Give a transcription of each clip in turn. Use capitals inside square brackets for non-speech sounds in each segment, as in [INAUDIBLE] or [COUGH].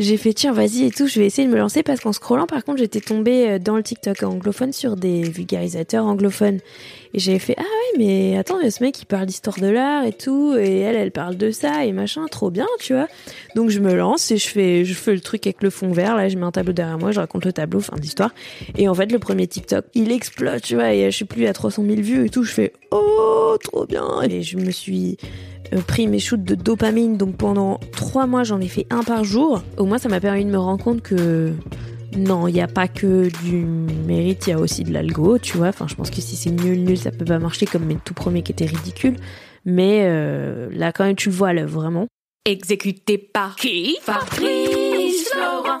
J'ai fait tiens vas-y et tout, je vais essayer de me lancer parce qu'en scrollant par contre j'étais tombée euh, dans le TikTok anglophone sur des vulgarisateurs anglophones. Et j'avais fait ah ouais mais attends il ce mec qui parle d'histoire de l'art et tout et elle elle parle de ça et machin trop bien tu vois. Donc je me lance et je fais je fais le truc avec le fond vert là je mets un tableau derrière moi je raconte le tableau fin d'histoire. Et en fait le premier TikTok il explose tu vois et je suis plus à 300 000 vues et tout je fais oh trop bien. Et je me suis pris mes shoots de dopamine. Donc pendant trois mois, j'en ai fait un par jour. Au moins, ça m'a permis de me rendre compte que non, il n'y a pas que du mérite, il y a aussi de l'algo, tu vois. Enfin, je pense que si c'est nul, nul, ça peut pas marcher comme mes tout premiers qui étaient ridicules. Mais euh, là, quand même, tu le vois à vraiment. Exécuté par qui? Fabrice Florent.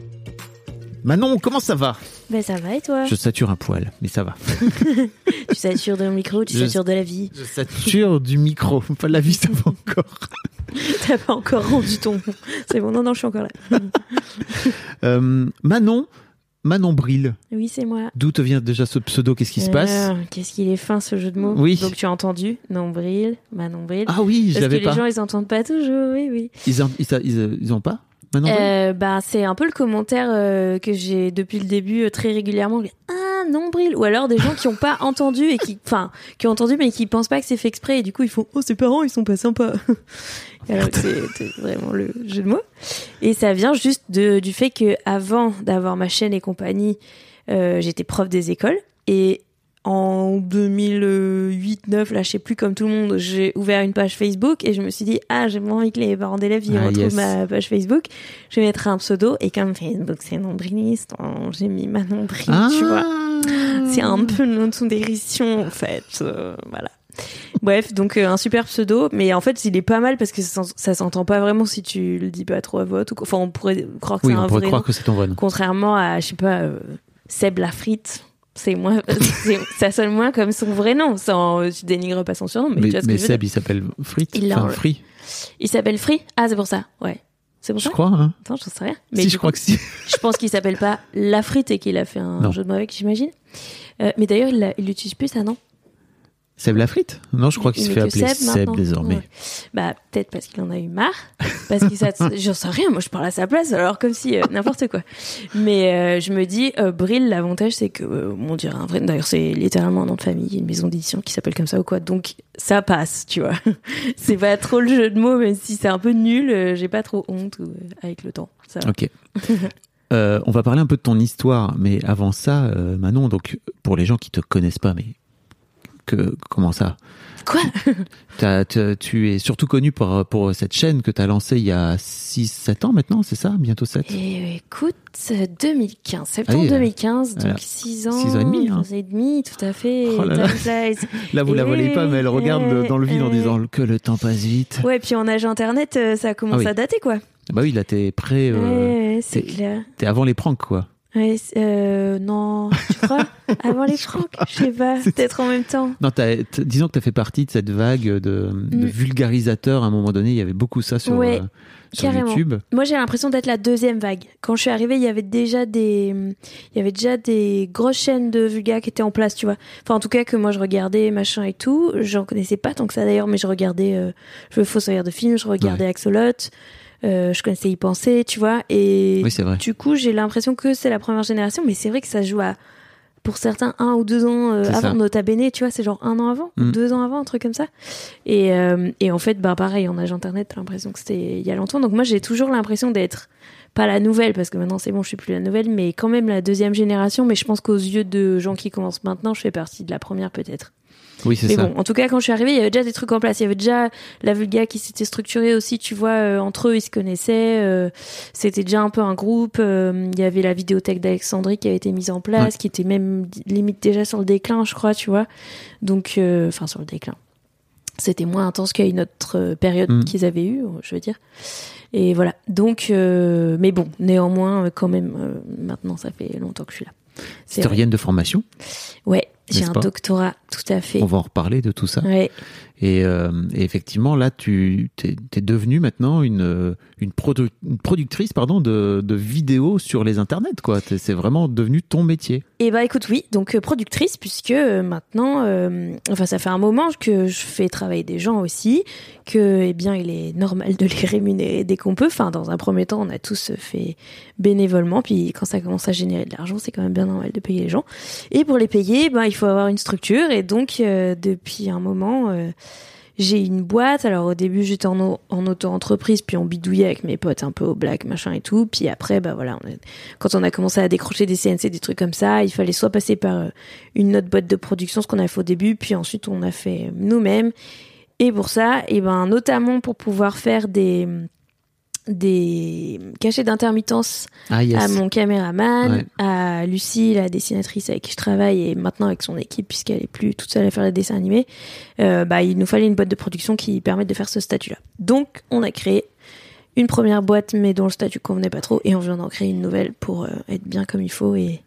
Manon, comment ça va Ben ça va et toi Je sature un poil, mais ça va. [LAUGHS] Tu satures de micro, tu Je- satures de la vie. Je sature du micro, pas de la vie, ça va encore. [LAUGHS] T'as pas encore rendu ton. C'est bon, non, non, je suis encore là. [LAUGHS] Euh, Manon, Manon Bril, Oui, c'est moi. d'où te vient déjà ce pseudo? Qu'est-ce qui se passe? Euh, Qu'est-ce qu'il est fin ce jeu de mots? Oui. Donc tu as entendu Nombril, ma nombril. Ah oui, je Parce que l'avais les pas. gens ils entendent pas toujours, oui, oui. Ils, en- ils, ils, ils ont pas? Manon Bril Euh, bah, c'est un peu le commentaire euh, que j'ai depuis le début euh, très régulièrement. Ah, nombril. Ou alors des gens qui ont pas [LAUGHS] entendu et qui, enfin, qui ont entendu mais qui pensent pas que c'est fait exprès et du coup ils font oh ses parents ils sont pas sympas. [LAUGHS] alors c'est vraiment le jeu de mots. Et ça vient juste de, du fait que avant d'avoir ma chaîne et compagnie, euh, j'étais prof des écoles et en 2008-9, là, je sais plus, comme tout le monde, j'ai ouvert une page Facebook et je me suis dit, ah, j'ai pas envie que les parents d'élèves ils Ah, retrouvent yes. ma page Facebook. Je vais mettre un pseudo et comme Facebook c'est nombriliste, oh, j'ai mis ma nombril, Ah. tu vois. C'est un peu une notion dérision, en fait. euh, voilà. Bref, donc euh, un super pseudo, mais en fait, il est pas mal parce que ça, s'en- ça s'entend pas vraiment si tu le dis pas trop à voix. ou quoi. Enfin, on pourrait croire que Oui, c'est un on pourrait vrai croire nom. que c'est ton vrai nom. Contrairement à, je sais pas, euh, Seb Lafrite. C'est moins, [LAUGHS] c'est- ça sonne moins comme son vrai nom. Sans, je dénigre pas son surnom, mais, Mais, tu vois ce mais que je veux dire. Seb, il s'appelle Frit. Il l'a Enfin, en- Free, Il s'appelle Free? Ah, c'est pour ça. Ouais. C'est pour je ça? crois. Hein. Attends, j'en sais rien. si, du je coup, crois que si. [LAUGHS] je pense qu'il s'appelle pas Lafrite et qu'il a fait un Non. jeu de mots avec, j'imagine. Euh, mais d'ailleurs, il l'a- il l'utilise plus, ça, non? Seb Lafrite Non, je crois qu'il Il se fait appeler Seb Seb, désormais. Ouais. Bah, peut-être parce qu'il en a eu marre. Parce que ça, [LAUGHS] j'en sais rien. Moi, je parle à sa place, alors comme si euh, n'importe quoi. Mais euh, je me dis, euh, Brill, l'avantage, c'est que, euh, on dirait un vrai. D'ailleurs, c'est littéralement un nom de famille, une maison d'édition qui s'appelle comme ça ou quoi. Donc, ça passe, tu vois. [LAUGHS] c'est pas trop le jeu de mots, même si c'est un peu nul. euh, J'ai pas trop honte ou, euh, avec le temps. Ça. Ok. [LAUGHS] Euh, on va parler un peu de ton histoire, mais avant ça, euh, Manon, donc pour les gens qui te connaissent pas, mais que comment ça? Quoi? [LAUGHS] Tu es surtout connu pour, pour cette chaîne que tu as lancée il y a 6-7 ans maintenant, c'est ça? Bientôt 7 Et écoute, euh, 2015, septembre Ah oui, 2015, voilà. donc 6 ans. Six ans et demi, hein. six ans et demi, tout à fait. Oh là là. Là, vous la Eh voyez pas, mais elle oui, regarde eh, dans le vide en eh. disant que le temps passe vite. Ouais, puis en âge internet, euh, ça commence Ah oui. à dater, quoi. Bah oui, là, t'es prêt. euh, ouais, c'est clair. T'es avant les pranks, quoi. Ouais, euh, non, tu crois [LAUGHS] Avant les francs Je sais pas, peut-être en même temps. Non, t- disons que tu as fait partie de cette vague de, de Mm. vulgarisateurs. À un moment donné, il y avait beaucoup ça sur, Ouais, euh, sur. YouTube. Moi, j'ai l'impression d'être la deuxième vague. Quand je suis arrivée, il y avait déjà des, il y avait déjà des grosses chaînes de vulga qui étaient en place, tu vois. Enfin, en tout cas, que moi je regardais, machin et tout. J'en connaissais pas tant que ça d'ailleurs, mais je regardais, euh, je Fossoyeur de films, je regardais Axolot. Euh, je connaissais y penser, tu vois. Et Oui, c'est vrai. du coup, j'ai l'impression que c'est la première génération, mais c'est vrai que ça joue à, pour certains, un ou deux ans euh, avant ça. Nota Bene, tu vois, c'est genre un an avant, Mm. deux ans avant, un truc comme ça. Et, euh, et en fait, bah pareil, en âge internet, t'as l'impression que c'était il y a longtemps. Donc moi, j'ai toujours l'impression d'être pas la nouvelle, parce que maintenant c'est bon, je suis plus la nouvelle, mais quand même la deuxième génération. Mais je pense qu'aux yeux de gens qui commencent maintenant, je fais partie de la première peut-être. Oui, c'est Mais ça. bon, en tout cas, quand je suis arrivée, il y avait déjà des trucs en place. Il y avait déjà la Vulga qui s'était structurée aussi, tu vois, euh, entre eux, ils se connaissaient. euh, C'était déjà un peu un groupe. euh, Il y avait la vidéothèque d'Alexandrie qui a été mise en place, qui était même limite déjà sur le déclin, je crois, tu vois. Donc, enfin, sur le déclin. C'était moins intense qu'à une autre période Mm. qu'ils avaient eue, je veux dire. Et voilà. Donc, euh, mais bon, néanmoins, quand même, euh, maintenant, ça fait longtemps que je suis là. Historienne de formation. Ouais, j'ai un pas doctorat, tout à fait. On va en reparler de tout ça. Ouais. Et, euh, et effectivement, là, tu t'es, t'es devenue maintenant une, euh, une, produ- une productrice pardon, de, vidéos sur les internets. Quoi. C'est vraiment devenu ton métier. Et bah écoute, oui, donc euh, productrice, puisque maintenant, enfin ça fait un moment que je fais travailler des gens aussi, que eh bien il est normal de les rémunérer dès qu'on peut. Enfin, dans un premier temps, on a tous fait bénévolement, puis quand ça commence à générer de l'argent, c'est quand même bien normal de payer les gens. Et pour les payer, bah, il faut avoir une structure, et donc depuis un moment, j'ai une boîte. Alors au début, j'étais en, au- en auto-entreprise, puis on bidouillait avec mes potes un peu au black, machin et tout. Puis après, bah voilà, quand on a commencé à décrocher des CNC, des trucs comme ça, il fallait soit passer par euh, une autre boîte de production, ce qu'on a fait au début, puis ensuite on a fait nous-mêmes. Et pour ça, et ben notamment pour pouvoir faire des des cachets d'intermittence Ah, yes. à mon caméraman, Ouais. à Lucie, la dessinatrice avec qui je travaille, et maintenant avec son équipe, puisqu'elle est plus toute seule à faire les dessins animés, euh, bah, il nous fallait une boîte de production qui permette de faire ce statut-là. Donc, on a créé une première boîte, mais dont le statut convenait pas trop, et on vient d'en créer une nouvelle pour euh, être bien comme il faut, et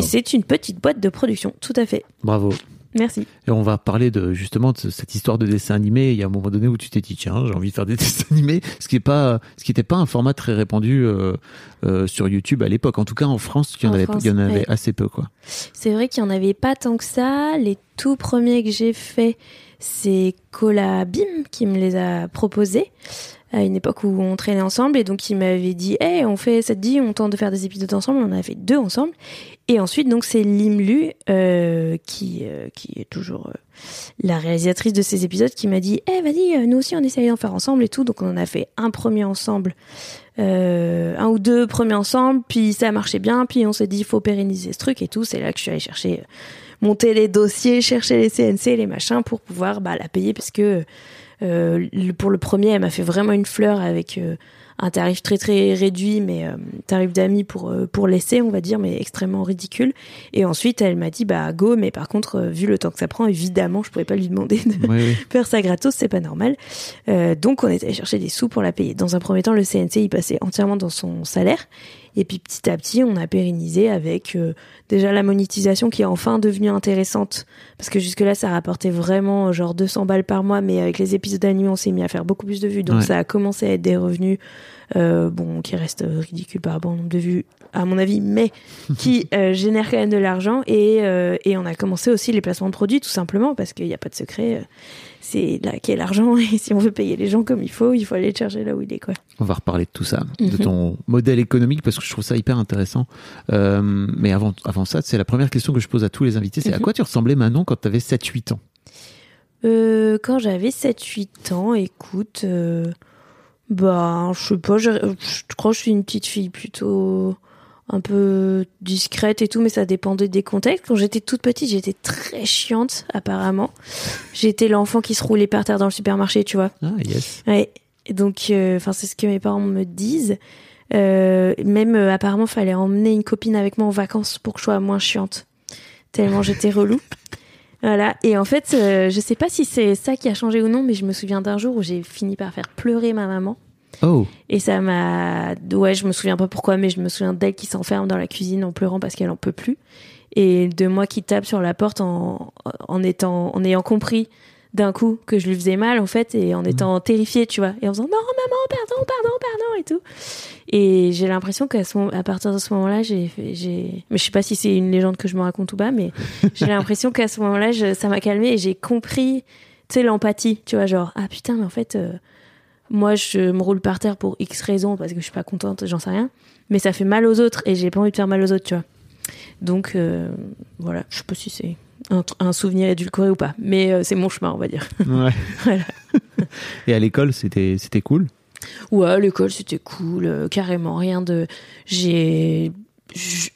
c'est une petite boîte de production, tout à fait. Bravo. Merci. Et on va parler de justement de cette histoire de dessin animé. Il y a un moment donné où tu t'es dit tiens j'ai envie de faire des [LAUGHS] dessins animés, ce qui est pas, ce qui n'était pas un format très répandu euh, euh, sur YouTube à l'époque. En tout cas en France, il y en En avait, France, il y en avait ouais. assez peu quoi. C'est vrai qu'il y en avait pas tant que ça. Les tout premiers que j'ai faits, c'est Cola Bim qui me les a proposés à une époque où on traînait ensemble et donc il m'avait dit hey on fait ça te dit on tente de faire des épisodes ensemble on en a fait deux ensemble. Et ensuite donc c'est Limlu euh, qui euh, qui est toujours euh, la réalisatrice de ces épisodes qui m'a dit eh vas-y nous aussi on essaye d'en faire ensemble et tout donc on en a fait un premier ensemble un ou deux premiers ensemble puis ça marchait bien puis on s'est dit il faut pérenniser ce truc et tout c'est là que je suis allée chercher monter les dossiers chercher les CNC les machins pour pouvoir bah, la payer parce que pour le premier, elle m'a fait vraiment une fleur avec euh, un tarif très très réduit, mais euh, tarif d'amis pour euh, pour l'essai, on va dire, mais extrêmement ridicule. Et ensuite, elle m'a dit bah go, mais par contre, euh, vu le temps que ça prend, évidemment, je pouvais pas lui demander de Oui, oui. [LAUGHS] faire ça gratos, c'est pas normal. Euh, donc on est allé chercher des sous pour la payer. Dans un premier temps, le CNC il passait entièrement dans son salaire. Et puis petit à petit, on a pérennisé avec euh, déjà la monétisation qui est enfin devenue intéressante. Parce que jusque-là, ça rapportait vraiment euh, genre 200 balles par mois, mais avec les épisodes animés, on s'est mis à faire beaucoup plus de vues. Donc Ouais. ça a commencé à être des revenus, euh, bon, qui restent ridicules par rapport au nombre de vues, à mon avis, mais [LAUGHS] qui euh, génèrent quand même de l'argent. Et, et on a commencé aussi les placements de produits, tout simplement, parce qu'il n'y a pas de secret. C'est là qu'est l'argent [LAUGHS] et si on veut payer les gens comme il faut, il faut aller le chercher là où il est quoi. On va reparler de tout ça, Mhm. de ton modèle économique, parce que je trouve ça hyper intéressant. Euh, mais avant, avant ça, c'est la première question que je pose à tous les invités, c'est à Mhm. quoi tu ressemblais Manon quand tu avais 7-8 ans? Euh, quand j'avais 7-8 ans, écoute, euh, bah je sais pas, je, je crois que je suis une petite fille plutôt un peu discrète et tout, mais ça dépendait des contextes. Quand j'étais toute petite, j'étais très chiante apparemment. J'étais l'enfant qui se roulait par terre dans le supermarché, tu vois. Ah, yes. Ouais. Et donc, euh, enfin, c'est ce que mes parents me disent. Euh, même euh, apparemment, fallait emmener une copine avec moi en vacances pour que je sois moins chiante. Tellement [LAUGHS] j'étais relou. Voilà. Et en fait, euh, je sais pas si c'est ça qui a changé ou non, mais je me souviens d'un jour où j'ai fini par faire pleurer ma maman. Oh, Et ça m'a, ouais, je me souviens pas pourquoi, mais je me souviens d'elle qui s'enferme dans la cuisine en pleurant parce qu'elle en peut plus. Et de moi qui tape sur la porte en, en étant, en ayant compris d'un coup que je lui faisais mal, en fait, et en étant terrifiée, tu vois. Et en faisant, non, maman, pardon, pardon, pardon, et tout. Et j'ai l'impression qu'à ce moment, à partir de ce moment-là, j'ai, mais je sais pas si c'est une légende que je me raconte ou pas, mais [LAUGHS] j'ai l'impression qu'à ce moment-là, je- ça m'a calmé et j'ai compris, tu sais, l'empathie, tu vois, genre, ah putain, mais en fait, euh, moi je me roule par terre pour X raisons parce que je suis pas contente, j'en sais rien. Mais ça fait mal aux autres et j'ai pas envie de faire mal aux autres, tu vois. Donc euh, voilà, je sais pas si c'est un, souvenir édulcoré ou pas, mais euh, c'est mon chemin, on va dire. [LAUGHS] Ouais. Voilà. [LAUGHS] Et à l'école, c'était c'était cool? Ouais, l'école c'était cool, euh, carrément rien de. J'ai.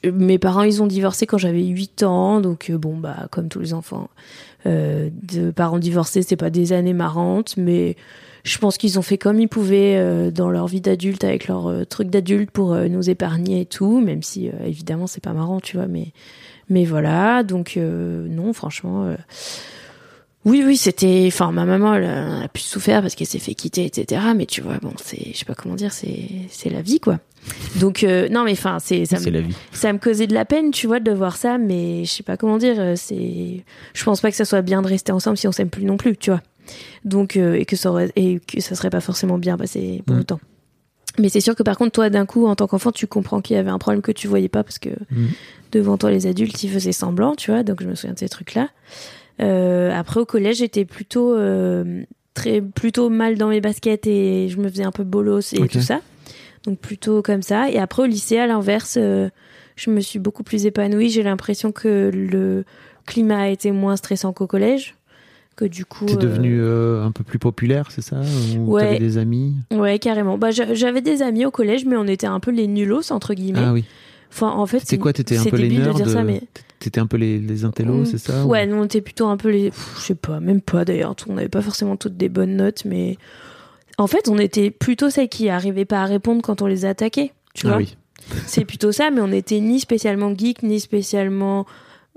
Mes parents ils ont divorcé quand j'avais 8 ans, donc bon bah comme tous les enfants de parents divorcés, c'est pas des années marrantes, mais je pense qu'ils ont fait comme ils pouvaient euh, dans leur vie d'adulte avec leur euh, truc d'adulte pour euh, nous épargner et tout, même si euh, évidemment c'est pas marrant, tu vois, mais mais voilà, donc euh, non franchement. euh, oui, oui, c'était. Enfin, ma maman, elle a, elle a pu souffrir parce qu'elle s'est fait quitter, etc. Mais tu vois, bon, c'est, je sais pas comment dire, c'est, c'est la vie, quoi. Donc, euh, non, mais enfin, c'est, ça C'est me, la vie. ça me causait de la peine, tu vois, de voir ça, mais je sais pas comment dire. C'est, je pense pas que ça soit bien de rester ensemble si on s'aime plus non plus, tu vois. Donc, euh, et que ça aurait, et que ça serait pas forcément bien passé pour Mm. autant. Mais c'est sûr que par contre, toi, d'un coup, en tant qu'enfant, tu comprends qu'il y avait un problème que tu voyais pas parce que Mm. devant toi, les adultes, ils faisaient semblant, tu vois. Donc, je me souviens de ces trucs-là. Euh, après, au collège, j'étais plutôt euh, très plutôt mal dans mes baskets et je me faisais un peu bolos et tout ça. Donc plutôt comme ça. Et après, au lycée, à l'inverse, euh, je me suis beaucoup plus épanouie. J'ai l'impression que le climat a été moins stressant qu'au collège. Que du coup. T'es euh, devenu euh, un peu plus populaire, c'est ça? Ou Ouais. t'avais des amis? Ouais, carrément. Bah, j'a- j'avais des amis au collège, mais on était un peu les nulos entre guillemets. Ah oui. Enfin, en fait, C'était quoi T'étais un c'est peu les nerds de dire ça, mais T'étais un peu les, les intellos, Mm. c'est ça Ouais, nous on était plutôt un peu les. Je sais pas, même pas d'ailleurs. On n'avait pas forcément toutes des bonnes notes, mais en fait, on était plutôt celles qui arrivaient pas à répondre quand on les attaquait. Tu Ah vois? oui. C'est plutôt ça, mais on était ni spécialement geek, ni spécialement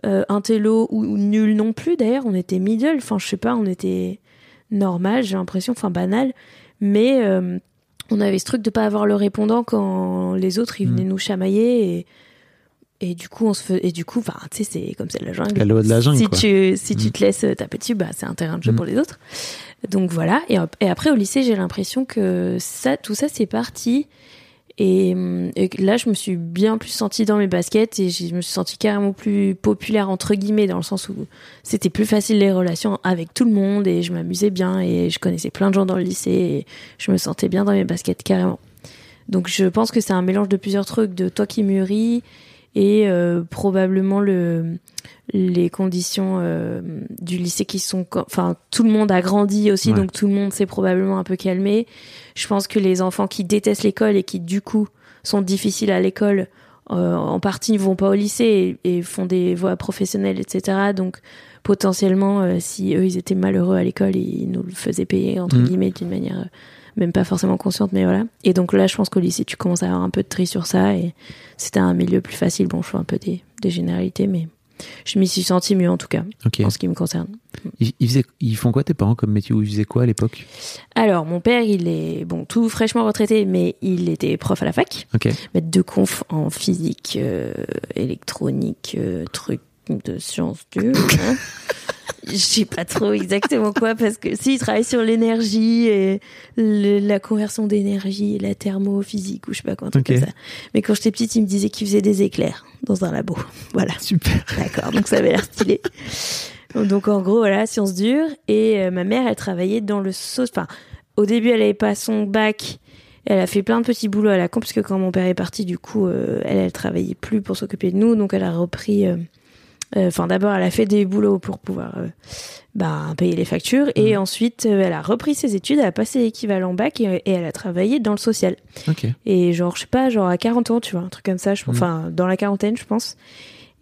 euh, intello ou, ou nul non plus. D'ailleurs, on était middle. Enfin, je sais pas, on était normal, j'ai l'impression, enfin banal. Mais euh, on avait ce truc de pas avoir le répondant quand les autres ils venaient Mm. nous chamailler et. Et du coup, on se fait, et du coup, enfin, tu sais, c'est comme c'est la jungle. La loi de la jungle, Si quoi. tu, si tu Mm. te laisses taper dessus, bah, c'est un terrain de jeu Mm. pour les autres. Donc voilà. Et, et après, au lycée, j'ai l'impression que ça, tout ça, c'est parti. Et, hum, et là, je me suis bien plus sentie dans mes baskets et je me suis sentie carrément plus populaire, entre guillemets, dans le sens où c'était plus facile les relations avec tout le monde et je m'amusais bien et je connaissais plein de gens dans le lycée et je me sentais bien dans mes baskets carrément. Donc je pense que c'est un mélange de plusieurs trucs, de toi qui mûris et euh, probablement le les conditions euh, du lycée qui sont enfin tout le monde a grandi aussi Ouais. donc tout le monde s'est probablement un peu calmé je pense que les enfants qui détestent l'école et qui du coup sont difficiles à l'école euh, en partie ne vont pas au lycée et, et font des voies professionnelles etc donc potentiellement euh, si eux ils étaient malheureux à l'école ils nous le faisaient payer entre Mhm. guillemets d'une manière euh, même pas forcément consciente mais voilà. Et donc là je pense qu'au lycée tu commences à avoir un peu de tri sur ça et c'était un milieu plus facile. Bon je fais un peu des, des généralités mais je m'y suis sentie mieux en tout cas en ce qui me concerne. Ils, ils faisaient- ils font quoi tes parents comme métier? Ou ils faisaient quoi à l'époque? Alors mon père il est bon tout fraîchement retraité mais il était prof à la fac. Ok. maître de conf en physique euh, électronique euh, truc de sciences dures [LAUGHS] hein. Je sais pas trop exactement quoi parce que si il travaille sur l'énergie et le- la conversion d'énergie et la thermophysique ou je sais pas quoi un truc comme ça mais quand j'étais petite il me disait qu'il faisait des éclairs dans un labo voilà Super. D'accord, donc ça avait l'air stylé. Donc en gros, voilà, sciences dures. Et euh, ma mère, elle travaillait dans le sauce. Enfin, au début, elle avait pas son bac. Elle a fait plein de petits boulots à la con, parce que quand mon père est parti, du coup, euh, elle, elle travaillait plus pour s'occuper de nous. Donc elle a repris. euh, Enfin, d'abord, elle a fait des boulots pour pouvoir euh, bah, payer les factures. Et ensuite, euh, elle a repris ses études, elle a passé l'équivalent bac et, et elle a travaillé dans le social. Ok. Et genre, je sais pas, genre à 40 ans, tu vois, un truc comme ça, je, Mhm. enfin, dans la quarantaine, je pense.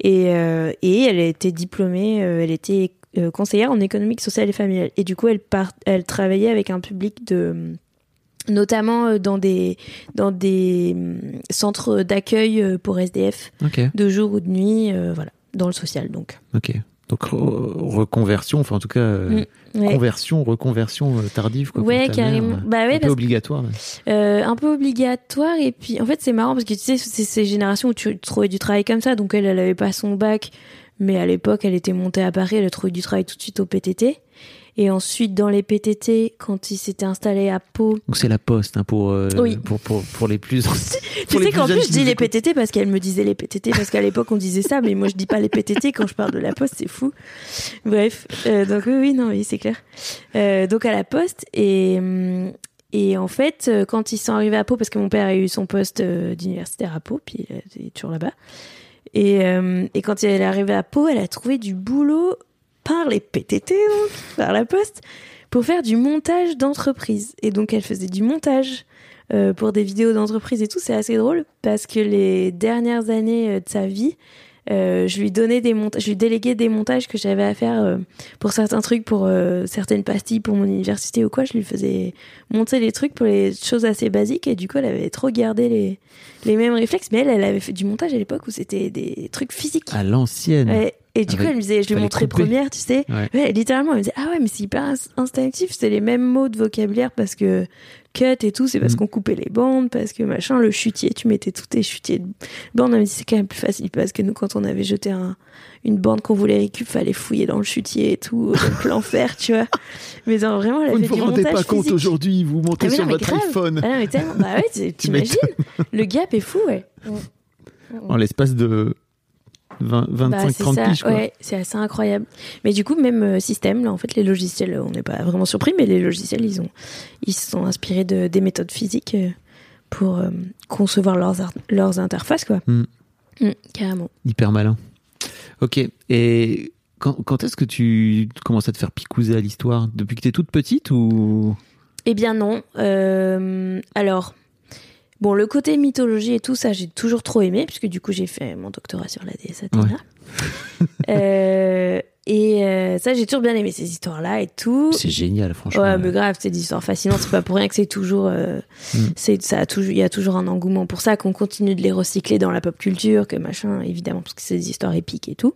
Et, euh, et elle était diplômée, euh, elle était euh, conseillère en économique sociale et familiale. Et du coup, elle, part, elle travaillait avec un public de notamment euh, dans des dans des hum, centres d'accueil euh, pour SDF de jour ou de nuit euh, voilà dans le social donc Ok. Donc re- reconversion, enfin en tout cas euh, Mm, ouais. conversion, reconversion euh, tardive quoi. Ouais, carrément. mère. Bah ouais, un peu obligatoire. Euh, un peu obligatoire et puis en fait c'est marrant parce que tu sais c'est ces générations où tu trouvais du travail comme ça donc elle elle avait pas son bac mais à l'époque elle était montée à Paris elle a trouvé du travail tout de suite au PTT et ensuite dans les PTT quand ils s'étaient installés à Pau Donc c'est la poste hein, pour, euh, Oui. pour, pour pour les plus. [LAUGHS] tu sais qu'en plus je dis les. PTT parce qu'elle me disait les PTT parce qu'à l'époque on disait ça mais moi je dis pas les PTT quand je parle de la poste c'est fou bref euh, donc oui oui non oui c'est clair Euh, donc à la poste et hum, et en fait, euh, quand ils sont arrivés à Pau, parce que mon père a eu son poste euh, d'universitaire à Pau, puis il est toujours là-bas. Et, euh, et quand elle est arrivée à Pau, elle a trouvé du boulot par les PTT, donc, par la poste, pour faire du montage d'entreprise. Et donc, elle faisait du montage euh, pour des vidéos d'entreprise et tout. C'est assez drôle parce que les dernières années euh, de sa vie, euh, je lui donnais des montages, je lui déléguais des montages que j'avais à faire euh, pour certains trucs, pour euh, certaines pastilles pour mon université ou quoi. Je lui faisais monter les trucs pour les choses assez basiques et du coup, elle avait trop gardé les, les mêmes réflexes. Mais elle, elle avait fait du montage à l'époque où c'était des trucs physiques. À l'ancienne. Ouais. Et du coup, elle me disait, je lui montrais première, tu sais. Ouais. Ouais, littéralement, elle me disait, ah ouais, mais c'est hyper ins- instinctif, c'est les mêmes mots de vocabulaire parce que cut et tout, c'est parce Mm. qu'on coupait les bandes, parce que machin, le chutier, tu mettais tous tes chutiers de bandes. Elle me dit, c'est quand même plus facile parce que nous, quand on avait jeté un, une bande qu'on voulait récup, fallait fouiller dans le chutier et tout, donc l'enfer, [LAUGHS] tu vois. Mais non, vraiment, elle Vous avait ne vous du rendez montage pas compte aujourd'hui, vous montez Ah sur non, votre grave. iPhone. Ah non, mais tellement, bah ouais, [LAUGHS] t'imagines, le gap est fou, ouais. En l'espace de 20, 25, Bah, c'est 30 ça, piges, quoi. Ouais, c'est assez incroyable. Mais du coup, même euh, système, là, en fait, les logiciels, on n'est pas vraiment surpris, mais les logiciels, ils ont, ils se sont inspirés de, des méthodes physiques euh, pour euh, concevoir leurs, leurs interfaces, quoi. Mm. Mm, carrément. Hyper malin. Ok. Et quand, quand est-ce que tu commences à te faire picouser à l'histoire? Depuis que t'es toute petite ou? Eh bien non. Euh, alors, bon, le côté mythologie et tout ça, j'ai toujours trop aimé, puisque du coup, j'ai fait mon doctorat sur la déesse Athéna. [LAUGHS] Euh, et euh, ça, j'ai toujours bien aimé ces histoires-là et tout. C'est génial, franchement. Ouais, mais grave, c'est des histoires fascinantes. C'est pas pour rien que c'est toujours, euh, Mm. c'est ça il y a toujours un engouement pour ça, qu'on continue de les recycler dans la pop culture, que machin, évidemment, parce que c'est des histoires épiques et tout.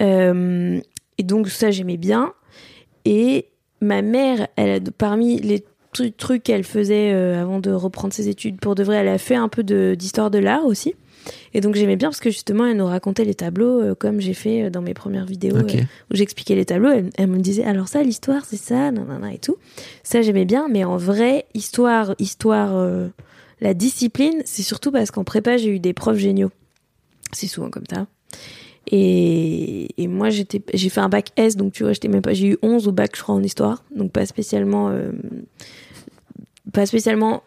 Euh, et donc ça, j'aimais bien. Et ma mère, elle a, parmi les tru- trucs qu'elle faisait euh, avant de reprendre ses études pour de vrai, elle a fait un peu d'histoire de, l'art aussi. Et donc j'aimais bien parce que justement, elle nous racontait les tableaux euh, comme j'ai fait euh, dans mes premières vidéos euh, où j'expliquais les tableaux. Elle, elle me disait alors ça, l'histoire, c'est ça, nanana et tout. Ça, j'aimais bien, mais en vrai, histoire, histoire, euh, la discipline, c'est surtout parce qu'en prépa, j'ai eu des profs géniaux. C'est souvent comme ça. Et, et moi, j'étais, j'ai fait un bac S, donc tu vois, j'étais même pas, j'ai eu 11 au bac, je crois, en histoire. Donc pas spécialement, pas spécialement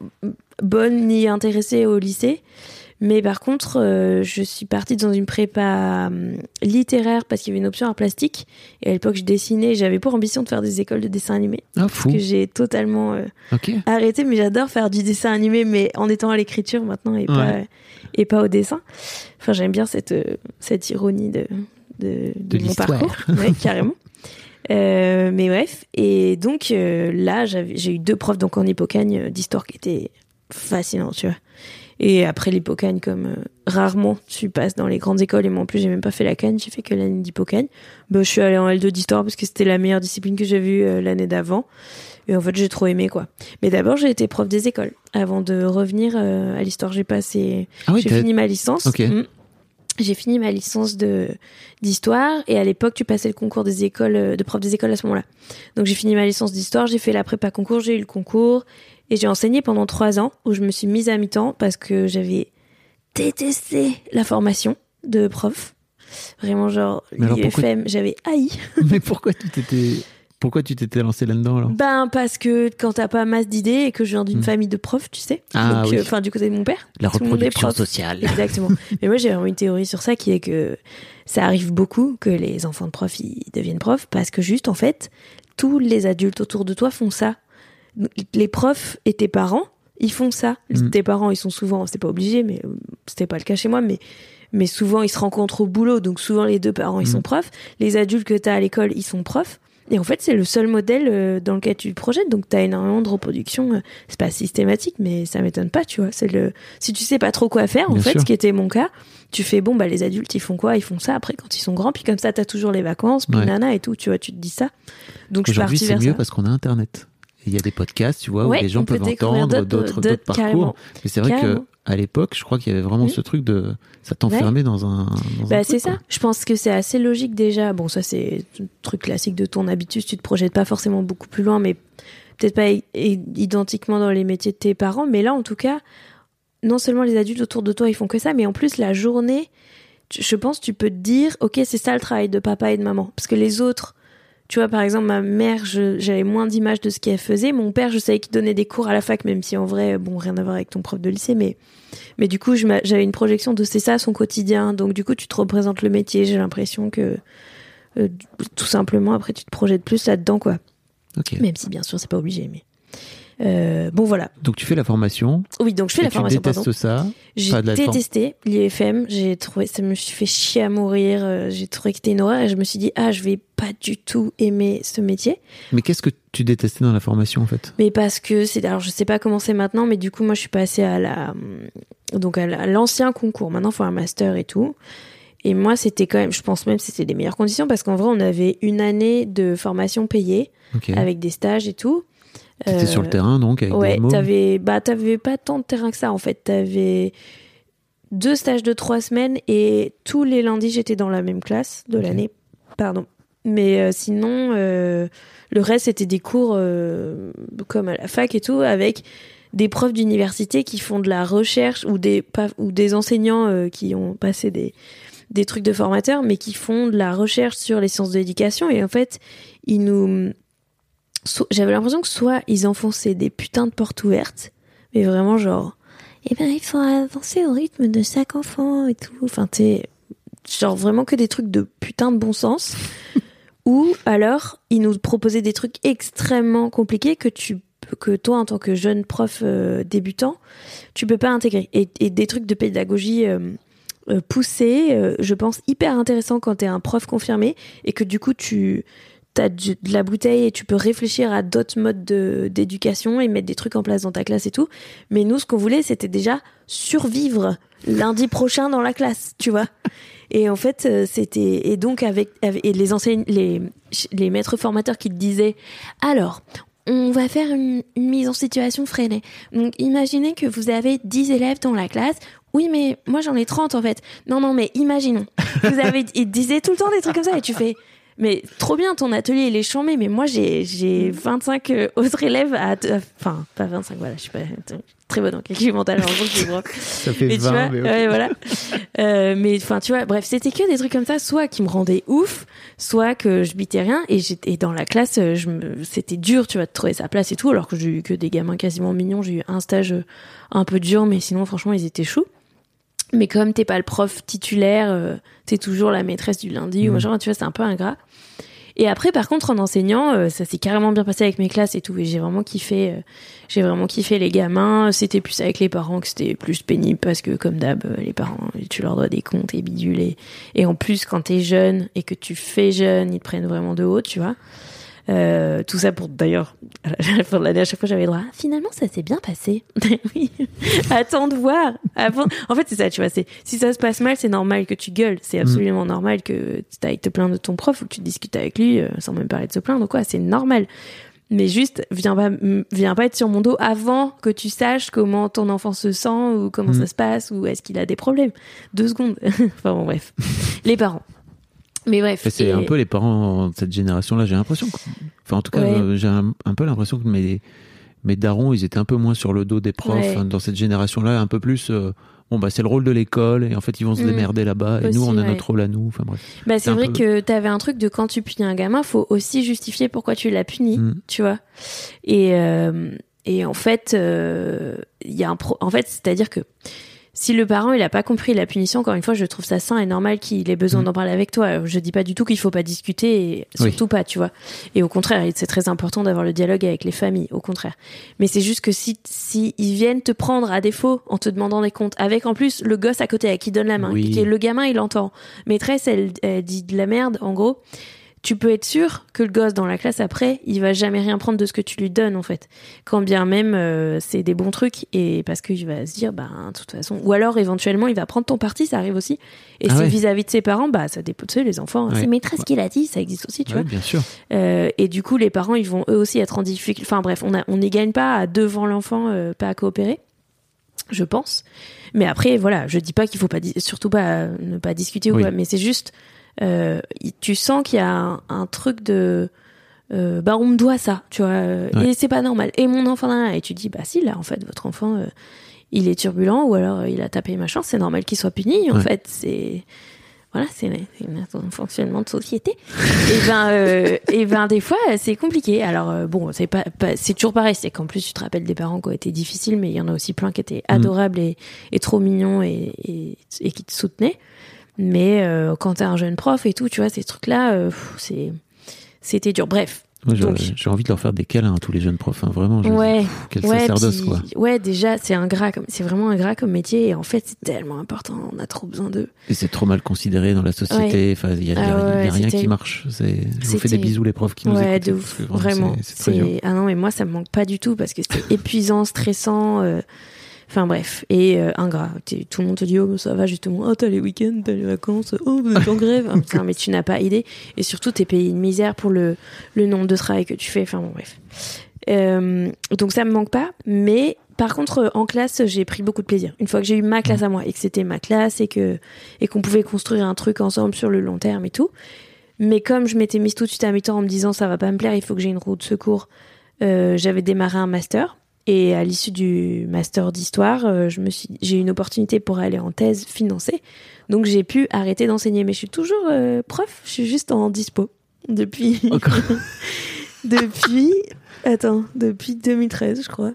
bonne ni intéressée au lycée. Mais par contre, euh, je suis partie dans une prépa euh, littéraire parce qu'il y avait une option art plastique. Et à l'époque, je dessinais. J'avais pour ambition de faire des écoles de dessin animé. Ah, fou. Que j'ai totalement euh, arrêté. Mais j'adore faire du dessin animé, mais en étant à l'écriture maintenant et pas, et pas au dessin. Enfin, j'aime bien cette, cette ironie de, de, De mon parcours. Ouais, carrément. [LAUGHS] Euh, mais bref, et donc euh, là, j'ai eu deux profs donc en hippocagne euh, d'histoire qui étaient fascinants, tu vois. Et après l'hippocagne, comme euh, rarement tu passes dans les grandes écoles, et moi en plus j'ai même pas fait la cagne, j'ai fait que l'année d'hippocagne. Bah, je suis allée en L2 d'histoire parce que c'était la meilleure discipline que j'ai vue euh, l'année d'avant. Et en fait, j'ai trop aimé quoi. Mais d'abord, j'ai été prof des écoles avant de revenir euh, à l'histoire. J'ai passé, Ah oui, j'ai fini ma licence. Mm. J'ai fini ma licence de d'histoire et à l'époque tu passais le concours des écoles euh, de prof des écoles à ce moment-là. Donc j'ai fini ma licence d'histoire, j'ai fait la prépa concours, j'ai eu le concours et j'ai enseigné pendant trois ans où je me suis mise à mi-temps parce que j'avais détesté la formation de prof. Vraiment genre l'UFM, j'avais haï. [LAUGHS] Mais pourquoi tu t'étais pourquoi tu t'étais lancé là-dedans alors? Ben parce que quand t'as pas masse d'idées et que je viens d'une Hmm. famille de profs, tu sais. Ah Donc, oui. euh, Enfin du côté de mon père. La reproduction prof. sociale. Exactement. [LAUGHS] Mais moi, j'ai vraiment une théorie sur ça qui est que ça arrive beaucoup que les enfants de profs ils deviennent profs parce que juste en fait, tous les adultes autour de toi font ça. Les profs et tes parents, ils font ça. Mm. Tes parents, ils sont souvent, c'est pas obligé, mais euh, c'était pas le cas chez moi, mais mais souvent ils se rencontrent au boulot, donc souvent les deux parents ils Mm. sont profs. Les adultes que t'as à l'école, ils sont profs. Et en fait, c'est le seul modèle euh, dans lequel tu te projettes. Donc, t'as énormément de reproduction. euh, C'est pas systématique, mais ça m'étonne pas, tu vois. C'est le, si tu sais pas trop quoi faire, en Bien fait, sûr. ce qui était mon cas, tu fais bon, bah, les adultes, ils font quoi? Ils font ça après quand ils sont grands. Puis comme ça, t'as toujours les vacances, puis Ouais. nana et tout, tu vois, tu te dis ça. Donc, je suis partie vers mieux ça. parce qu'on a Internet. Il y a des podcasts, tu vois, Ouais, où les gens peuvent entendre d'autres- parcours. carrément. Mais c'est vrai que Carrément. à l'époque, je crois qu'il y avait vraiment Mm. ce truc de ça t'enfermait dans un. dans un Bah, c'est ça. Je pense que c'est assez logique déjà. Bon, ça, c'est un truc classique de ton habitus. Tu te projettes pas forcément beaucoup plus loin, mais peut-être pas identiquement dans les métiers de tes parents. Mais là, en tout cas, non seulement les adultes autour de toi, ils font que ça, mais en plus, la journée, je pense, tu peux te dire, OK, c'est ça le travail de papa et de maman. Parce que les autres, tu vois, par exemple, ma mère, j'avais moins d'images de ce qu'elle faisait. Mon père, je savais qu'il donnait des cours à la fac, même si en vrai, bon, rien à voir avec ton prof de lycée, mais, mais du coup, j'avais une projection de c'est ça son quotidien. Donc, du coup, tu te représentes le métier. J'ai l'impression que, euh, tout simplement, après, tu te projettes plus là-dedans, quoi. Ok. Même si, bien sûr, c'est pas obligé, mais. Euh, bon, voilà. Donc tu fais la formation. Oui, donc je fais et la tu formation, détestes pardon. ça. J'ai détesté l'IFM. J'ai trouvé, ça me fait chier à mourir. euh, J'ai trouvé que c'était une horreur et je me suis dit, ah, je vais pas du tout aimer ce métier. Mais qu'est-ce que tu détestais dans la formation en fait? Mais parce que c'est, alors je sais pas comment c'est maintenant, mais du coup, moi, je suis passée à la, donc à la- à l'ancien concours. Maintenant, il faut un master et tout. Et moi, c'était quand même, je pense même que c'était les meilleures conditions parce qu'en vrai, on avait une année de formation payée avec des stages et tout. T'étais Euh, sur le terrain donc avec Ouais, t'avais, bah, t'avais pas tant de terrain que ça en fait. T'avais deux stages de trois semaines et tous les lundis j'étais dans la même classe de l'année. Pardon. Mais euh, sinon, euh, le reste c'était des cours euh, comme à la fac et tout avec des profs d'université qui font de la recherche ou des pas, ou des enseignants qui ont passé des des trucs de formateurs mais qui font de la recherche sur les sciences de l'éducation et en fait ils nous so- j'avais l'impression que soit ils enfonçaient des putains de portes ouvertes, mais vraiment genre, eh ben il faut avancer au rythme de chaque enfant et tout. Enfin, t'es genre vraiment que des trucs de putain de bon sens. [LAUGHS] Ou alors ils nous proposaient des trucs extrêmement compliqués que tu que toi en tant que jeune prof euh, débutant tu peux pas intégrer et, et des trucs de pédagogie euh, euh, poussés euh, je pense hyper intéressant quand t'es un prof confirmé et que du coup tu t'as de la bouteille et tu peux réfléchir à d'autres modes de- d'éducation et mettre des trucs en place dans ta classe et tout. Mais nous, ce qu'on voulait, c'était déjà survivre lundi prochain dans la classe, tu vois. Et en fait, euh, c'était et donc avec, et les enseigne les les maîtres formateurs qui te disaient alors on va faire une, mise en situation freinée. Donc imaginez que vous avez 10 élèves dans la classe. Oui, mais moi j'en ai 30 en fait. Non, non, mais imaginons. Vous avez, ils disaient tout le temps des trucs comme ça et tu fais, mais trop bien ton atelier, il est chambé, mais moi j'ai, j'ai 25 euh, autres élèves à, enfin, pas 25, voilà, je suis pas très bonne en calcul mental, en gros, je. [LAUGHS] Ça fait Mais tu 20, vois, mais ouais, voilà. Euh, mais enfin, tu vois, bref, c'était que des trucs comme ça, soit qui me rendaient ouf, soit que je bitais rien. Et j'étais et dans la classe, euh, je me, c'était dur, tu vois, de trouver sa place et tout. Alors que j'ai eu que des gamins quasiment mignons. J'ai eu un stage euh, un peu dur, mais sinon, franchement, ils étaient choux. Mais comme t'es pas le prof titulaire, euh, t'es toujours la maîtresse du lundi ou Mhm. machin, tu vois, c'est un peu ingrat. Et après, par contre, en enseignant, euh, ça s'est carrément bien passé avec mes classes et tout. Et j'ai vraiment kiffé, euh, j'ai vraiment kiffé les gamins. C'était plus avec les parents que c'était plus pénible parce que, comme d'hab, les parents, tu leur dois des comptes et bidules. Et, et en plus, quand t'es jeune et que tu fais jeune, ils te prennent vraiment de haut, tu vois. Euh, tout ça pour d'ailleurs à la fin de l'année à chaque fois j'avais le droit Ah, finalement ça s'est bien passé [LAUGHS] oui. Attends de voir. Avant en fait c'est ça tu vois c'est si ça se passe mal c'est normal que tu gueules. C'est absolument normal que tu ailles te plaindre de ton prof ou que tu discutes avec lui euh, sans même parler de se plaindre quoi. C'est normal. Mais juste viens pas viens pas être sur mon dos avant que tu saches comment ton enfant se sent ou comment Mm. ça se passe ou est-ce qu'il a des problèmes. Deux secondes. [LAUGHS] Enfin bon bref. Les parents mais bref Et C'est et- un peu les parents de cette génération-là, j'ai l'impression. que- Enfin, en tout cas, Ouais. j'ai un, un peu l'impression que mes, mes darons, ils étaient un peu moins sur le dos des profs Ouais. hein, dans cette génération-là, un peu plus. euh, bon, bah, c'est le rôle de l'école, et en fait, ils vont se Mm. démerder là-bas, et nous, on a ouais. notre rôle à nous. Enfin, bref. Bah, C'est vrai peu- que t'avais un truc de quand tu punis un gamin, faut aussi justifier pourquoi tu l'as puni, Mm. tu vois. Et, euh, et en fait, euh, il y a un pro... en fait, c'est-à-dire que si le parent il a pas compris la punition, encore une fois, je trouve ça sain et normal qu'il ait besoin Mm. d'en parler avec toi. Je dis pas du tout qu'il faut pas discuter, et Oui. surtout pas, tu vois. Et au contraire, c'est très important d'avoir le dialogue avec les familles, au contraire. Mais c'est juste que si, si ils viennent te prendre à défaut en te demandant des comptes, avec en plus le gosse à côté à qui donne la main, Oui. qui est le gamin, il entend. Maîtresse, elle, elle dit de la merde, en gros. Tu peux être sûr que le gosse dans la classe après, il va jamais rien prendre de ce que tu lui donnes en fait. Quand bien même euh, c'est des bons trucs et parce qu'il va se dire bah de toute façon ou alors éventuellement il va prendre ton parti, ça arrive aussi. Et Ah c'est ouais. vis-à-vis de ses parents, bah ça sais les enfants, Ouais. c'est maîtresse qui l'a dit, ça existe aussi, tu Ouais, vois. bien sûr. Euh, et du coup, les parents, ils vont eux aussi être en difficulté. Enfin bref, on a, on n'y gagne pas à devant l'enfant, euh, pas à coopérer, je pense. Mais après, voilà, je dis pas qu'il faut pas, surtout pas euh, ne pas discuter ou Oui. quoi, mais c'est juste, euh, tu sens qu'il y a un, un truc de, euh, bah on me doit ça, tu vois, euh, Ouais. et c'est pas normal. Et mon enfant, nan, et tu dis, bah si là, en fait, votre enfant. euh, il est turbulent ou alors il a tapé machin, c'est normal qu'il soit puni. En Ouais. fait, c'est voilà, c'est un fonctionnement de société. [LAUGHS] et ben, euh, et ben des fois c'est compliqué. Alors euh, bon, c'est pas, pas- c'est toujours pareil, c'est qu'en plus tu te rappelles des parents qui ont été difficiles, mais il y en a aussi plein qui étaient adorables et, et trop mignons et, et, et qui te soutenaient. Mais euh, quand t'es un jeune prof et tout, tu vois, ces trucs-là, euh, c'est c'était dur. Bref. J'ai envie de leur faire des câlins à tous les jeunes profs, hein, vraiment. je- Ouais. pff, Quel Ouais, sacerdoce, puis- quoi. ouais, déjà, c'est ingrat c'est vraiment ingrat comme métier et en fait, c'est tellement important. On a trop besoin d'eux. Et c'est trop mal considéré dans la société. Enfin, il y a, y a- Ah y a rien qui marche. Je vous fais des bisous, les profs qui nous ouais, écoutent. de ouf. Vraiment. C'est, ah non, mais moi, ça me manque pas du tout parce que c'était [COUGHS] épuisant, stressant. euh, Enfin bref, et euh, ingrat. Tout le monde te dit, oh, mais ça va justement. Oh, t'as les week-ends, t'as les vacances. Oh, vous êtes en grève. [LAUGHS] Putain, mais tu n'as pas idée. Et surtout, t'es payé une misère pour le, le nombre de travail que tu fais. Enfin bon, bref. Euh, donc ça me manque pas. Mais par contre, en classe, j'ai pris beaucoup de plaisir. Une fois que j'ai eu ma classe à moi et que c'était ma classe et que et qu'on pouvait construire un truc ensemble sur le long terme et tout. Mais comme je m'étais mise tout de suite à mi-temps en me disant ça va pas me plaire, il faut que j'ai une roue de secours, euh, j'avais démarré un master. Et à l'issue du master d'histoire, euh, je me suis, j'ai eu une opportunité pour aller en thèse financée. Donc j'ai pu arrêter d'enseigner. Mais je suis toujours euh, prof, je suis juste en dispo. Depuis. [LAUGHS] Depuis. Attends, depuis 2013, je crois.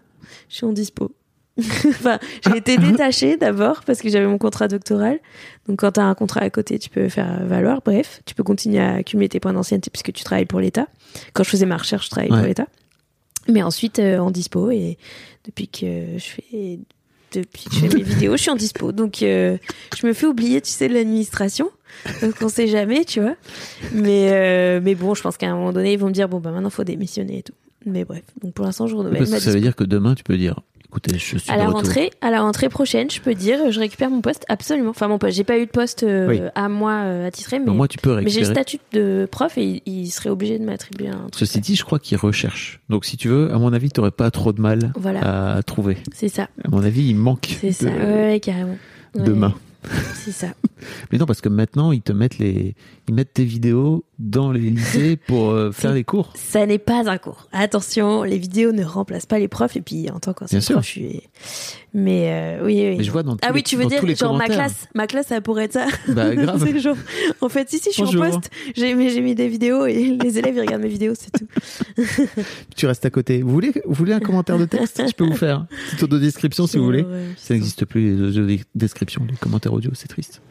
Je suis en dispo. [LAUGHS] enfin, j'ai été détachée d'abord parce que j'avais mon contrat doctoral. Donc, quand tu as un contrat à côté, tu peux faire valoir. Bref, tu peux continuer à accumuler tes points d'ancienneté puisque tu travailles pour l'État. Quand je faisais ma recherche, je travaillais Ouais. pour l'État. Mais ensuite, euh, en dispo. Et depuis que je fais, depuis que je fais mes [LAUGHS] vidéos, je suis en dispo. Donc, euh, je me fais oublier, tu sais, de l'administration. Donc, on sait jamais, tu vois. Mais, euh, mais bon, je pense qu'à un moment donné, ils vont me dire, bon, bah maintenant, faut démissionner et tout. Mais bref. Donc, pour l'instant, je renouvelle Parce ma que ça veut dire que demain, tu peux dire, écoutez, je suis À de la retour. rentrée, à la rentrée prochaine, je peux dire, je récupère mon poste absolument. Enfin mon poste, j'ai pas eu de poste euh, Oui. à moi euh, attitré, mais, Mais moi, tu peux mais j'ai le statut de prof et il, il serait obligé de m'attribuer un truc. Ceci dit, je crois qu'ils recherchent. Donc, si tu veux, à mon avis, tu n'aurais pas trop de mal Voilà. à trouver. C'est ça, À mon avis, il manque c'est de, ça, ouais, carrément. Ouais, de mains. C'est ça. [LAUGHS] Mais non, parce que maintenant, ils te mettent les, ils mettent tes vidéos dans les lycées [LAUGHS] pour euh, faire les cours. Ça n'est pas un cours. Attention, les vidéos ne remplacent pas les profs et puis en tant prof, je suis. Mais euh, oui, oui. Mais je vois dans Ah oui, les- tu veux dire genre ma classe, ma classe ça pourrait être ça. Bah, [LAUGHS] grave. C'est genre, en fait, si si, je suis Bonjour. en poste, j'ai mis des vidéos et les élèves ils regardent mes vidéos, c'est tout. [LAUGHS] Tu restes à côté. Vous voulez, vous voulez un commentaire de texte? Je peux vous faire. Petite audio-description si vous voulez. Ouais, Ça n'existe plus, les audio-descriptions, les commentaires audio, c'est triste.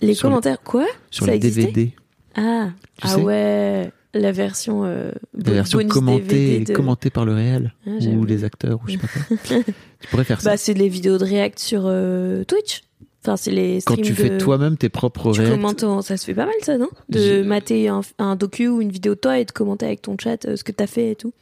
Les Sur commentaires, quoi? Sur Ça les DVD, Ah, Tu ah ouais, la version, euh, la version commentée, de- commentée par le réel, Ah, ou les acteurs, ou je sais pas quoi. [LAUGHS] tu pourrais faire ça. Bah, c'est les vidéos de React sur euh, Twitch. Enfin, c'est les Quand tu fais toi-même tes propres Tu commentes, ça se fait pas mal ça, non? De Je- mater un, un docu ou une vidéo de toi et de commenter avec ton chat euh, ce que t'as fait et tout.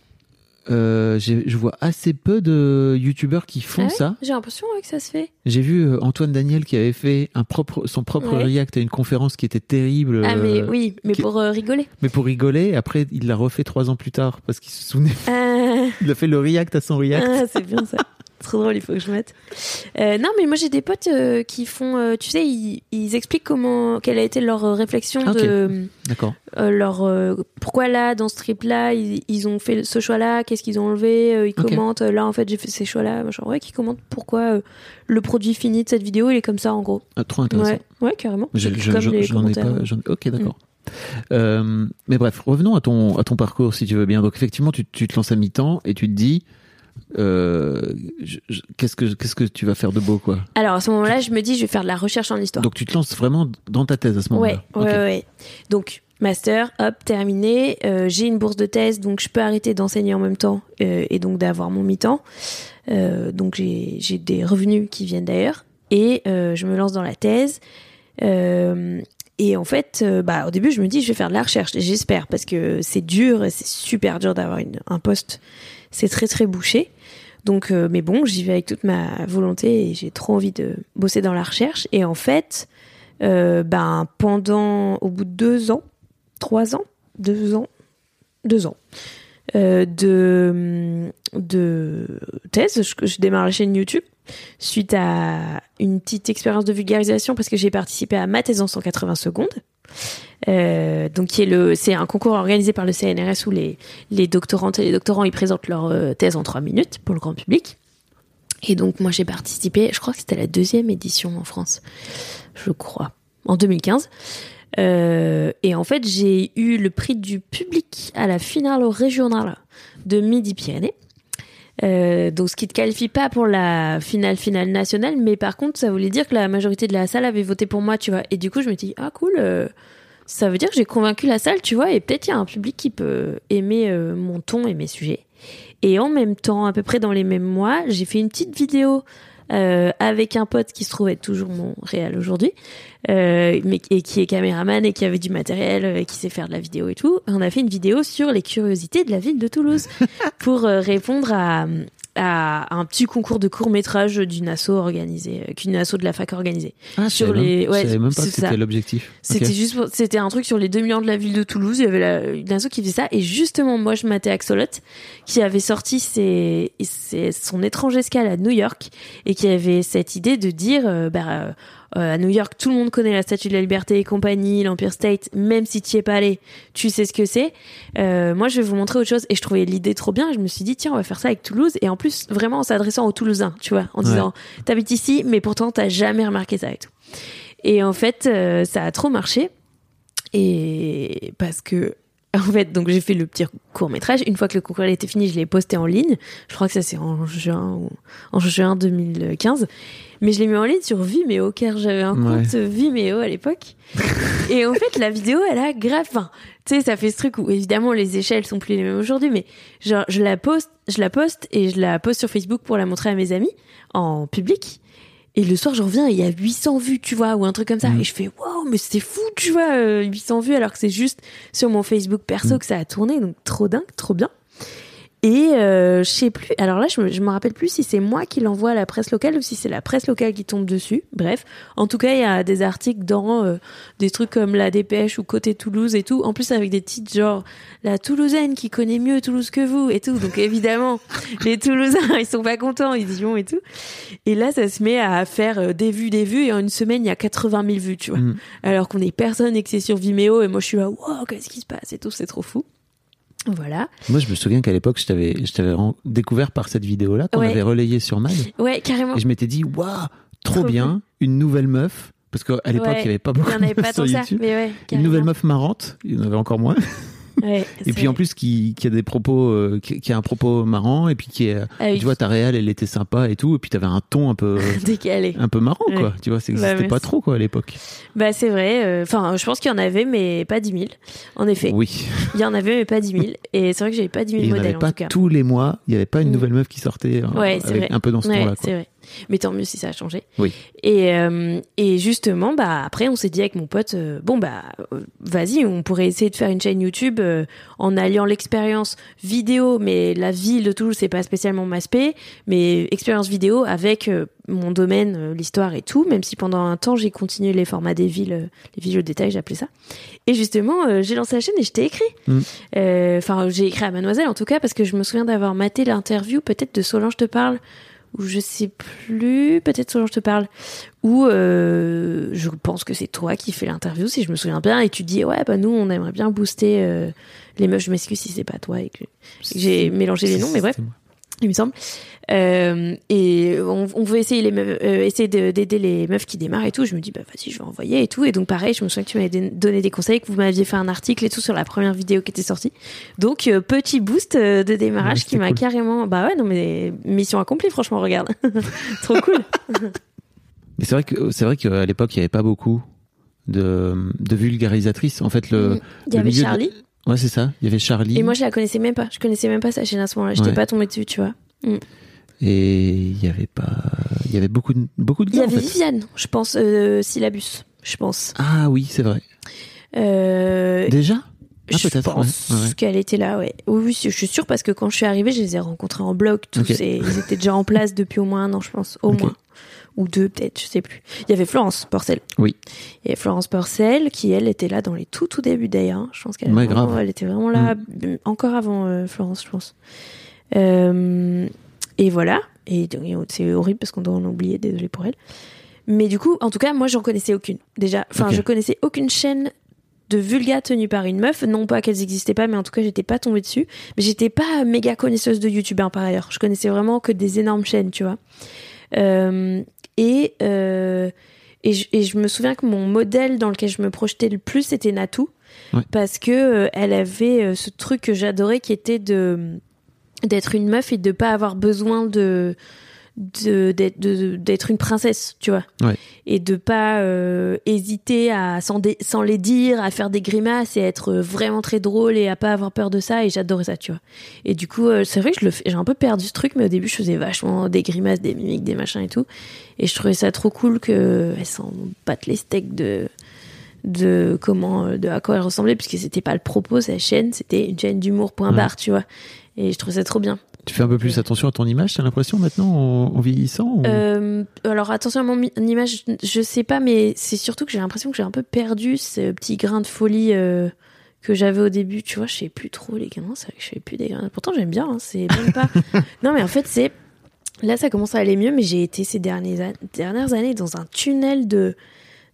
Euh, je vois assez peu de youtubeurs qui font Ah ouais ça. J'ai l'impression ouais, que ça se fait. J'ai vu euh, Antoine Daniel qui avait fait un propre, son propre Ouais. react à une conférence qui était terrible. ah, mais euh, oui, mais qui- pour rigoler. Mais pour rigoler, après, il l'a refait trois ans plus tard parce qu'il se souvenait. [LAUGHS] Il a fait le react à son react. ah, c'est bien ça. [LAUGHS] Trop drôle, il faut que je mette. Euh, non, mais moi j'ai des potes euh, qui font, euh, tu sais, ils, ils expliquent comment, quelle a été leur réflexion Ah, de D'accord. leur, pourquoi là dans ce trip là ils, ils ont fait ce choix là, qu'est-ce qu'ils ont enlevé, ils commentent là en fait j'ai fait ces choix là, machin. Ouais, qui commentent pourquoi le produit fini de cette vidéo il est comme ça en gros. Ah, trop intéressant. Ouais, ouais, carrément. J'en ai pas. j'en- Ok, d'accord. Euh, mais bref, revenons à ton à ton parcours si tu veux bien. Donc effectivement, tu, tu te lances à mi-temps et tu te dis, euh, qu'est-ce que qu'est-ce que tu vas faire de beau quoi? Alors à ce moment-là, je me dis je vais faire de la recherche en histoire. Donc tu te lances vraiment dans ta thèse à ce moment-là. ouais, Ok. ouais. Donc, master, hop, terminé. Euh, j'ai une bourse de thèse, donc je peux arrêter d'enseigner en même temps euh, et donc d'avoir mon mi-temps. Donc, j'ai des revenus qui viennent d'ailleurs. Et je me lance dans la thèse. Et en fait, bah, au début, je me dis, je vais faire de la recherche. J'espère, parce que c'est dur c'est super dur d'avoir un poste. C'est très, très bouché. Donc, euh, mais bon, j'y vais avec toute ma volonté et j'ai trop envie de bosser dans la recherche. Et en fait, euh, ben pendant au bout de deux ans, trois ans, deux ans, deux ans euh, de thèse, je, je démarre la chaîne YouTube suite à une petite expérience de vulgarisation parce que j'ai participé à ma thèse en 180 secondes. Euh, donc qui est le c'est un concours organisé par le CNRS où les doctorantes et les doctorants ils présentent leur euh, thèse en trois minutes pour le grand public. Et donc moi j'ai participé, je crois que c'était la deuxième édition en France, je crois. en 2015. Euh, et en fait, j'ai eu le prix du public à la finale régionale de Midi-Pyrénées. Donc ce qui te qualifie pas pour la finale finale nationale, mais par contre ça voulait dire que la majorité de la salle avait voté pour moi, tu vois. Et du coup je me dis ah cool, ça veut dire que j'ai convaincu la salle, tu vois, et peut-être il y a un public qui peut aimer euh, mon ton et mes sujets. Et en même temps, à peu près dans les mêmes mois, j'ai fait une petite vidéo euh, avec un pote qui se trouvait toujours mon réel aujourd'hui, euh, mais et qui est caméraman et qui avait du matériel, euh, et qui sait faire de la vidéo et tout. On a fait une vidéo sur les curiosités de la ville de Toulouse [LAUGHS] pour répondre à, à un petit concours de court métrage d'une asso organisée, euh, qu'une asso de la fac organisée. Ah, sur les, même, savais même pas c'était l'objectif. C'était Ok. juste, c'était un truc sur les 2 millions de la ville de Toulouse. Il y avait la, une asso qui faisait ça. Et justement, moi, je matais Axolot, qui avait sorti ses, ses- son étrange escale à New York et qui avait cette idée de dire, euh, bah, euh, à New York, tout le monde connaît la Statue de la Liberté et compagnie, l'Empire State, même si tu y es pas allé, tu sais ce que c'est. Euh, moi, je vais vous montrer autre chose. Et je trouvais l'idée trop bien. Je me suis dit, tiens, on va faire ça avec Toulouse. Et en plus, vraiment en s'adressant aux Toulousains, tu vois, en Ouais. disant, t'habites ici, mais pourtant, t'as jamais remarqué ça et tout. Et en fait, euh, ça a trop marché. Et parce que, en fait, donc j'ai fait le petit court métrage. Une fois que le concours était fini, je l'ai posté en ligne. Je crois que ça c'est en juin ou en juin 2015. Mais je l'ai mis en ligne sur Vimeo car j'avais un Ouais. compte Vimeo à l'époque. [LAUGHS] et en fait, la vidéo, elle a grave. Enfin, tu sais, ça fait ce truc où évidemment les échelles sont plus les mêmes aujourd'hui, mais genre je la poste, je la poste et je la poste sur Facebook pour la montrer à mes amis en public. Et le soir, je reviens et il y a 800 vues, tu vois, ou un truc comme ça. Mm. Et je fais, waouh, mais c'était fou, tu vois, euh, 800 vues, alors que c'est juste sur mon Facebook perso Mm. que ça a tourné. Donc, trop dingue, trop bien. Et euh, je sais plus. Alors là, je me, je me rappelle plus si c'est moi qui l'envoie à la presse locale ou si c'est la presse locale qui tombe dessus. Bref, en tout cas, il y a des articles dans euh, des trucs comme la Dépêche ou Côté Toulouse et tout. En plus, avec des titres genre la Toulousaine qui connaît mieux Toulouse que vous et tout. Donc évidemment, [LAUGHS] les Toulousains, ils sont pas contents, ils y vont et tout. Et là, ça se met à faire euh, des vues, des vues, et en une semaine, il y a 80 000 vues, tu vois. Mm. Alors qu'on est personne et que c'est sur Vimeo, et moi je suis là, wow, qu'est-ce qui se passe? et tout, c'est trop fou. Voilà. Moi, je me souviens qu'à l'époque, je t'avais, je t'avais découvert par cette vidéo-là qu'on Ouais. avait relayée sur Mad. Ouais, carrément. Et je m'étais dit, waouh, trop, Trop bien, une nouvelle meuf. Parce qu'à l'époque, Ouais. il n'y avait pas beaucoup de meufs sur tant ça, YouTube. mais ouais. Une nouvelle meuf marrante, il y en avait encore moins. [LAUGHS] Ouais, Et puis en plus, qui, qui a des propos, euh, qui, qui a un propos marrant, et puis qui est, Ah oui. tu vois, ta réelle, elle était sympa et tout, et puis t'avais un ton un peu, [LAUGHS] décalé. un peu marrant, quoi. Ouais. Tu vois, ça Bah, n'existait pas merci. trop, quoi, à l'époque. Bah c'est vrai. euh, Enfin, je pense qu'il y en avait, mais pas 10 000. En effet, Oui. il y en avait, mais pas 10 000. [LAUGHS] Et c'est vrai que j'avais pas 10 Et 000 il n'y en modèles avait en pas tout cas. tous les mois, il n'y avait pas une Mm. nouvelle meuf qui sortait euh, Ouais, avec un peu dans ce Ouais, ton-là, c'est quoi. vrai. Mais tant mieux si ça a changé. Oui. Et, euh, et justement, bah après, on s'est dit avec mon pote, euh, bon bah euh, vas-y, on pourrait essayer de faire une chaîne YouTube en alliant l'expérience vidéo, mais la ville de Toulouse, c'est pas spécialement ma spé, mais expérience vidéo avec mon domaine, l'histoire et tout. Même si pendant un temps, j'ai continué les formats des villes, les villes au détail, j'appelais ça. Et justement, j'ai lancé la chaîne et je t'ai écrit. Mm. Enfin, j'ai écrit à Mademoiselle en tout cas parce que je me souviens d'avoir maté l'interview peut-être de Solange te parle ou je sais plus, peut-être Solange te parle, ou euh, je pense que c'est toi qui fais l'interview si je me souviens bien et tu dis ouais bah nous on aimerait bien booster euh, les meufs. Je m'excuse si c'est pas toi et que, j'ai mélangé les noms, mais bref. Il me semble. Euh, et on, on veut essayer les meufs, euh, essayer de- d'aider les meufs qui démarrent et tout. Je me dis bah vas-y, je vais envoyer et tout. Et donc pareil, je me souviens que tu m'avais don- donné des conseils, que vous m'aviez fait un article et tout sur la première vidéo qui était sortie. Donc euh, petit boost de démarrage Ouais, qui m'a cool. carrément bah ouais non mais mission accomplie franchement regarde, [LAUGHS] trop cool. [LAUGHS] Mais c'est vrai que c'est vrai qu'à l'époque, il n'y avait pas beaucoup de, de vulgarisatrices. En fait, le. Il y le avait de- Charlie Ouais, c'est ça. Il y avait Charlie. et moi je la connaissais même pas. Je connaissais même pas sa chaîne à ce moment-là. J'étais Ouais. pas tombée dessus, tu vois. Et il y avait pas, il y avait beaucoup de, beaucoup de Il y en avait fait. Viviane, je pense, euh, syllabus, je pense. Ah oui, c'est vrai. Euh, Déjà? Ah, je pense ouais, ouais, ouais. qu'elle était là, ouais. Oui, je suis sûre parce que quand je suis arrivée, je les ai rencontrés en bloc tous et ils étaient déjà en place depuis au moins un an, je pense, au moins. Ou deux, peut-être, je sais plus. Il y avait Florence Porcel. Oui. Avait Florence Porcel qui, elle, était là dans les tout, tout débuts d'ailleurs. hein. Je pense qu'elle Ouais. Mm. elle était vraiment là, euh, encore avant euh, Florence, je pense. Euh, et voilà. Et donc, c'est horrible parce qu'on doit en oublier, désolé pour elle. Mais du coup, en tout cas, moi, j'en connaissais aucune. Déjà, enfin, je connaissais aucune chaîne de vulga tenue par une meuf. Non pas qu'elles existaient pas, mais en tout cas, j'étais pas tombée dessus. Mais j'étais pas méga connaisseuse de YouTube, hein, par ailleurs. Je connaissais vraiment que des énormes chaînes, tu vois. Euh, et euh, Et je, et je me souviens que mon modèle dans lequel je me projetais le plus, c'était Natou. Ouais. Parce que euh, elle avait euh, ce truc que j'adorais qui était de d'être une meuf et de pas avoir besoin de- d'être une princesse, tu vois. Ouais. Et de pas euh, hésiter à sans, dé- sans les dire, à faire des grimaces et être vraiment très drôle et à pas avoir peur de ça. Et j'adorais ça, tu vois. Et du coup, euh, c'est vrai que j'ai un peu perdu ce truc, mais au début, je faisais vachement des grimaces, des mimiques, des machins et tout. Et je trouvais ça trop cool que elle s'en batte les steaks de de comment euh, de à quoi elle ressemblait puisque c'était pas le propos sa chaîne c'était une chaîne d'humour point Ouais. barre tu vois et je trouvais ça trop bien Tu fais un peu plus attention à ton image, t'as l'impression maintenant en, en vieillissant ou- Euh, alors attention à mon image, je sais pas, mais c'est surtout que j'ai l'impression que j'ai un peu perdu ce petit grain de folie euh, que j'avais au début. Tu vois, je sais plus trop les gamins, c'est vrai que je fais plus des grains. Pourtant j'aime bien, hein, c'est même pas. [LAUGHS] non mais en fait c'est là ça commence à aller mieux, mais j'ai été ces dernières dernières années dans un tunnel de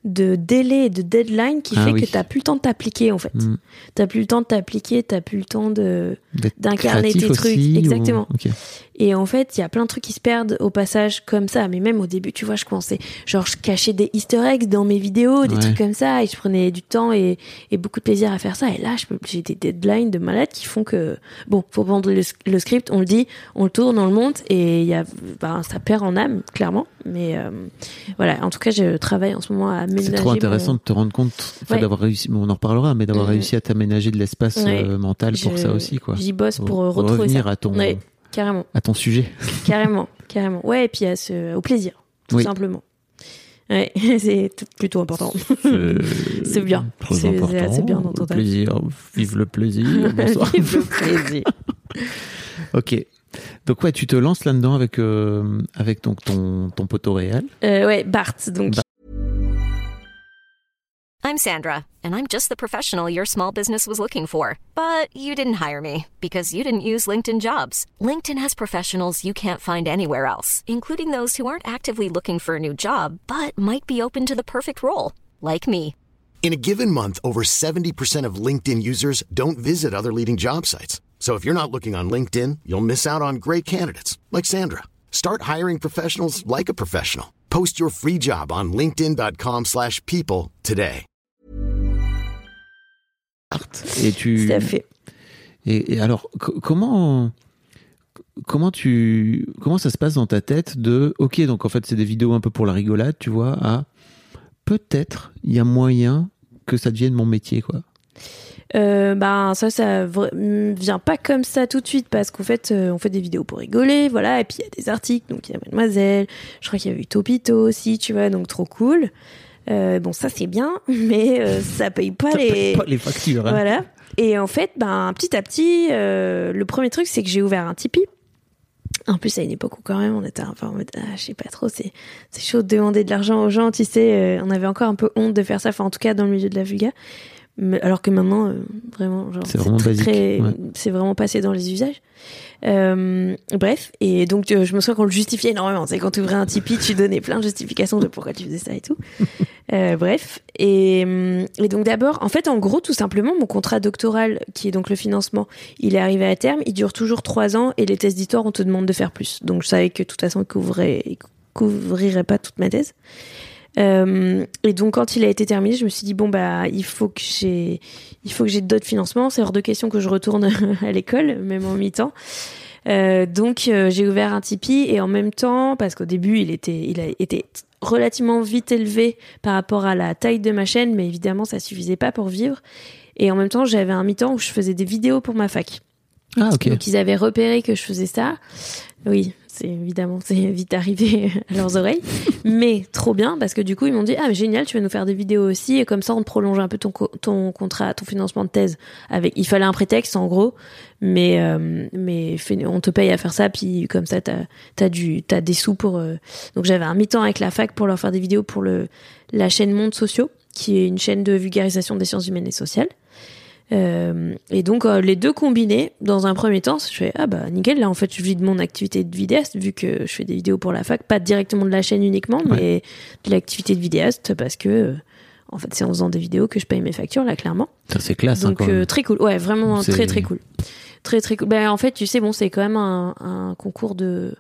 de délai et de deadline qui Ah fait oui. que t'as plus le temps de t'appliquer en fait. Mm. T'as plus le temps de t'appliquer, t'as plus le temps de d'incarner tes trucs, aussi, ou- exactement. Et en fait, il y a plein de trucs qui se perdent au passage comme ça. Mais même au début, tu vois, je commençais, genre, je cachais des easter eggs dans mes vidéos, des Ouais. trucs comme ça, et je prenais du temps et, et beaucoup de plaisir à faire ça. Et là, j'ai des deadlines de malade qui font que, bon, faut prendre le, le script, on le dit, on le tourne, on le monte, et il y a, ben, ça perd en âme, clairement. Mais euh, voilà, en tout cas, je travaille en ce moment à aménager. C'est trop intéressant mon- de te rendre compte, Ouais. d'avoir réussi, bon, on en reparlera, mais d'avoir Mhm. réussi à t'aménager de l'espace Ouais. euh, mental pour Je- ça aussi, quoi. J'y bosse pour euh, retrouver revenir ça. à ton, Ouais, carrément. à ton sujet. Carrément, carrément. Ouais, et puis à ce, au plaisir, tout Oui. simplement. Ouais, [LAUGHS] c'est plutôt important. C'est [LAUGHS] bien. C'est- bien dans ton plaisir, vive le plaisir. [LAUGHS] Bonsoir. Vive le plaisir. ok. Donc ouais, tu te lances là-dedans avec euh, avec donc ton ton poteau réel. Euh, ouais, Bart. Donc, Bart. I'm Sandra, and I'm just the professional your small business was looking for. But you didn't hire me because you didn't use LinkedIn jobs. LinkedIn has professionals you can't find anywhere else, including those who aren't actively looking for a new job but might be open to the perfect role, like me. In a given month, over 70% of LinkedIn users don't visit other leading job sites. So if you're not looking on LinkedIn, you'll miss out on great candidates like Sandra. Start hiring professionals like a professional. Post your free job on linkedin.com/people slash people today. Et tu tout à fait. Et, et alors, co- comment comment tu comment ça se passe dans ta tête de ok donc en fait c'est des vidéos un peu pour la rigolade tu vois à peut-être il y a moyen que ça devienne mon métier quoi? Euh, ben ça, ça mm, vient pas comme ça tout de suite parce qu'en fait, euh, on fait des vidéos pour rigoler, voilà. Et puis il y a des articles, donc il y a Mademoiselle. Je crois qu'il y a eu Topito aussi, tu vois, donc trop cool. Euh, bon, ça c'est bien, [LAUGHS] mais euh, ça paye pas Ça les. paye pas les factures. hein. Voilà. Et en fait, ben, petit à petit, euh, le premier truc, c'est que j'ai ouvert un Tipeee. En plus, à une époque où quand même, on était un peu en mode, ah, je sais pas trop, c'est, c'est chaud de demander de l'argent aux gens, tu sais, on avait encore un peu honte de faire ça, enfin, en tout cas, dans le milieu de la vulga. Mais, alors que maintenant, euh, vraiment, genre, C'est vraiment ouais. c'est vraiment passé dans les usages. Euh, bref, et donc euh, je me souviens qu'on le justifiait énormément. C'est quand tu ouvrais un Tipeee, tu donnais plein de justifications de pourquoi tu faisais ça et tout. Euh, bref, et, hum, et donc d'abord, en fait, en gros, tout simplement, mon contrat doctoral, qui est donc le financement, il est arrivé à terme. Il dure toujours trois ans et les tests d'histoire, on te demande de faire plus. Donc je savais que de toute façon, il couvrait, il couvrirait pas toute ma thèse. Euh, et donc quand il a été terminé, je me suis dit bon bah il faut que j'ai il faut que j'ai d'autres financements. C'est hors de question que je retourne [LAUGHS] à l'école, même en mi-temps. Euh, donc euh, j'ai ouvert un Tipeee et en même temps parce qu'au début il était il a été relativement vite élevé par rapport à la taille de ma chaîne, mais évidemment ça suffisait pas pour vivre. Et en même temps j'avais un mi-temps où je faisais des vidéos pour ma fac. Ah ok. Donc ils avaient repéré que je faisais ça. Oui, c'est évidemment c'est [LAUGHS] vite arrivé à leurs oreilles, mais trop bien parce que du coup ils m'ont dit ah mais génial tu vas nous faire des vidéos aussi et comme ça on te prolonge un peu ton co- ton contrat ton financement de thèse avec il fallait un prétexte en gros. Mais euh, mais on te paye à faire ça puis comme ça t'as du t'as des sous pour euh, donc j'avais un mi-temps avec la fac pour leur faire des vidéos pour le la chaîne Monde Sociaux qui est une chaîne de vulgarisation des sciences humaines et sociales euh, et donc euh, les deux combinés, dans un premier temps, je fais ah bah nickel. Là en fait, je vis de mon activité de vidéaste vu que je fais des vidéos pour la fac, pas directement de la chaîne uniquement, mais de l'activité de vidéaste parce que euh, en fait c'est en faisant des vidéos que je paye mes factures là clairement. Ça c'est classe hein, donc très cool, ouais vraiment très très cool, très très cool. Ben en fait tu sais bon c'est quand même un, un concours de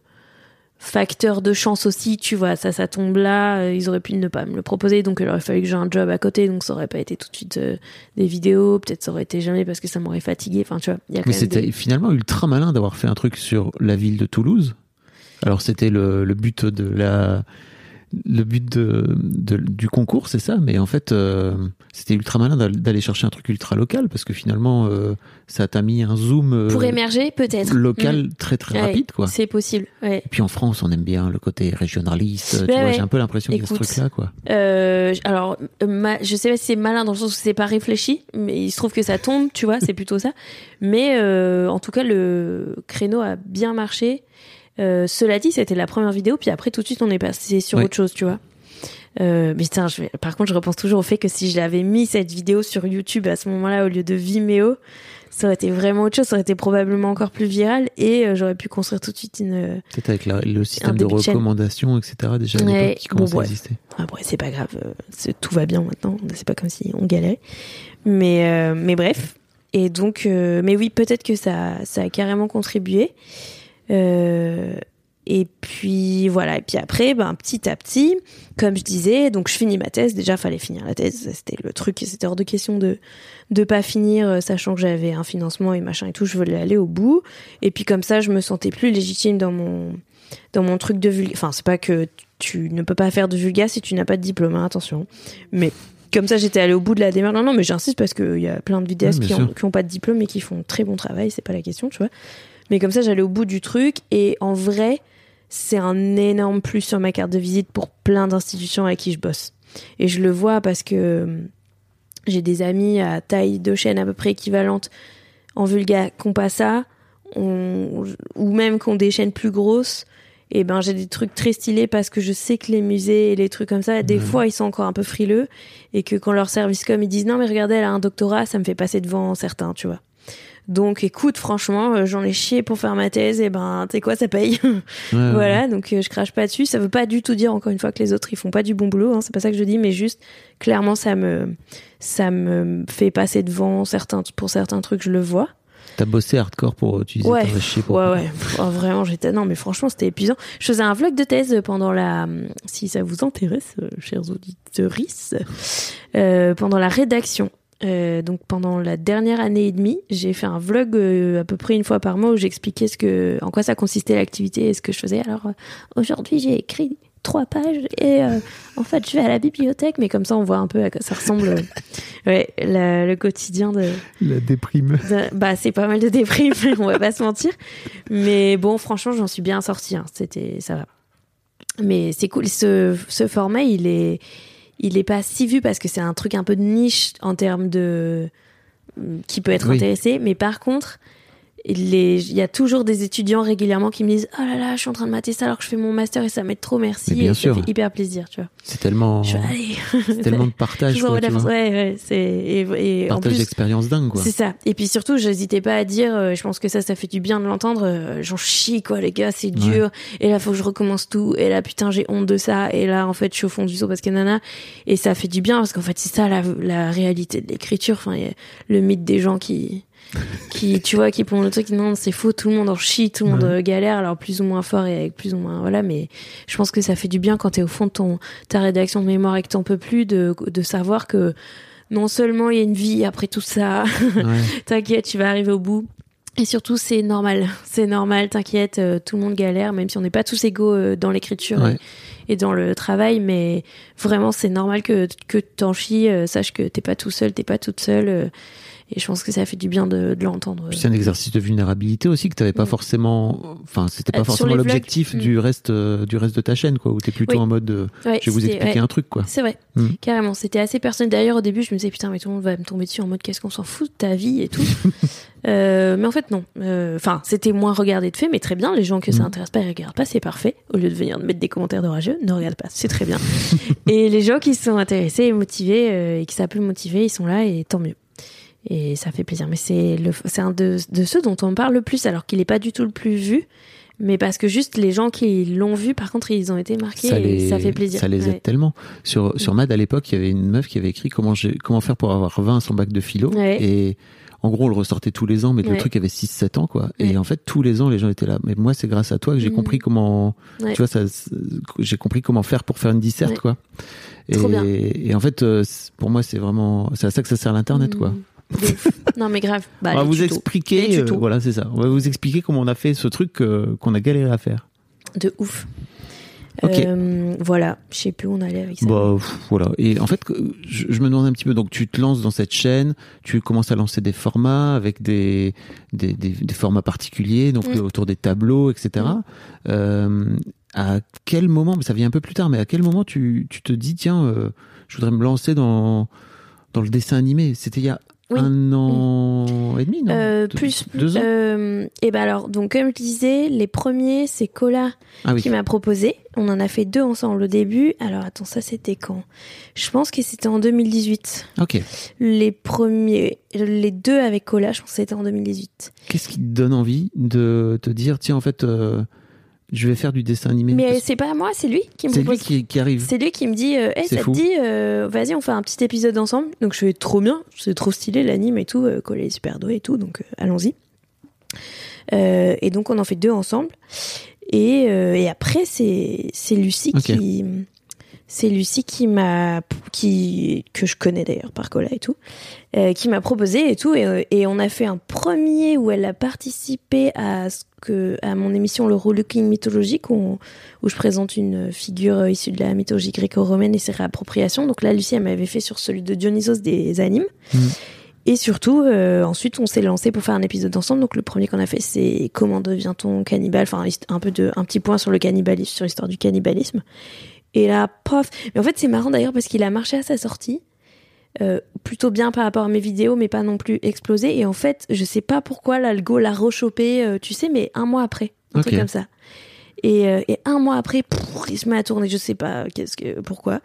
facteur de chance aussi, tu vois, ça, ça tombe là, euh, ils auraient pu ne pas me le proposer, donc il aurait fallu que j'ai un job à côté, donc ça aurait pas été tout de suite euh, des vidéos, peut-être ça aurait été jamais parce que ça m'aurait fatigué, enfin tu vois. y a Mais c'était des- finalement ultra malin d'avoir fait un truc sur la ville de Toulouse. Alors c'était le, le but de la le but de, de- du concours, c'est ça. Mais en fait, euh, c'était ultra malin d'al- d'aller chercher un truc ultra local parce que finalement, euh, ça t'a mis un zoom euh, Pour émerger, peut-être. local Mm. très très Ouais, rapide, quoi. C'est possible, ouais. Et puis en France, on aime bien le côté régionaliste. Ouais, j'ai un peu l'impression a ce truc-là, quoi. Euh, alors, ma- je sais pas si c'est malin dans le sens où c'est pas réfléchi, mais il se trouve que ça tombe, tu vois, c'est plutôt ça. Mais en tout cas, le créneau a bien marché. Euh, cela dit, c'était la première vidéo, puis après tout de suite on est passé sur autre chose, tu vois. Euh, mais je vais... par contre, je repense toujours au fait que si je l'avais mis cette vidéo sur YouTube à ce moment-là au lieu de Vimeo, ça aurait été vraiment autre chose, ça aurait été probablement encore plus viral et euh, j'aurais pu construire tout de suite une. Peut-être avec la- le système de chaîne. recommandation, etc. Déjà à Ouais, qui commence bon, à exister. Après, c'est pas grave, tout va bien maintenant. C'est pas comme si on galérait. Mais, euh, mais bref. Et donc, mais oui, peut-être que ça, ça a carrément contribué. Euh, et puis voilà. Et puis après, ben, petit à petit, comme je disais, donc je finis ma thèse. Déjà, fallait finir la thèse. C'était le truc. C'était hors de question de de pas finir, euh, sachant que j'avais un financement et machin et tout. Je voulais aller au bout. Et puis comme ça, je me sentais plus légitime dans mon dans mon truc de vulga. Enfin, c'est pas que tu ne peux pas faire de vulga si tu n'as pas de diplôme, hein, attention. Mais comme ça, j'étais allée au bout de la démarche. Non, non, mais j'insiste parce qu'il y a plein de vidéastes qui bien ont, sûr. qui ont pas de diplôme et qui font très bon travail, c'est pas la question, tu vois. Mais comme ça, j'allais au bout du truc et en vrai, c'est un énorme plus sur ma carte de visite pour plein d'institutions avec qui je bosse. Et je le vois parce que euh, j'ai des amis à taille de chaîne à peu près équivalente en vulga qui ont pas ça, on- ou même qui ont des chaînes plus grosses. Et ben j'ai des trucs très stylés parce que je sais que les musées et les trucs comme ça, des fois ils sont encore un peu frileux et que quand leur service com ils disent non mais regardez elle a un doctorat, ça me fait passer devant certains, tu vois. Donc écoute franchement euh, j'en ai chié pour faire ma thèse et ben tu quoi ça paye. [LAUGHS] Ouais, ouais. Voilà, donc euh, je crache pas dessus. Ça veut pas du tout dire encore une fois que les autres ils font pas du bon boulot. Hein, c'est pas ça que je dis, mais juste clairement ça me ça me fait passer devant certains pour certains trucs. Je le vois. T'as bossé hardcore pour utiliser Ouais, chier pour ouais, ouais. Oh, vraiment, j'étais non, mais franchement c'était épuisant. Je faisais un vlog de thèse pendant la, si ça vous intéresse, euh, chers auditeurs, euh, pendant la rédaction. Euh, donc pendant la dernière année et demie, j'ai fait un vlog euh, à peu près une fois par mois où j'expliquais ce que, en quoi ça consistait l'activité et ce que je faisais. Alors euh, aujourd'hui, j'ai écrit trois pages et en fait, je vais à la bibliothèque, mais comme ça, on voit un peu à quoi ça ressemble. ouais, la- le quotidien de. La déprime. de- bah, c'est pas mal de déprime, [LAUGHS] on va pas se mentir. Mais bon, franchement, j'en suis bien sortie. hein. C'était, ça va. Mais c'est cool. Ce, ce format, il est, il est pas si vu parce que c'est un truc un peu de niche en termes de qui peut être Oui. intéressé. Mais par contre, il y a toujours des étudiants régulièrement qui me disent oh là là, je suis en train de mater ça alors que je fais mon master et ça m'aide trop, merci. Bien et sûr. ça fait hyper plaisir, tu vois. C'est tellement, Je c'est tellement de partage, [LAUGHS] quoi, tu vois. ouais, ouais, c'est et, Partage d'expérience dingue, quoi. c'est ça. Et puis surtout, j'hésitais pas à dire, euh, je pense que ça, ça fait du bien de l'entendre. euh, J'en chie, quoi, les gars, c'est dur. Et là, faut que je recommence tout. Et là, putain, j'ai honte de ça. Et là, en fait, je suis au fond du seau parce que nana. Et ça fait du bien parce qu'en fait, c'est ça la, la réalité de l'écriture. Enfin, le mythe des gens qui, qui, tu vois, qui font le truc. Non, c'est faux. Tout le monde en chie, tout le monde Ouais. euh, galère. Alors, plus ou moins fort et avec plus ou moins, voilà. Mais je pense que ça fait du bien quand t'es au fond de ton, ta rédaction de mémoire et que t'en peux plus de, de savoir que, non seulement il y a une vie après tout ça, Ouais. [LAUGHS] T'inquiète, tu vas arriver au bout. Et surtout, c'est normal. C'est normal, t'inquiète, euh, tout le monde galère, même si on n'est pas tous égaux euh, dans l'écriture Ouais. et, et dans le travail, mais vraiment, c'est normal que, que t'en chies, euh, sache que t'es pas tout seul, t'es pas toute seule. Euh, et je pense que ça fait du bien de, de l'entendre. C'est un exercice de vulnérabilité aussi que t'avais pas Mm. forcément, enfin c'était Euh, pas sur forcément l'objectif mm. du reste euh, du reste de ta chaîne quoi, où t'es plutôt Oui. en mode euh, Ouais, je vais vous expliquer ouais. un truc quoi. C'est vrai, Mm. carrément. C'était assez personnel. D'ailleurs, au début, je me disais, putain, mais tout le monde va me tomber dessus en mode, qu'est-ce qu'on s'en fout de ta vie et tout. [LAUGHS] Euh, mais en fait, non. Euh, Enfin, c'était moins regardé de fait, mais très bien. Les gens que ça intéresse pas, ils regardent pas, c'est parfait. Au lieu de venir mettre des commentaires de rageux, ne regarde pas, c'est très bien. [LAUGHS] et les gens qui sont intéressés et motivés euh, et qui savent plus motiver, ils sont là et tant mieux. Et ça fait plaisir. Mais c'est le, c'est un de, de ceux dont on parle le plus, alors qu'il est pas du tout le plus vu. Mais parce que juste les gens qui l'ont vu, par contre, ils ont été marqués ça, et les, ça fait plaisir. ça les aide Ouais. tellement. Sur, sur Mad, à l'époque, il y avait une meuf qui avait écrit comment, j'ai- comment faire pour avoir 20 à son bac de philo. Ouais. Et en gros, on le ressortait tous les ans, mais le truc avait 6-7 ans, quoi. Et en fait, tous les ans, les gens étaient là. Mais moi, c'est grâce à toi que j'ai Mhm. compris comment, tu vois, ça, j'ai compris comment faire pour faire une disserte, quoi. Et, et en fait, euh, pour moi, c'est vraiment, c'est à ça que ça sert l'internet, quoi. Non, mais grave. Bah, on va vous tutos. expliquer, euh, voilà, c'est ça. On va vous expliquer comment on a fait ce truc euh, qu'on a galéré à faire. De ouf. Ok. Euh, voilà, je sais plus où on allait avec ça. Bah voilà. Et en fait, je, je me demande un petit peu. Donc, tu te lances dans cette chaîne, tu commences à lancer des formats avec des des, des, des formats particuliers, donc autour des tableaux, etc. Euh, à quel moment, mais ça vient un peu plus tard, mais à quel moment tu, tu te dis tiens, euh, je voudrais me lancer dans dans le dessin animé? C'était il y a Oui. un an et demi, non Euh, plus, deux ans. euh, et ben alors, donc comme je disais, les premiers, c'est Cola ah oui. qui m'a proposé. On en a fait deux ensemble au début. Alors attends, ça c'était quand? Je pense que c'était en 2018. Ok. Les premiers, les deux avec Cola, je pense que c'était en 2018. Qu'est-ce qui te donne envie de te dire tiens en fait euh, je vais faire du dessin animé Mais c'est pas moi, c'est lui qui me C'est lui qui, qui arrive. C'est lui qui me dit, euh, Hey, C'est ça fou. te dit, euh, vas-y, on fait un petit épisode ensemble. Donc je fais trop bien, c'est trop stylé l'anime et tout, euh, Cola est super doué et tout, donc euh, allons-y. Euh, et donc on en fait deux ensemble. Et, et après c'est Lucie qui c'est Lucie qui m'a qui que je connais d'ailleurs par Cola et tout euh, qui m'a proposé et tout et, euh, et on a fait un premier où elle a participé à ce que à mon émission le Relooking mythologique où, où je présente une figure euh, issue de la mythologie gréco-romaine et ses réappropriations donc là Lucie elle m'avait fait sur celui de Dionysos des animes Mhm. et surtout, euh, ensuite, on s'est lancé pour faire un épisode ensemble. Donc, le premier qu'on a fait, c'est comment devient-on cannibale? Enfin, un peu de, un petit point sur le cannibalisme, sur l'histoire du cannibalisme. Et là, pof. Mais en fait, c'est marrant d'ailleurs parce qu'il a marché à sa sortie. euh, plutôt bien par rapport à mes vidéos, mais pas non plus explosé. Et en fait, je sais pas pourquoi l'algo l'a rechopé, euh, tu sais, mais un mois après, un truc comme ça. Et, euh, et un mois après, pff, il se met à tourner. Je sais pas qu'est-ce que, pourquoi.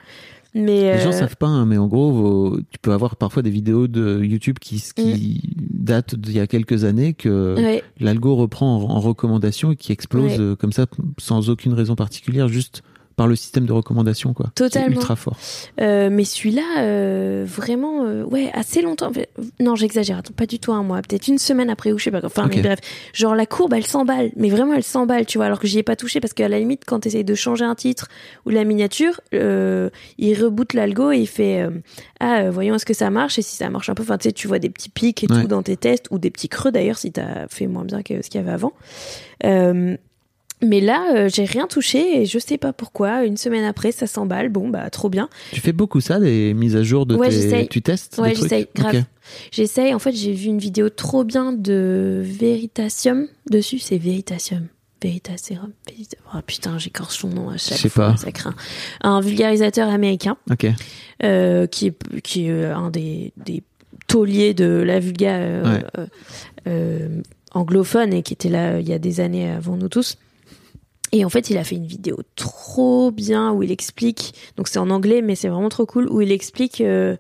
Mais Les gens savent pas, hein, mais en gros, vos- tu peux avoir parfois des vidéos de YouTube qui, qui datent d'il y a quelques années que ouais. l'algo reprend en, en recommandation et qui explose Ouais. comme ça sans aucune raison particulière, juste par le système de recommandation, quoi. Totalement. ultra fort. Euh, mais celui-là, euh, vraiment, euh, ouais, assez longtemps. Non, j'exagère. Attends, pas du tout un mois. Peut-être une semaine après ou je sais pas. Enfin, mais bref. Genre, la courbe, elle s'emballe. Mais vraiment, elle s'emballe, tu vois. Alors que j'y ai pas touché parce qu'à la limite, quand tu essayes de changer un titre ou la miniature, il reboot l'algo et il fait, ah, voyons est-ce que ça marche. Et si ça marche un peu, enfin, tu sais, tu vois des petits pics et Ouais. tout dans tes tests ou des petits creux d'ailleurs si t'as fait moins bien que ce qu'il y avait avant. Mais là, euh, j'ai rien touché et je sais pas pourquoi. Une semaine après, ça s'emballe. Bon, bah, trop bien. Tu fais beaucoup ça, des mises à jour de Ouais, tes... Tu testes Ouais, j'essaye, grave. J'essaye. En fait, j'ai vu une vidéo trop bien de Veritasium dessus. C'est Veritasium. Veritaserum. Verita- Oh putain, j'écorche son nom à chaque Je sais fois. pas. Ça craint. Un vulgarisateur américain Ok. euh, qui est, qui est euh, un des, des tauliers de la vulga euh, Ouais. anglophone et qui était là il y a des années avant nous tous. Et en fait, il a fait une vidéo trop bien où il explique, donc c'est en anglais, mais c'est vraiment trop cool, où il explique euh,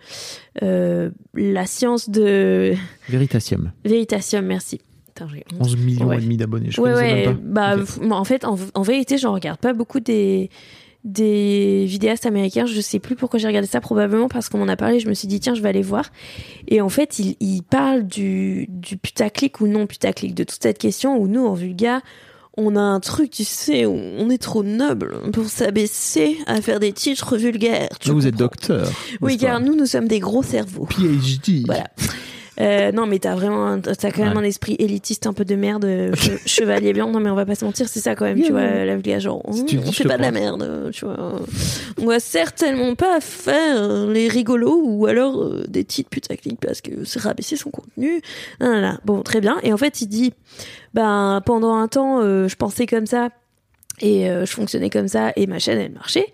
euh, la science de [LAUGHS] Veritasium. Veritasium, merci. Putain, j'ai honte. 11 millions Ouais. et demi d'abonnés, je ouais, ouais, même pas. bah, en fait, en, en vérité, j'en regarde pas beaucoup des, des vidéastes américains. Je sais plus pourquoi j'ai regardé ça, probablement parce qu'on m'en a parlé. Je me suis dit, tiens, je vais aller voir. Et en fait, il, il parle du, du putaclic ou non putaclic, de toute cette question où nous, en vulga, on a un truc, tu sais, où on est trop noble pour s'abaisser à faire des titres vulgaires. tu vous êtes docteur. Oui, car nous, nous sommes des gros cerveaux. PhD. Voilà. Euh, non, mais t'as vraiment, un- t'as quand même Ouais. un esprit élitiste un peu de merde, euh, [LAUGHS] che- chevalier blanc. Non, mais on va pas se mentir, c'est ça quand même, tu vois, la vulga, genre, Si tu le on dis, je fait te pas de la prends. merde, euh, tu vois. On va certainement pas faire les rigolos ou alors euh, des titres putaclic parce que c'est rabaisser son contenu. Non, non, non. Bon, très bien. Et en fait, il dit, ben, pendant un temps, euh, je pensais comme ça et euh, je fonctionnais comme ça et ma chaîne, elle marchait.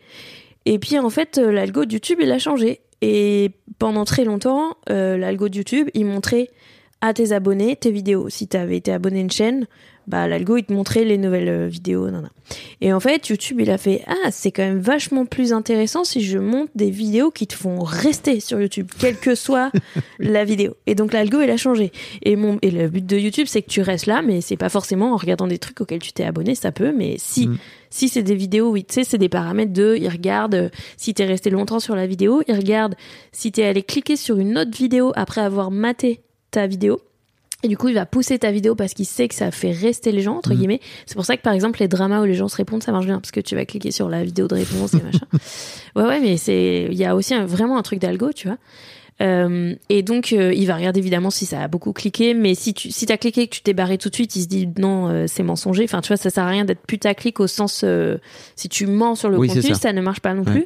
Et puis, en fait, euh, l'algo de YouTube, il a changé. Et pendant très longtemps, euh, l'algo de YouTube, il montrait à tes abonnés tes vidéos. Si tu avais été abonné à une chaîne, bah l'algo il te montrait les nouvelles euh, vidéos. nan, nan. Et en fait, YouTube il a fait ah c'est quand même vachement plus intéressant si je monte des vidéos qui te font rester sur YouTube, quelle que soit [LAUGHS] la vidéo. Et donc l'algo il a changé. Et mon et le but de YouTube c'est que tu restes là, mais c'est pas forcément en regardant des trucs auxquels tu t'es abonné, ça peut, mais si Mm. si c'est des vidéos, oui, tu sais, c'est des paramètres de, il regarde euh, si t'es resté longtemps sur la vidéo, il regarde si t'es allé cliquer sur une autre vidéo après avoir maté ta vidéo. Et du coup, il va pousser ta vidéo parce qu'il sait que ça fait rester les gens, entre Mhm. guillemets. C'est pour ça que, par exemple, les dramas où les gens se répondent, ça marche bien parce que tu vas cliquer sur la vidéo de réponse et machin. [LAUGHS] Ouais, ouais, mais c'est, il y a aussi un- vraiment un truc d'algo, tu vois. Euh, et donc, euh, il va regarder évidemment si ça a beaucoup cliqué, mais si tu si t'as cliqué et que tu t'es barré tout de suite, il se dit non, euh, c'est mensonger. Enfin, tu vois, ça sert à rien d'être putaclic au sens si tu mens sur le Oui, contenu, ça. ça. ne marche pas non Ouais. plus.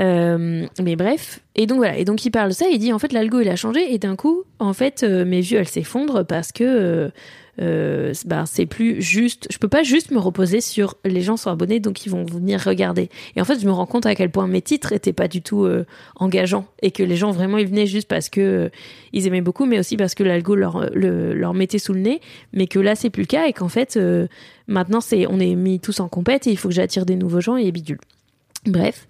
Euh, mais bref, et donc voilà, et donc il parle de ça, il dit en fait l'algo il a changé. Et d'un coup en fait euh, mes vues elles s'effondrent parce que c'est- bah, c'est plus juste, je peux pas juste me reposer sur les gens sont abonnés donc ils vont venir regarder. Et en fait je me rends compte à quel point mes titres étaient pas du tout engageants et que les gens vraiment ils venaient juste parce que ils aimaient beaucoup mais aussi parce que l'algo leur, le- leur mettait sous le nez. Mais que là c'est plus le cas et qu'en fait maintenant c'est on est mis tous en compète et il faut que j'attire des nouveaux gens et bidule. Bref.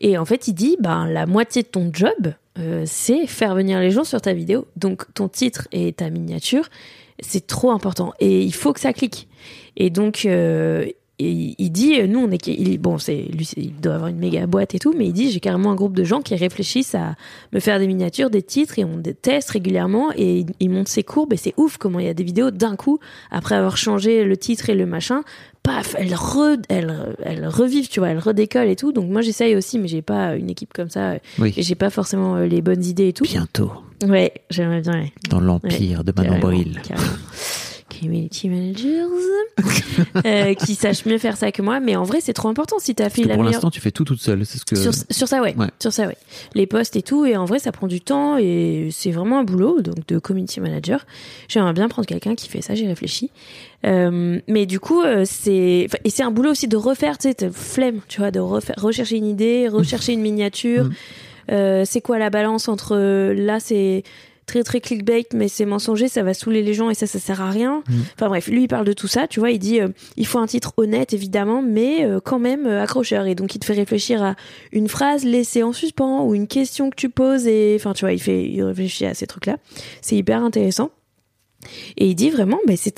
Et en fait, il dit, ben, la moitié de ton job, euh, c'est faire venir les gens sur ta vidéo. Donc, ton titre et ta miniature, c'est trop important. Et il faut que ça clique. Et donc, euh, et il dit, nous, on est, il, bon, lui, il doit avoir une méga boîte et tout, mais il dit, j'ai carrément un groupe de gens qui réfléchissent à me faire des miniatures, des titres, et on teste régulièrement, et il, il monte ses courbes, et c'est ouf comment il y a des vidéos d'un coup, après avoir changé le titre et le machin, paf, elles, re, elles, elles revivent, tu vois, elles redécollent et tout. Donc moi, j'essaye aussi, mais j'ai pas une équipe comme ça, Oui. et j'ai pas forcément euh, les bonnes idées et tout. Bientôt, Ouais, j'aimerais bien, ouais. dans l'empire de Manon Bril. Community managers euh, qui sachent mieux faire ça que moi, mais en vrai c'est trop important si t'as fait la pour meilleure l'instant, tu fais tout toute seule. C'est ce que. sur, sur ça ouais. Ouais. sur ça ouais les posts et tout et en vrai ça prend du temps et c'est vraiment un boulot donc de community manager j'aimerais bien prendre quelqu'un qui fait ça j'ai réfléchi Euh, mais du coup euh, c'est et c'est un boulot aussi de refaire tu sais flemme tu vois de refaire rechercher une idée rechercher une miniature [LAUGHS] Mm. Euh, c'est quoi la balance entre là c'est très très clickbait mais c'est mensonger ça va saouler les gens et ça ça sert à rien. Mm. enfin bref lui il parle de tout ça tu vois il dit euh, il faut un titre honnête évidemment mais euh, quand même euh, accrocheur. Et donc il te fait réfléchir à une phrase laissée en suspens ou une question que tu poses et enfin tu vois il fait il réfléchit à ces trucs là c'est hyper intéressant et il dit vraiment mais c'est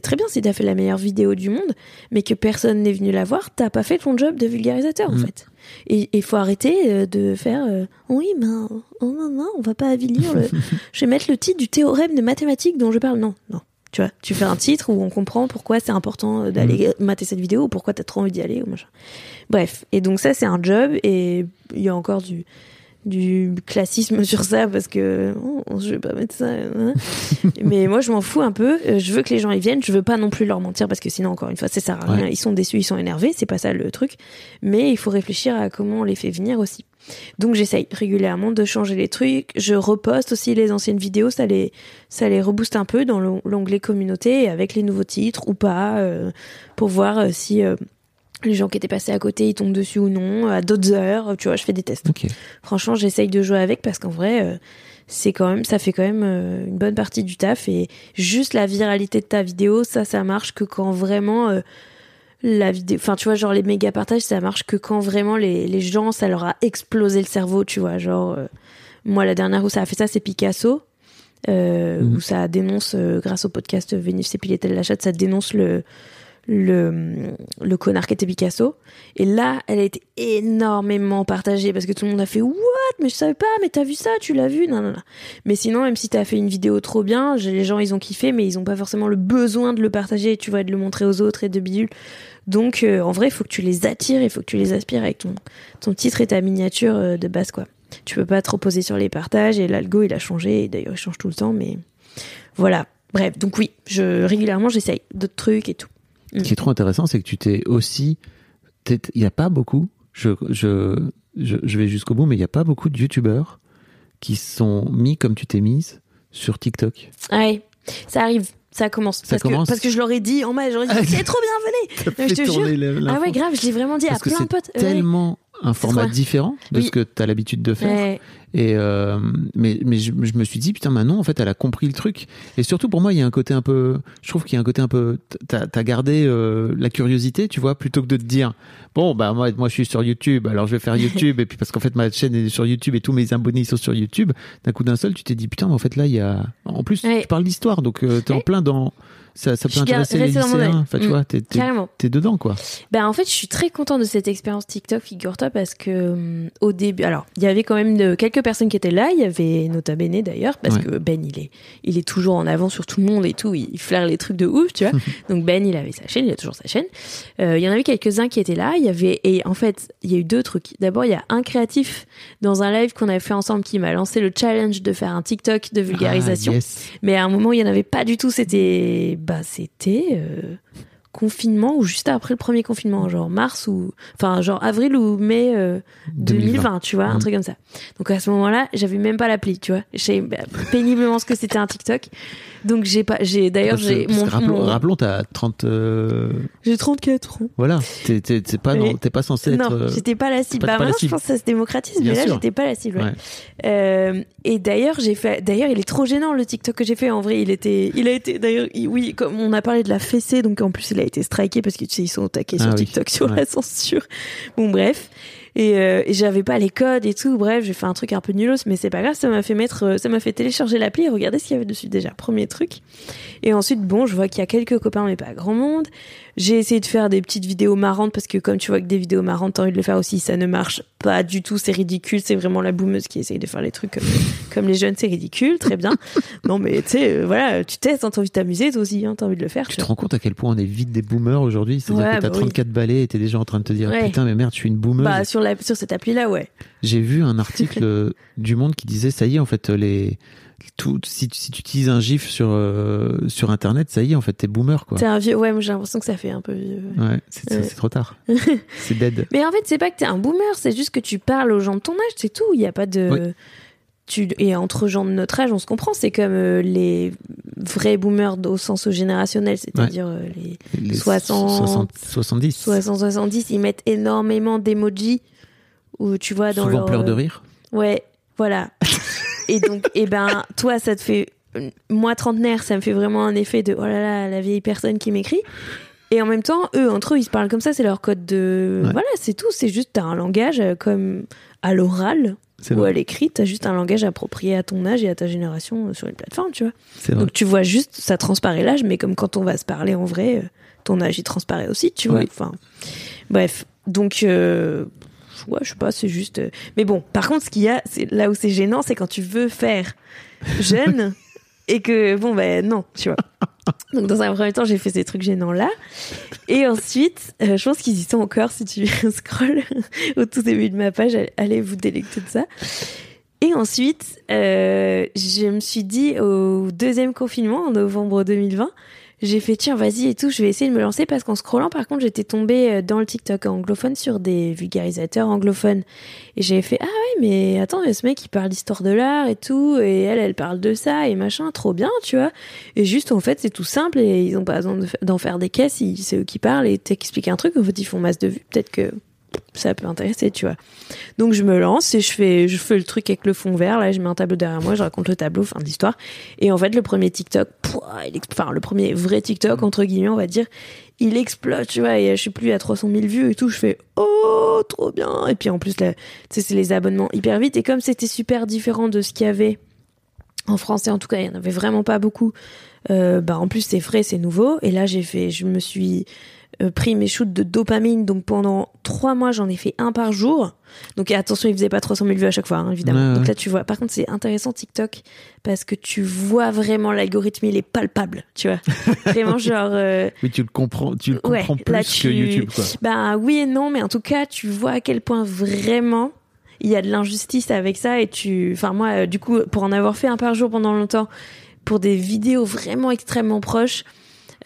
très bien si t'as fait la meilleure vidéo du monde mais que personne n'est venu la voir t'as pas fait ton job de vulgarisateur en Mm. fait. Et il faut arrêter euh, de faire euh, oui ben oh non non on va pas avilir le [LAUGHS] je vais mettre le titre du théorème de mathématiques dont je parle. Non non tu vois tu fais un titre où on comprend pourquoi c'est important euh, d'aller mater cette vidéo ou pourquoi t'as trop envie d'y aller ou machin. Bref et donc ça c'est un job et il y a encore du du classisme [LAUGHS] sur ça parce que oh, je vais pas mettre ça hein. [LAUGHS] mais moi je m'en fous un peu. Euh, je veux que les gens y viennent. Je veux pas non plus leur mentir parce que sinon encore une fois ça. Sert à rien Ouais. ils sont déçus ils sont énervés. C'est pas ça le truc. Mais il faut réfléchir à comment on les fait venir aussi. Donc j'essaye régulièrement de changer les trucs. Je reposte aussi les anciennes vidéos. Ça les ça les rebooste un peu dans l'on- l'onglet communauté avec les nouveaux titres ou pas euh, pour voir euh, si euh, les gens qui étaient passés à côté ils tombent dessus ou non à d'autres heures tu vois je fais des tests Ok. franchement j'essaye de jouer avec parce qu'en vrai euh, c'est quand même ça fait quand même euh, une bonne partie du taf et juste la viralité de ta vidéo ça ça marche que quand vraiment euh, la vidéo enfin tu vois genre les méga partages ça marche que quand vraiment les, les gens ça leur a explosé le cerveau tu vois genre euh, moi la dernière où ça a fait ça c'est Picasso euh, Mhm. où ça dénonce euh, grâce au podcast Vénus et Piletel la chatte ça dénonce le le, le connard qui était Picasso. Et là, elle a été énormément partagée parce que tout le monde a fait What? Mais je savais pas, mais t'as vu ça, tu l'as vu? Non, non, non. Mais sinon, même si t'as fait une vidéo trop bien, les gens ils ont kiffé, mais ils ont pas forcément le besoin de le partager, tu vois, de le montrer aux autres et de bidule. Donc, euh, en vrai, il faut que tu les attires, il faut que tu les aspires avec ton, ton titre et ta miniature euh, de base, quoi. Tu peux pas te reposer sur les partages et l'algo il a changé, d'ailleurs il change tout le temps, mais voilà. Bref, donc oui, je régulièrement j'essaye d'autres trucs et tout. Ce qui est trop intéressant, c'est que tu t'es aussi. Il n'y a pas beaucoup, je, je, je, je vais jusqu'au bout, mais il n'y a pas beaucoup de youtubeurs qui sont mis comme tu t'es mise sur TikTok. Ouais, ça arrive, ça commence. Ça parce, commence. Que, parce que je l'aurais dit en mode, j'aurais dit, [LAUGHS] c'est trop bien, venez Mais je te jure. Ah ouais, grave, je l'ai vraiment dit Parce à plein de potes. Tellement un format différent de Oui. ce que tu as l'habitude de faire. Ouais. Et euh, mais mais je, je me suis dit putain Manon en fait elle a compris le truc. Et surtout pour moi il y a un côté un peu, je trouve qu'il y a un côté un peu, t'as as gardé euh, la curiosité, tu vois, plutôt que de te dire bon bah moi moi je suis sur YouTube, alors je vais faire [LAUGHS] YouTube et puis parce qu'en fait ma chaîne est sur YouTube et tous mes abonnés sont sur YouTube. D'un coup d'un seul tu t'es dit putain mais en fait là il y a, en plus Ouais. tu parles d'histoire donc euh, t'es en plein dans ça, ça peut intéresser les lycéens. Enfin, tu Mm. vois, t'es, t'es, dedans, quoi. Ben en fait, je suis très contente de cette expérience TikTok, figure-toi, parce que hum, au début, alors il y avait quand même de, quelques personnes qui étaient là. Il y avait Nota Bene d'ailleurs, parce Ouais. que Ben il est, il est toujours en avant sur tout le monde et tout. Il, il flaire les trucs de ouf, tu vois. [LAUGHS] Donc Ben il avait sa chaîne, il a toujours sa chaîne. Euh, il y en avait quelques-uns qui étaient là. Il y avait et en fait il y a eu deux trucs. D'abord il y a un créatif dans un live qu'on avait fait ensemble qui m'a lancé le challenge de faire un TikTok de vulgarisation. Ah, yes. Mais à un moment, il y en avait pas du tout. C'était, bah, c'était euh, confinement ou juste après le premier confinement, genre mars ou, enfin, genre avril ou mai euh, 2020, tu vois, un Mhm. truc comme ça. Donc à ce moment-là, j'avais même pas l'appli, tu vois. Je savais péniblement ce que c'était un TikTok. Donc j'ai pas, j'ai d'ailleurs j'ai mon, rappelons, mon- rappelons, t'as 30. euh, j'ai 34 ans. Voilà. T'es, pas, t'es pas censé être. Non, euh, j'étais pas la cible. pas- Bah pas maintenant, je pense que ça se démocratise, Bien mais là, j'étais pas la cible. ouais. Ouais. Euh, et d'ailleurs, j'ai fait. D'ailleurs, il est trop gênant le TikTok que j'ai fait. En vrai, il était. Il a été. D'ailleurs, il- oui, comme on a parlé de la fessée, donc en plus, il a été striké parce que tu sais, ils sont attaqués Ah sur oui. TikTok sur Ouais. la censure. Bon, bref. Et, euh, et j'avais pas les codes et tout. Bref, j'ai fait un truc un peu nulos, mais c'est pas grave. Ça m'a fait mettre, euh, ça m'a fait télécharger l'appli et regarder ce qu'il y avait dessus déjà. Premier truc. Et ensuite, bon, je vois qu'il y a quelques copains, mais pas grand monde. J'ai essayé de faire des petites vidéos marrantes parce que comme tu vois que des vidéos marrantes, t'as envie de le faire aussi, ça ne marche pas du tout, c'est ridicule, c'est vraiment la boumeuse qui essaye de faire les trucs comme, comme les jeunes, c'est ridicule, très bien. [LAUGHS] Non mais tu sais, euh, voilà, tu testes, hein, t'as envie de t'amuser, toi aussi, hein, t'as envie de le faire. Tu te rends compte à quel point on est vite des boomers aujourd'hui? C'est-à-dire Ouais, que t'as bah oui. 34 balais et t'es déjà en train de te dire Ouais. putain mais merde je suis une boomeuse. Bah sur la sur cette appli là, ouais. J'ai vu un article [LAUGHS] euh, du Monde qui disait ça y est en fait les tout si, si tu utilises un gif sur euh, sur internet ça y est en fait t'es boomer quoi. T'es un vieux, ouais, moi j'ai l'impression que ça fait un peu vieux. ouais. Ouais, c'est, Ouais. trop tard. [LAUGHS] c'est dead. Mais en fait, c'est pas que t'es un boomer, c'est juste que tu parles aux gens de ton âge, c'est tout. Il y a pas de. Oui. Tu, et entre gens de notre âge, on se comprend. C'est comme euh, les vrais boomers au sens générationnel, c'est-à-dire euh, les Les 60, 60 70 60-70, ils mettent énormément d'emojis où tu vois dans souvent leur... pleure de rire. Ouais, voilà. [LAUGHS] et donc, et ben, toi, ça te fait. Moi, trentenaire, ça me fait vraiment un effet de oh là là, la vieille personne qui m'écrit. Et en même temps, eux, entre eux, ils se parlent comme ça, c'est leur code de. Ouais. Voilà, c'est tout. C'est juste, t'as un langage euh, comme à l'oral ou à l'écrit, t'as juste un langage approprié à ton âge et à ta génération euh, sur une plateforme, tu vois. Vrai. Donc tu vois juste, ça transparaît l'âge, mais comme quand on va se parler en vrai, euh, ton âge il transparaît aussi, tu vois. Oui. Enfin, bref. Donc, euh, ouais, je sais pas, c'est juste. euh, Mais bon, par contre, ce qu'il y a, c'est là où c'est gênant, c'est quand tu veux faire jeune [LAUGHS] et que bon ben non, tu vois. Donc dans un premier temps, j'ai fait ces trucs gênants là, et ensuite, euh, je pense qu'ils y sont encore. Si tu [LAUGHS] scrolles [LAUGHS] au tout début de ma page, allez vous délecter de ça. Et ensuite, euh, je me suis dit au deuxième confinement, en novembre 2020, j'ai fait tiens vas-y et tout, je vais essayer de me lancer parce qu'en scrollant par contre j'étais tombée euh, dans le TikTok anglophone sur des vulgarisateurs anglophones. Et j'ai fait ah ouais mais attends mais ce mec il parle d'histoire de l'art et tout et elle elle parle de ça et machin trop bien tu vois. Et juste en fait c'est tout simple et ils ont pas besoin d'en faire des caisses c'est eux qui parlent et t'expliques un truc en fait ils font masse de vues. Peut-être que ça peut intéresser, tu vois. Donc je me lance et je fais, je fais le truc avec le fond vert. Là, je mets un tableau derrière moi, je raconte le tableau, fin de l'histoire. Et en fait, le premier TikTok, pouah, il enfin le premier vrai TikTok entre guillemets, on va dire, il explose, tu vois. Et je suis plus à 300 000 vues et tout. Je fais oh trop bien. Et puis en plus, tu sais, c'est les abonnements hyper vite. Et comme c'était super différent de ce qu'il y avait en français, en tout cas, il y en avait vraiment pas beaucoup. Euh, bah en plus c'est frais, c'est nouveau. Et là, j'ai fait, je me suis euh, pris mes shoots de dopamine. Donc pendant trois mois, j'en ai fait un par jour. Donc attention, il faisait pas 300 000 vues à chaque fois, hein, évidemment. Ouais, Donc ouais. là, tu vois. Par contre, c'est intéressant TikTok parce que tu vois vraiment l'algorithme, il est palpable, tu vois. [LAUGHS] vraiment genre. euh, Oui, tu le comprends, tu le Ouais, comprends plus là, que tu- YouTube quoi. bah oui et non, mais en tout cas, tu vois à quel point vraiment il y a de l'injustice avec ça et tu, enfin moi, euh, du coup, pour en avoir fait un par jour pendant longtemps, pour des vidéos vraiment extrêmement proches,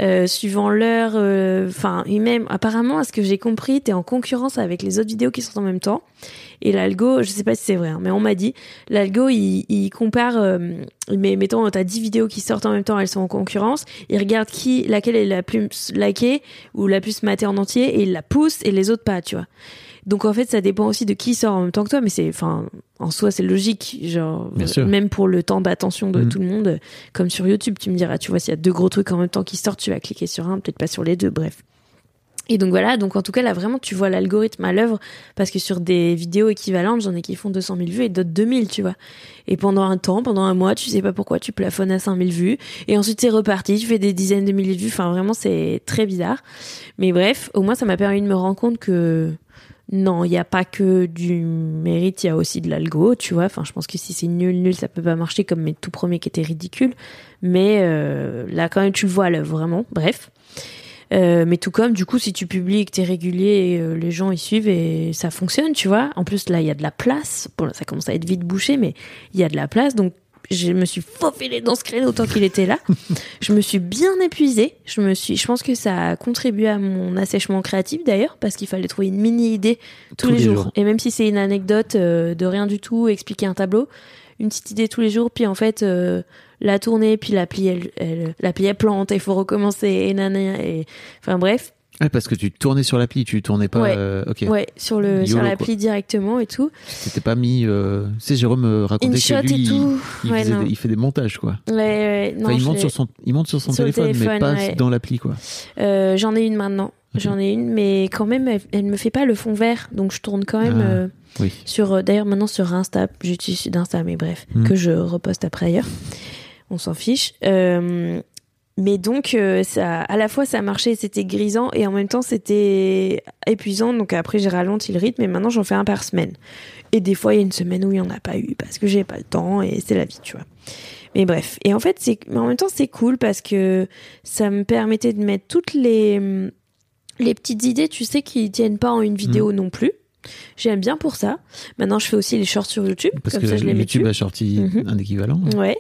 euh, suivant l'heure, euh, enfin et même apparemment, à ce que j'ai compris, t'es en concurrence avec les autres vidéos qui sortent en même temps. Et l'algo, je sais pas si c'est vrai, hein, mais on m'a dit, l'algo il, il compare, euh, mais mettons t'as 10 vidéos qui sortent en même temps, elles sont en concurrence, il regarde qui, laquelle est la plus likée ou la plus matée en entier et il la pousse et les autres pas, tu vois. Donc en fait, ça dépend aussi de qui sort en même temps que toi, mais c'est, enfin, en soi, c'est logique. Genre, même pour le temps d'attention de Mhm. tout le monde, comme sur YouTube, tu me diras, tu vois, s'il y a deux gros trucs en même temps qui sortent, tu vas cliquer sur un, peut-être pas sur les deux, bref. Et donc voilà, donc en tout cas là vraiment tu vois l'algorithme à l'œuvre parce que sur des vidéos équivalentes j'en ai qui font 200 000 vues et d'autres 2000 tu vois. Et pendant un temps, pendant un mois, tu sais pas pourquoi tu plafonnes à 5000 vues et ensuite c'est reparti, tu fais des dizaines de milliers de vues, enfin vraiment c'est très bizarre. Mais bref, au moins ça m'a permis de me rendre compte que non, il n'y a pas que du mérite, il y a aussi de l'algo, tu vois. Enfin, je pense que si c'est nul, nul, ça peut pas marcher comme mes tout premiers qui étaient ridicules. Mais euh, là, quand même, tu le vois vraiment. Bref. Euh, mais tout comme, du coup, si tu publies et que t'es régulier, euh, les gens y suivent et ça fonctionne, tu vois. En plus, là, il y a de la place. Bon, là, ça commence à être vite bouché, mais il y a de la place. Donc, je me suis faufilée dans ce créneau tant qu'il était là. [LAUGHS] je me suis bien épuisée. Je me suis, je pense que ça a contribué à mon assèchement créatif d'ailleurs, parce qu'il fallait trouver une mini idée tous, les, jours. Et même si c'est une anecdote euh, de rien du tout, expliquer un tableau, une petite idée tous les jours, puis en fait euh, la tourner, puis l'appli elle, elle, l'appli elle plante, il faut recommencer, et nanana, et enfin bref, Ouais, parce que tu tournais sur l'appli, tu tournais pas. Ouais. euh, ouais, sur le sur l'appli directement et tout. Tu t'étais pas mis. Euh... Tu sais, Jérôme me racontait que lui, et tout. il, il Ouais, faisait non. des- il fait des montages, quoi. Ouais, ouais, non, Enfin, il, monte sur son, il monte sur son Sur téléphone, mais pas ouais. dans l'appli, quoi. Euh, j'en ai une maintenant. J'en ai une, mais quand même, elle, elle me fait pas le fond vert, donc je tourne quand même Ah. euh, Oui. sur. euh, D'ailleurs, maintenant sur Insta, j'utilise d'Insta, mais bref, Hmm. que je reposte après ailleurs. On s'en fiche. Euh, mais donc, euh, ça, à la fois, ça marchait, c'était grisant, et en même temps, c'était épuisant. Donc après, j'ai ralenti le rythme, et maintenant, j'en fais un par semaine. Et des fois, il y a une semaine où il y en a pas eu parce que j'ai pas le temps, et c'est la vie, tu vois. Mais bref. Et en fait, c'est, mais en même temps, c'est cool parce que ça me permettait de mettre toutes les, les petites idées, tu sais, qui tiennent pas en une vidéo non plus. J'aime bien pour ça. Maintenant, je fais aussi les shorts sur YouTube. Parce comme que ça, je les mets YouTube a sorti Mhm. un équivalent. Ouais.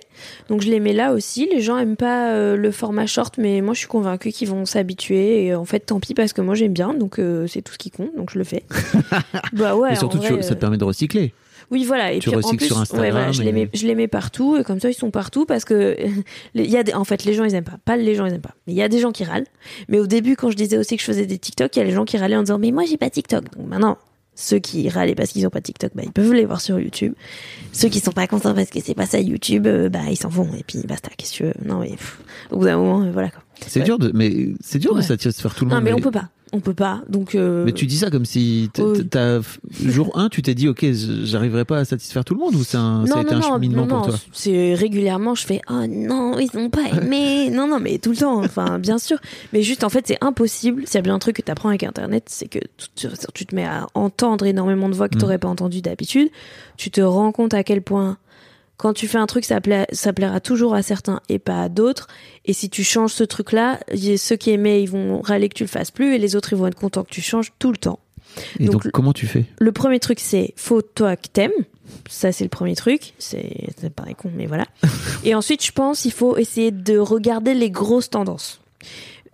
Donc je les mets là aussi. Les gens aiment pas euh, le format short, mais moi je suis convaincue qu'ils vont s'habituer. Et en fait, tant pis parce que moi j'aime bien, donc euh, c'est tout ce qui compte. Donc je le fais. [LAUGHS] bah ouais. Et surtout, tu- ça te euh, permet de recycler. oui, voilà. Et Tu puis en plus, sur Instagram ouais, voilà, je les et- mets, je les mets partout. Et comme ça, ils sont partout parce que [LAUGHS] il y a des, en fait, les gens ils aiment pas. Pas les gens ils aiment pas. Mais il y a des gens qui râlent. Mais au début, quand je disais aussi que je faisais des TikTok, il y a les gens qui râlaient en disant mais moi j'ai pas TikTok. Donc maintenant. Ceux qui râlaient parce qu'ils ont pas TikTok, bah, ils peuvent les voir sur YouTube. Ceux qui sont pas contents parce que c'est pas ça YouTube, euh, bah, ils s'en vont. Et puis, basta, qu'est-ce que tu veux? Non, mais, pff, au bout d'un moment, euh, voilà, quoi. C'est Ouais. dur de, mais c'est dur de satisfaire tout le Non, monde. mais on peut pas. On peut pas. Donc, euh, Mais tu dis ça comme si Oui. t'as jour 1, tu t'es dit ok, j'arriverai pas à satisfaire tout le monde ou c'est un, ça a été un cheminement non, pour non, toi? C'est régulièrement, je fais oh non, ils ont pas aimé. [LAUGHS] non, non, mais tout le temps. Enfin, bien sûr. Mais juste, en fait, c'est impossible. S'il y a bien un truc que tu apprends avec Internet, c'est que tu, tu te mets à entendre énormément de voix que Mm. t'aurais pas entendues d'habitude. Tu te rends compte à quel point quand tu fais un truc, ça, pla- ça plaira toujours à certains et pas à d'autres. Et si tu changes ce truc-là, ceux qui aimaient, ils vont râler que tu le fasses plus et les autres, ils vont être contents que tu changes tout le temps. Et Donc, donc, comment tu fais? Le premier truc, c'est faut toi que t'aimes. Ça, c'est le premier truc. C'est pareil con, mais voilà. [LAUGHS] Et ensuite, je pense il faut essayer de regarder les grosses tendances.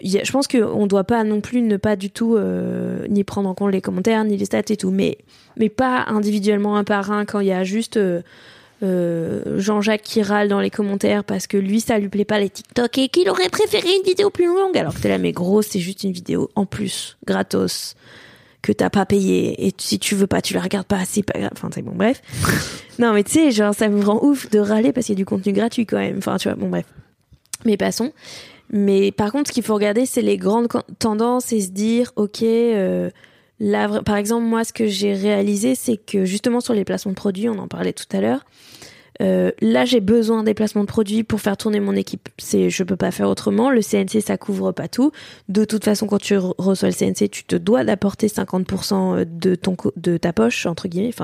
Je pense qu'on doit pas non plus ne pas du tout euh, ni prendre en compte les commentaires ni les stats et tout, mais mais pas individuellement un par un quand il y a juste euh, euh, Jean-Jacques qui râle dans les commentaires parce que lui ça lui plaît pas les TikTok et qu'il aurait préféré une vidéo plus longue. Alors que t'es là mais gros c'est juste une vidéo en plus gratos que t'as pas payé. Et si tu veux pas tu la regardes pas c'est pas grave. Enfin c'est bon bref. [LAUGHS] Non mais tu sais genre ça me rend ouf de râler parce qu'il y a du contenu gratuit quand même. Enfin tu vois bon bref. Mais passons. Mais par contre ce qu'il faut regarder c'est les grandes tendances et se dire ok euh, par exemple moi ce que j'ai réalisé c'est que justement sur les placements de produits on en parlait tout à l'heure euh, là, j'ai besoin des placements de produits pour faire tourner mon équipe. C'est, je peux pas faire autrement. Le CNC, ça couvre pas tout. De toute façon, quand tu re- reçois le CNC, tu te dois d'apporter 50% de ton, de ta poche, entre guillemets.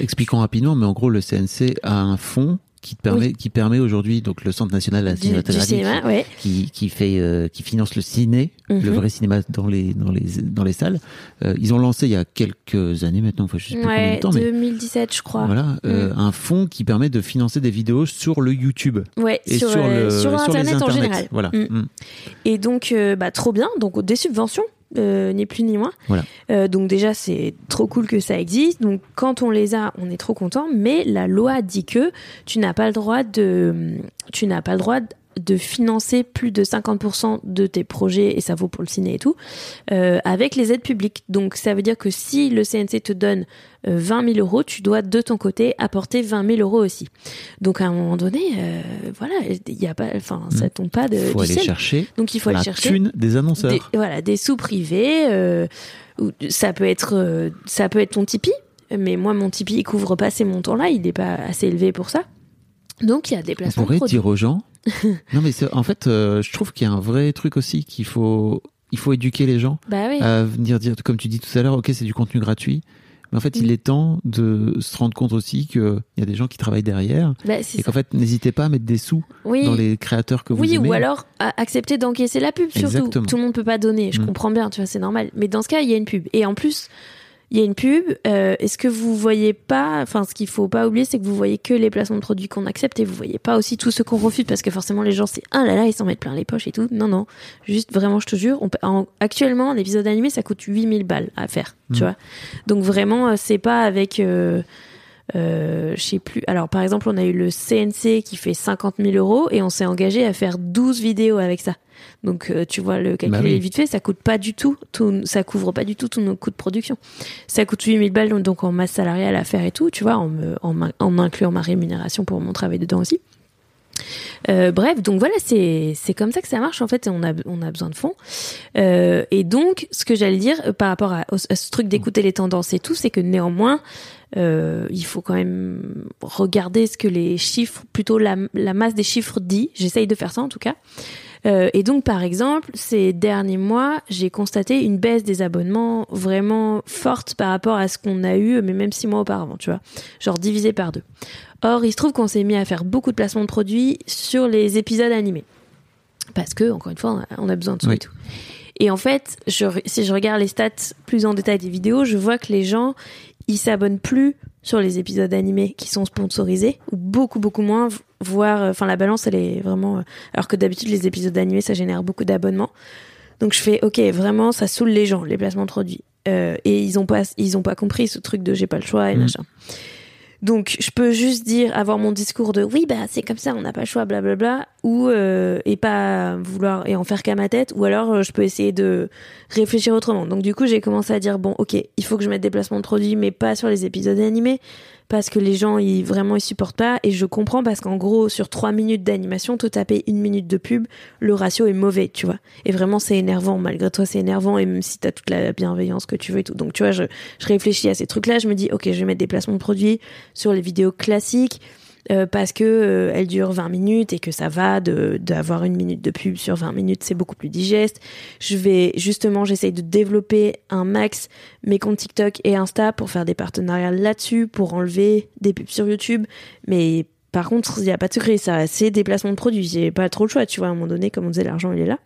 Expliquons rapidement, mais en gros, le CNC a un fonds qui permet, qui permet aujourd'hui, donc le Centre national de la du, cinéma, ouais. qui, qui fait, euh, qui finance le ciné, Mhm. le vrai cinéma dans les, dans les, dans les salles. Euh, ils ont lancé il y a quelques années maintenant, enfin, je sais plus combien Ouais, de temps, mais 2017, je crois. voilà, euh, Mm. un fonds qui permet de financer des vidéos sur le YouTube Ouais, et sur, sur, le, sur sur les Internet en général. Voilà. Mm. Mm. Et donc, bah, trop bien. Donc, des subventions, euh, ni plus ni moins. Voilà. Euh, donc, déjà, c'est trop cool que ça existe. Donc, quand on les a, on est trop content. Mais la loi dit que tu n'as pas le droit de, tu n'as pas le droit de financer plus de 50% de tes projets, et ça vaut pour le ciné et tout, euh, avec les aides publiques. Donc ça veut dire que si le CNC te donne 20 000 euros, tu dois de ton côté apporter 20 000 euros aussi. Donc à un moment donné, euh, voilà, il y a pas, enfin ça tombe pas de. Il faut du aller ciel. chercher Donc il faut la aller chercher thune des annonceurs. des, voilà, des sous privés. euh, ça peut être, euh, ça peut être ton Tipeee, mais moi mon Tipeee il couvre pas ces montants-là, il n'est pas assez élevé pour ça. Donc il y a des On placements de pourrait dire aux gens. [LAUGHS] non, mais en fait, euh, je trouve qu'il y a un vrai truc aussi qu'il faut, il faut éduquer les gens Bah oui. à venir dire, comme tu dis tout à l'heure, ok, c'est du contenu gratuit. Mais en fait, il Mm. est temps de se rendre compte aussi qu'il y a des gens qui travaillent derrière Bah, et qu'en fait, n'hésitez pas à mettre des sous Oui. dans les créateurs que vous Oui, aimez. ou alors accepter d'encaisser la pub, surtout. Exactement. Tout le monde peut pas donner, je Mm. comprends bien, tu vois, c'est normal. Mais dans ce cas, il y a une pub. Et en plus, il y a une pub. euh, Est-ce que vous voyez pas, enfin, ce qu'il faut pas oublier, c'est que vous voyez que les placements de produits qu'on accepte et vous voyez pas aussi tout ce qu'on refuse parce que forcément les gens c'est ah là là ils s'en mettent plein les poches et tout. Non non, juste vraiment je te jure, on peut- en- actuellement un épisode animé ça coûte 8000 balles à faire, tu Mm. vois. Donc vraiment euh, c'est pas avec euh, euh, je sais plus. Alors, par exemple, on a eu le CNC qui fait 50 000 euros et on s'est engagé à faire 12 vidéos avec ça. Donc, euh, tu vois, le calcul Bah oui. est vite fait. Ça coûte pas du tout, tout, ça couvre pas du tout tous nos coûts de production. Ça coûte 8 000 balles, donc en masse salariale à faire et tout, tu vois, en, me, en, incluant ma rémunération pour mon travail dedans aussi. Euh, bref, donc voilà, c'est comme ça que ça marche en fait. et On a on a besoin de fonds. Euh, et donc, ce que j'allais dire par rapport à, à ce truc d'écouter les tendances et tout, c'est que néanmoins, euh, il faut quand même regarder ce que les chiffres, plutôt la, la masse des chiffres dit. J'essaye de faire ça en tout cas. Euh, et donc, par exemple, ces derniers mois, j'ai constaté une baisse des abonnements vraiment forte par rapport à ce qu'on a eu, mais même six mois auparavant, tu vois. Genre divisé par deux. Or, il se trouve qu'on s'est mis à faire beaucoup de placements de produits sur les épisodes animés. Parce que, encore une fois, on a, besoin de sous Oui. et tout. Et en fait, je, si je regarde les stats plus en détail des vidéos, je vois que les gens, ils s'abonnent plus sur les épisodes animés qui sont sponsorisés, ou beaucoup, beaucoup moins, voire, euh, enfin, la balance, elle est vraiment, euh, alors que d'habitude, les épisodes animés, ça génère beaucoup d'abonnements. Donc, je fais, ok, vraiment, ça saoule les gens, les placements de produits. Euh, et ils ont pas, ils ont pas compris ce truc de j'ai pas le choix et Mm. machin. Donc, je peux juste dire, avoir mon discours de oui, bah, c'est comme ça, on n'a pas le choix, blablabla, ou, euh, et pas vouloir, et en faire qu'à ma tête, ou alors euh, je peux essayer de réfléchir autrement. Donc, du coup, j'ai commencé à dire, bon, ok, il faut que je mette des placements de produits, mais pas sur les épisodes animés, parce que les gens, ils, vraiment, ils supportent pas, et je comprends parce qu'en gros, sur trois minutes d'animation, te taper une minute de pub, le ratio est mauvais, tu vois. Et vraiment, c'est énervant, malgré toi, c'est énervant, et même si t'as toute la bienveillance que tu veux et tout. Donc, tu vois, je, je réfléchis à ces trucs-là, je me dis, ok, je vais mettre des placements de produits sur les vidéos classiques, euh, parce que euh, elles durent 20 minutes et que ça va d'avoir une minute de pub sur 20 minutes, c'est beaucoup plus digeste. Je vais justement, j'essaye de développer un max mes comptes TikTok et Insta pour faire des partenariats là-dessus, pour enlever des pubs sur YouTube. Mais par contre, il n'y a pas de secret, ça, c'est des placements de produits. J'ai pas trop le choix, tu vois. À un moment donné, comme on disait, l'argent il est là.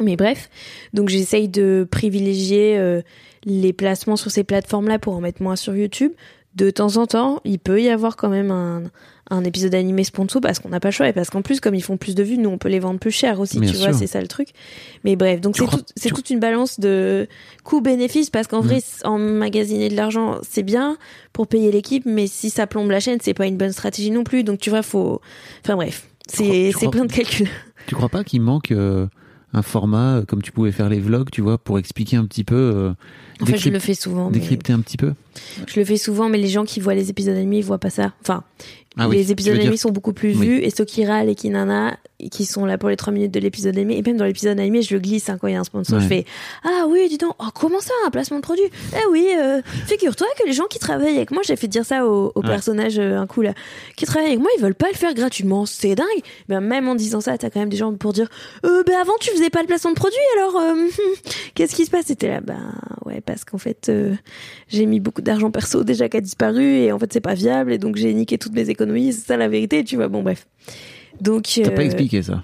Mais bref, donc j'essaye de privilégier euh, les placements sur ces plateformes-là pour en mettre moins sur YouTube. De temps en temps, il peut y avoir quand même un, un épisode animé sponsor parce qu'on n'a pas le choix et parce qu'en plus, comme ils font plus de vues, nous on peut les vendre plus cher aussi, Bien tu vois, c'est ça le truc. Mais bref, donc c'est crois- tout- c'est tu- toute une balance de coût-bénéfice parce qu'en Mm. vrai, emmagasiner de l'argent, c'est bien pour payer l'équipe, mais si ça plombe la chaîne, c'est pas une bonne stratégie non plus. Donc tu vois, faut. Enfin bref, c'est crois- plein de calculs. Tu crois pas qu'il manque euh, un format euh, comme tu pouvais faire les vlogs, tu vois, pour expliquer un petit peu, euh, En fait, je le fais souvent. Mais... décrypter un petit peu Je le fais souvent, mais les gens qui voient les épisodes animés, ils voient pas ça. Enfin, Ah les épisodes animés dire- sont beaucoup plus Oui. vus, et ceux qui râlent et qui nana, qui sont là pour les 3 minutes de l'épisode animé, et même dans l'épisode animé, je le glisse hein, quand il y a un sponsor, Ouais. je fais Ah oui, dis donc, oh, comment ça, un placement de produit? Eh oui, euh, figure-toi que les gens qui travaillent avec moi, j'ai fait dire ça au, au Ouais. personnage euh, un coup là, qui travaillent avec moi, ils veulent pas le faire gratuitement, c'est dingue. Ben, même en disant ça, t'as quand même des gens pour dire euh, Ben avant, tu faisais pas le placement de produit, alors euh, [LAUGHS] qu'est-ce qui se passe? C'était là, ben ouais, parce qu'en fait, j'ai mis beaucoup d'argent perso déjà qui a disparu et en fait c'est pas viable et donc j'ai niqué toutes mes économies c'est ça la vérité tu vois bon bref donc T'as pas euh, expliqué ça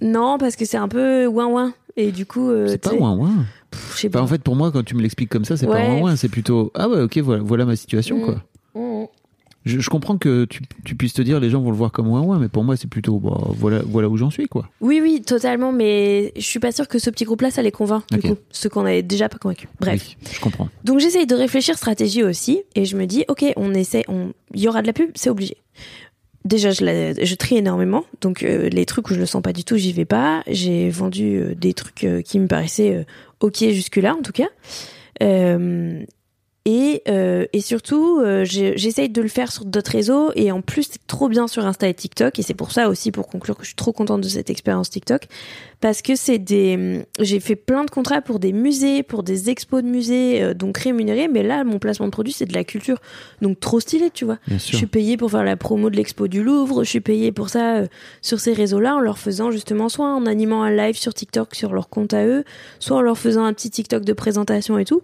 non parce que c'est un peu ouin ouin et du coup euh, C'est pas sais, ouin ouin. pff, pas en fait, pour moi, quand tu me l'expliques comme ça, c'est pas ouin ouin, c'est plutôt ah ouais, ok, voilà, voilà ma situation Mm. quoi. Mm. Je, je comprends que tu, tu puisses te dire les gens vont le voir comme ouin ouin, mais pour moi, c'est plutôt bah, voilà, voilà où j'en suis quoi. oui oui totalement mais je suis pas sûre que ce petit groupe là ça les convainc du Ok. coup ceux qu'on avait déjà pas convaincus bref Oui, je comprends. Donc j'essaye de réfléchir stratégie aussi et je me dis ok on essaie, on il y aura de la pub, c'est obligé. Déjà je, la, trie énormément, donc euh, les trucs où je le sens pas du tout, j'y vais pas. J'ai vendu euh, des trucs euh, qui me paraissaient ok jusque là en tout cas. Et, euh, et surtout, euh, j'essaye de le faire sur d'autres réseaux. Et en plus, c'est trop bien sur Insta et TikTok. Et c'est pour ça aussi, pour conclure, que je suis trop contente de cette expérience TikTok. Parce que c'est des... J'ai fait plein de contrats pour des musées, pour des expos de musées, euh, donc rémunérés. Mais là, mon placement de produit, c'est de la culture. Donc trop stylé, tu vois. Bien Je sûr. suis payée pour faire la promo de l'expo du Louvre. Je suis payée pour ça euh, sur ces réseaux-là, en leur faisant justement soit en animant un live sur TikTok sur leur compte à eux, soit en leur faisant un petit TikTok de présentation et tout.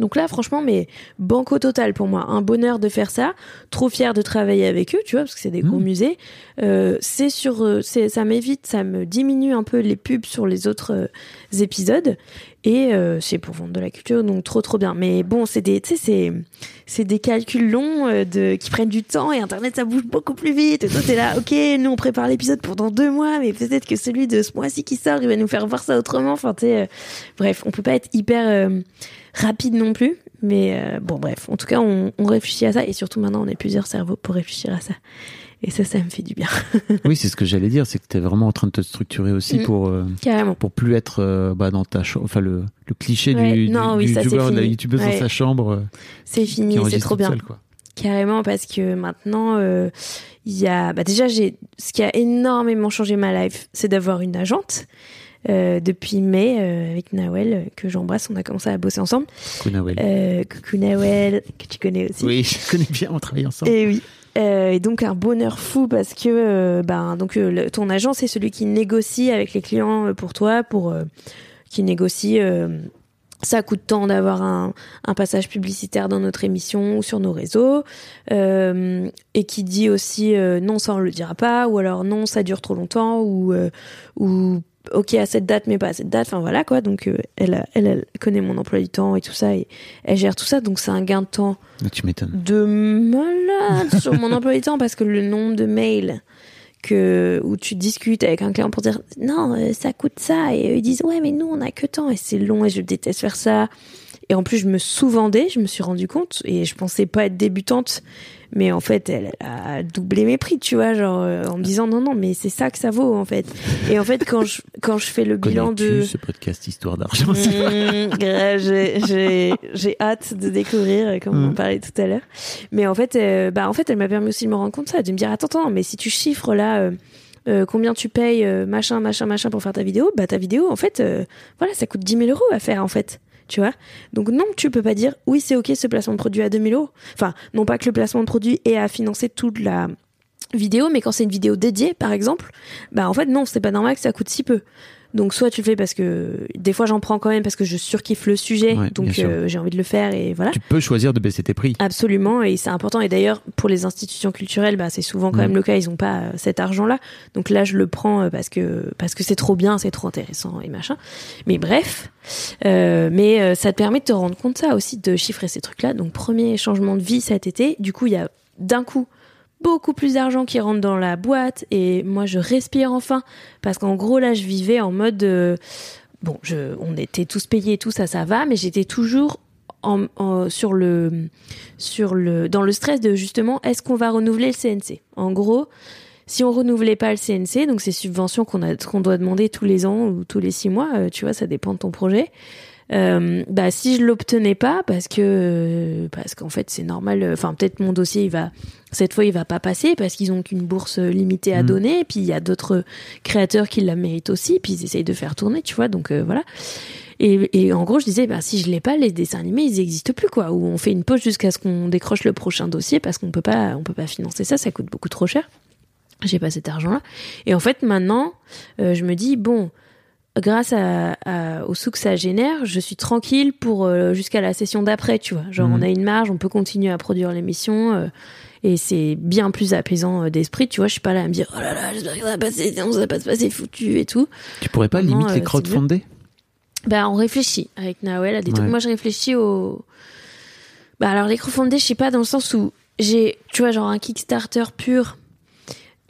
Donc là, franchement, mais banco total pour moi. Un bonheur de faire ça. Trop fier de travailler avec eux, tu vois, parce que c'est des gros Mmh. musées. Euh, c'est sur, euh, c'est, ça m'évite, ça me diminue un peu les pubs sur les autres euh, épisodes. Et euh, c'est pour vendre de la culture, donc trop trop bien. Mais bon, c'est des, c'est, c'est des calculs longs de, qui prennent du temps et Internet ça bouge beaucoup plus vite. Et toi t'es là, ok, nous on prépare l'épisode pour dans deux mois, mais peut-être que celui de ce mois-ci qui sort, il va nous faire voir ça autrement. Enfin, tu euh, bref, on peut pas être hyper euh, rapide non plus. Mais euh, bon, bref, en tout cas, on, on réfléchit à ça et surtout maintenant, on est plusieurs cerveaux pour réfléchir à ça. Et ça, ça me fait du bien, [LAUGHS] Oui, c'est ce que j'allais dire, c'est que tu es vraiment en train de te structurer aussi Mm. pour, euh, pour plus être euh, bah, dans ta chambre. Enfin, le, le cliché Ouais, du, non, du, oui, du fini. youtubeuse dans Ouais. sa chambre euh, C'est fini, c'est trop bien. seule, quoi. Carrément, parce que maintenant, il y a, bah déjà, ce qui a énormément changé ma life, c'est d'avoir une agente. Euh, depuis mai, euh, avec Nawel, euh, que j'embrasse, on a commencé à bosser ensemble. Coucou, Nawel. Euh, coucou Nawel, que tu connais aussi. Oui, je connais bien, on travaille ensemble. Et oui. Et donc un bonheur fou parce que ben donc le- ton agent c'est celui qui négocie avec les clients pour toi pour qui négocie ça coûte tant d'avoir un, un passage publicitaire dans notre émission ou sur nos réseaux et qui dit aussi non ça on le dira pas ou alors non ça dure trop longtemps ou ou ok à cette date mais pas à cette date enfin voilà quoi donc euh, elle, elle elle connaît mon emploi du temps et tout ça et elle gère tout ça donc c'est un gain de temps Ah, Tu m'étonnes. de malade sur mon emploi du temps parce que le nombre de mails que où tu discutes avec un client pour dire non euh, ça coûte ça et eux, ils disent ouais mais nous on a que tant et c'est long et je déteste faire ça et en plus je me sous-vendais je me suis rendu compte et je pensais pas être débutante mais en fait elle, a doublé mes prix tu vois genre euh, en me disant non non mais c'est ça que ça vaut en fait et en fait quand je quand je fais le bilan de ce podcast Histoire d'argent Mmh, j'ai- j'ai j'ai hâte de découvrir, euh, comme on en Mm. parlait tout à l'heure. Mais en fait, euh, bah en fait, elle m'a permis aussi de me rendre compte de ça, de me dire attends, attends, mais si tu chiffres là. euh, euh, combien tu payes machin machin machin pour faire ta vidéo bah ta vidéo en fait voilà ça coûte 10 000 euros à faire en fait tu vois. Donc non tu peux pas dire oui c'est ok ce placement de produit à 2 000 euros. Enfin non pas que le placement de produit ait à financer toute la vidéo mais quand c'est une vidéo dédiée par exemple bah en fait non c'est pas normal que ça coûte si peu donc soit tu le fais parce que des fois j'en prends quand même parce que je surkiffe le sujet Ouais, donc euh, j'ai envie de le faire et voilà Tu peux choisir de baisser tes prix. Absolument, et c'est important. Et d'ailleurs, pour les institutions culturelles, bah, c'est souvent quand Mm. même le cas. Ils ont pas euh, cet argent-là. Donc là, je le prends euh, parce que parce que c'est trop bien, c'est trop intéressant et machin. Mais bref, euh, mais euh, ça te permet de te rendre compte ça aussi, de chiffrer ces trucs-là. Donc premier changement de vie cet été. Du coup, il y a d'un coup beaucoup plus d'argent qui rentre dans la boîte et moi je respire enfin. Parce qu'en gros là je vivais en mode euh, bon je on était tous payés tout ça ça va mais j'étais toujours sur le sur le dans le stress de justement est-ce qu'on va renouveler le CNC en gros si on renouvelait pas le CNC donc ces subventions qu'on qu'on doit demander tous les ans ou tous les six mois euh, tu vois ça dépend de ton projet euh, bah si je l'obtenais pas parce que parce qu'en fait c'est normal euh, enfin peut-être mon dossier il va cette fois il va pas passer parce qu'ils ont qu'une bourse limitée à Mm. donner puis il y a d'autres créateurs qui la méritent aussi puis ils essayent de faire tourner tu vois donc euh, voilà. Et, et en gros je disais bah si je l'ai pas les dessins animés ils existent plus quoi ou on fait une pause jusqu'à ce qu'on décroche le prochain dossier parce qu'on peut pas on peut pas financer ça ça coûte beaucoup trop cher. J'ai pas cet argent là et en fait maintenant euh, je me dis bon grâce à, à- au sous que ça génère, je suis tranquille pour euh, jusqu'à la session d'après, tu vois. Genre, Mhm. on a une marge, on peut continuer à produire l'émission, euh, et c'est bien plus apaisant euh, d'esprit, tu vois. Je suis pas là à me dire, oh là là, j'espère que ça va passer, sinon ça va pas se passer foutu et tout. Tu pourrais pas Non, limite les c'est crowdfonder Ben, on réfléchit avec Nawel à des Ouais. trucs. Moi, je réfléchis au. Bah, alors, les crowdfundés, je sais pas, dans le sens où j'ai, tu vois, genre un Kickstarter pur.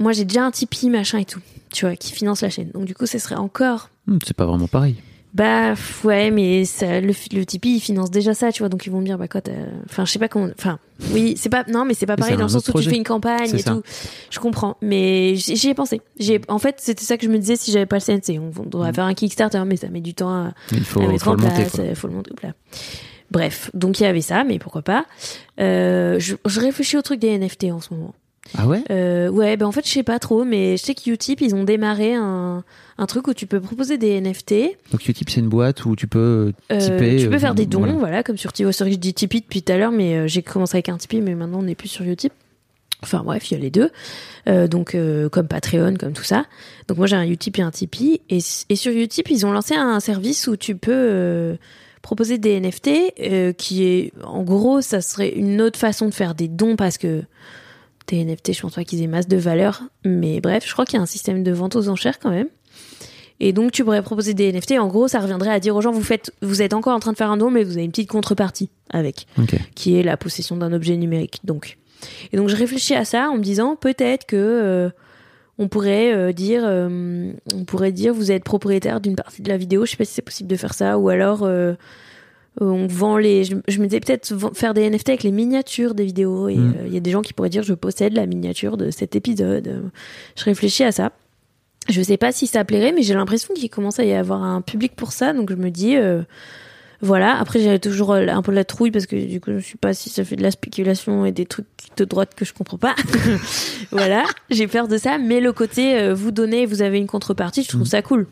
Moi, j'ai déjà un Tipeee, machin et tout, tu vois, qui finance la chaîne. Donc, du coup, ce serait encore C'est pas vraiment pareil. Bah ouais, mais ça, le, le Tipeee il finance déjà ça, tu vois, donc ils vont me dire bah quoi, enfin je sais pas comment, enfin oui, c'est pas non mais c'est pas pareil dans le sens où tu fais une campagne et ça. tout. Je comprends, mais j'y ai pensé. J'ai en fait c'était ça que je me disais si j'avais pas le CNC, on, on devrait faire un Kickstarter, mais ça met du temps à, Il faut, à mettre faut en place, euh, faut le monter plat. Bref, donc il y avait ça, mais pourquoi pas. Euh, je, je réfléchis au truc des NFT en ce moment. Ah ouais Euh, ouais, ben en fait, je sais pas trop, mais je sais que Utip, ils ont démarré un, un truc où tu peux proposer des NFT. Donc Utip, c'est une boîte où tu peux Euh, tiper. tu peux euh, faire des dons, voilà. voilà, comme sur Tipeee. Je dis Tipeee depuis tout à l'heure, mais euh, j'ai commencé avec un Tipeee, mais maintenant on n'est plus sur Utip. Enfin bref, il y a les deux. Euh, donc euh, comme Patreon, comme tout ça. Donc moi j'ai un Utip et un Tipeee. Et, et sur Utip, ils ont lancé un service où tu peux euh, proposer des NFT, euh, qui est, en gros, ça serait une autre façon de faire des dons parce que tes NFT, je pense pas qu'ils aient masse de valeur. Mais bref, je crois qu'il y a un système de vente aux enchères quand même. Et donc tu pourrais proposer des NFT. En gros, ça reviendrait à dire aux gens vous faites, vous êtes encore en train de faire un don, mais vous avez une petite contrepartie avec, qui est la possession d'un objet numérique. Donc, et donc je réfléchis à ça en me disant peut-être que euh, on pourrait euh, dire, euh, on pourrait dire vous êtes propriétaire d'une partie de la vidéo. Je sais pas si c'est possible de faire ça, ou alors on vend les. Je, je me disais peut-être faire des NFT avec les miniatures des vidéos. Et il Mm. y a des gens qui pourraient dire je possède la miniature de cet épisode. Euh, Je réfléchis à ça. Je sais pas si ça plairait, mais j'ai l'impression qu'il commence à y avoir un public pour ça, donc je me dis, euh, voilà. Après, j'avais toujours euh, un peu la trouille parce que du coup, je sais pas si ça fait de la spéculation et des trucs de droite que je comprends pas. [LAUGHS] voilà, j'ai peur de ça, mais le côté euh, vous donnez, vous avez une contrepartie, je trouve ça cool.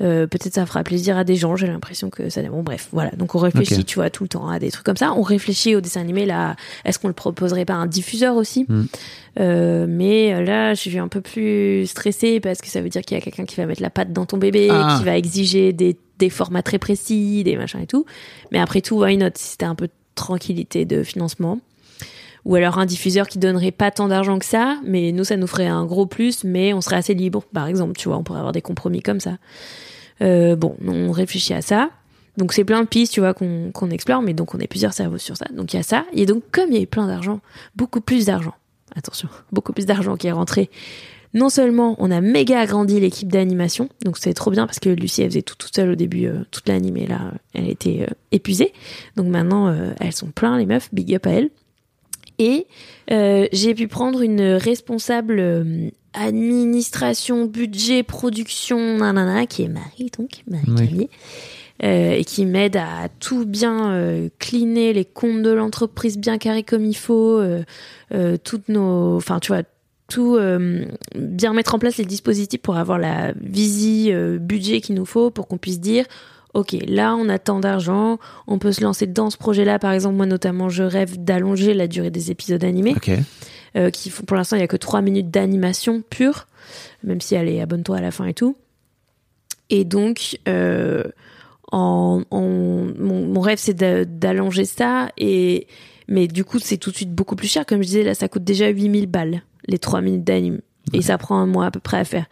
Euh, peut-être ça fera plaisir à des gens, j'ai l'impression que ça... Bon bref, voilà. Donc on réfléchit, tu vois, tout le temps à des trucs comme ça. On réfléchit au dessin animé, là, est-ce qu'on le proposerait pas à un diffuseur aussi Mm. Euh, Mais euh, là, je suis un peu plus stressée parce que ça veut dire qu'il y a quelqu'un qui va mettre la patte dans ton bébé, Ah. qui va exiger des, des formats très précis, des machins et tout. Mais après tout, why not Si c'était un peu de tranquillité de financement. Ou alors un diffuseur qui donnerait pas tant d'argent que ça, mais nous, ça nous ferait un gros plus, mais on serait assez libre, par exemple, tu vois, on pourrait avoir des compromis comme ça. Euh, bon, on réfléchit à ça. Donc c'est plein de pistes, tu vois, qu'on qu'on explore, mais donc on est plusieurs cerveaux sur ça. Donc il y a ça. Et donc comme il y a eu plein d'argent, beaucoup plus d'argent, attention, [LAUGHS] beaucoup plus d'argent qui est rentré. Non seulement on a méga agrandi l'équipe d'animation, donc c'est trop bien parce que Lucie elle faisait tout toute seule au début, euh, toute l'animée là, elle était euh, épuisée. Donc maintenant euh, elles sont plein les meufs, big up à elles. Et euh, j'ai pu prendre une responsable euh, administration, budget, production, nanana, qui est Marie, donc, Marie Oui. Euh, et qui m'aide à tout bien euh, cleaner les comptes de l'entreprise bien carrés comme il faut, euh, euh, toutes nos, enfin, tu vois, tout bien mettre en place les dispositifs pour avoir la visi budget qu'il nous faut pour qu'on puisse dire ok là on a tant d'argent on peut se lancer dans ce projet là par exemple moi notamment je rêve d'allonger la durée des épisodes animés Ok. Euh, qui font pour l'instant il y a que 3 minutes d'animation pure même si elle est abonne-toi à la fin et tout. Et donc euh, en, en- mon, mon rêve c'est d'a- d'allonger ça et mais du coup c'est tout de suite beaucoup plus cher. Comme je disais là ça coûte déjà 8000 balles les 3 minutes d'anime. Et ça prend un mois à peu près à faire.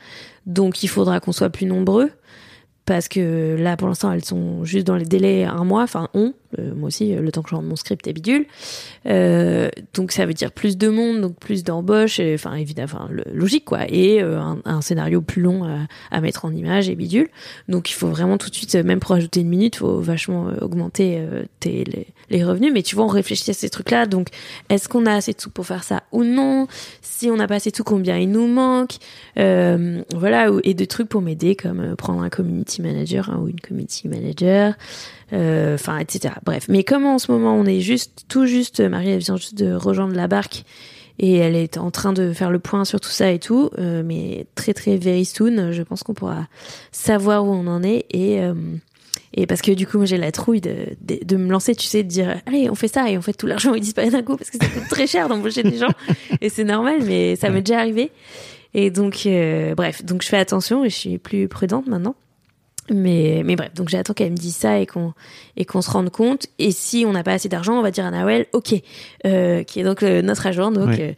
Donc il faudra qu'on soit plus nombreux parce que là pour l'instant elles sont juste dans les délais un mois enfin on euh, moi aussi euh, le temps que je rende mon script est bidule. Euh, donc ça veut dire plus de monde donc plus d'embauches enfin évidemment logique quoi. Et un, scénario plus long à, mettre en image et bidule. Donc il faut vraiment tout de suite même pour ajouter une minute faut vachement augmenter tes, les, revenus. Mais tu vois on réfléchit à ces trucs là donc est-ce qu'on a assez de sous pour faire ça ou non? Si on n'a pas assez de sous combien il nous manque? Voilà et de trucs pour m'aider comme prendre un community manager hein, ou une community manager enfin etc bref. Mais comme en ce moment on est juste tout juste Marie elle vient juste de rejoindre la barque et elle est en train de faire le point sur tout ça et tout euh, mais très très very soon je pense qu'on pourra savoir où on en est et euh, et parce que du coup moi j'ai la trouille de, de, de me lancer tu sais de dire allez on fait ça et en fait tout l'argent il disparaît d'un coup parce que ça coûte très cher d'embaucher des gens [LAUGHS] et c'est normal mais ça m'est déjà arrivé. Et donc euh, bref. Donc je fais attention et je suis plus prudente maintenant mais, mais bref, donc j'attends qu'elle me dise ça et qu'on et qu'on se rende compte. Et si on n'a pas assez d'argent, on va dire à Nawel, ok, euh, qui est donc le- notre agent. Donc, Ouais. euh,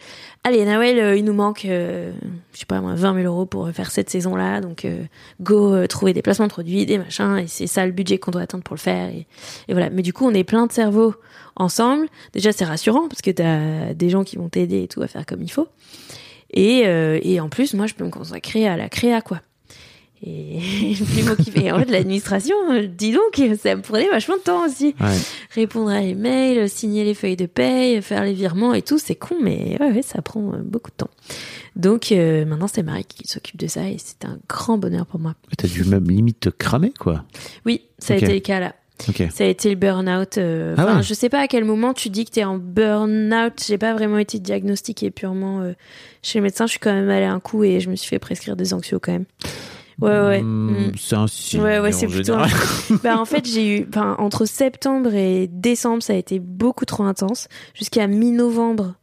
allez, Nawel, euh, il nous manque, euh, je sais pas moi, 20 000 euros pour faire cette saison-là. Donc, euh, go euh, trouver des placements de produits, des machins. Et c'est ça le budget qu'on doit attendre pour le faire. Et, et voilà. Mais du coup, on est plein de cerveaux ensemble. Déjà, c'est rassurant parce que t'as des gens qui vont t'aider et tout à faire comme il faut. Et, euh, et en plus, moi, je peux me consacrer à la créa, quoi. Et plus m'occuper. Et en fait, l'administration, euh, dis donc, ça me prenait vachement de temps aussi. Ouais. Répondre à les mails, signer les feuilles de paye, faire les virements et tout, c'est con, mais ouais, ouais, ça prend euh, beaucoup de temps. Donc euh, maintenant, c'est Marie qui s'occupe de ça et c'est un grand bonheur pour moi. T'as dû même limite te cramer, quoi. Oui, ça a été le cas là. Ok. Ça a été le burn-out. euh, Ah ouais. je sais pas à quel moment tu dis que t'es en burn-out. J'ai pas vraiment été diagnostiquée purement euh, chez le médecin. Je suis quand même allée un coup et je me suis fait prescrire des anxios quand même. Ouais, ouais. Hmm, Mm. C'est un signe. Ouais, ouais, en c'est plutôt. [LAUGHS] bah, en fait, j'ai eu, enfin, entre septembre et décembre, ça a été beaucoup trop intense. Jusqu'à mi-novembre,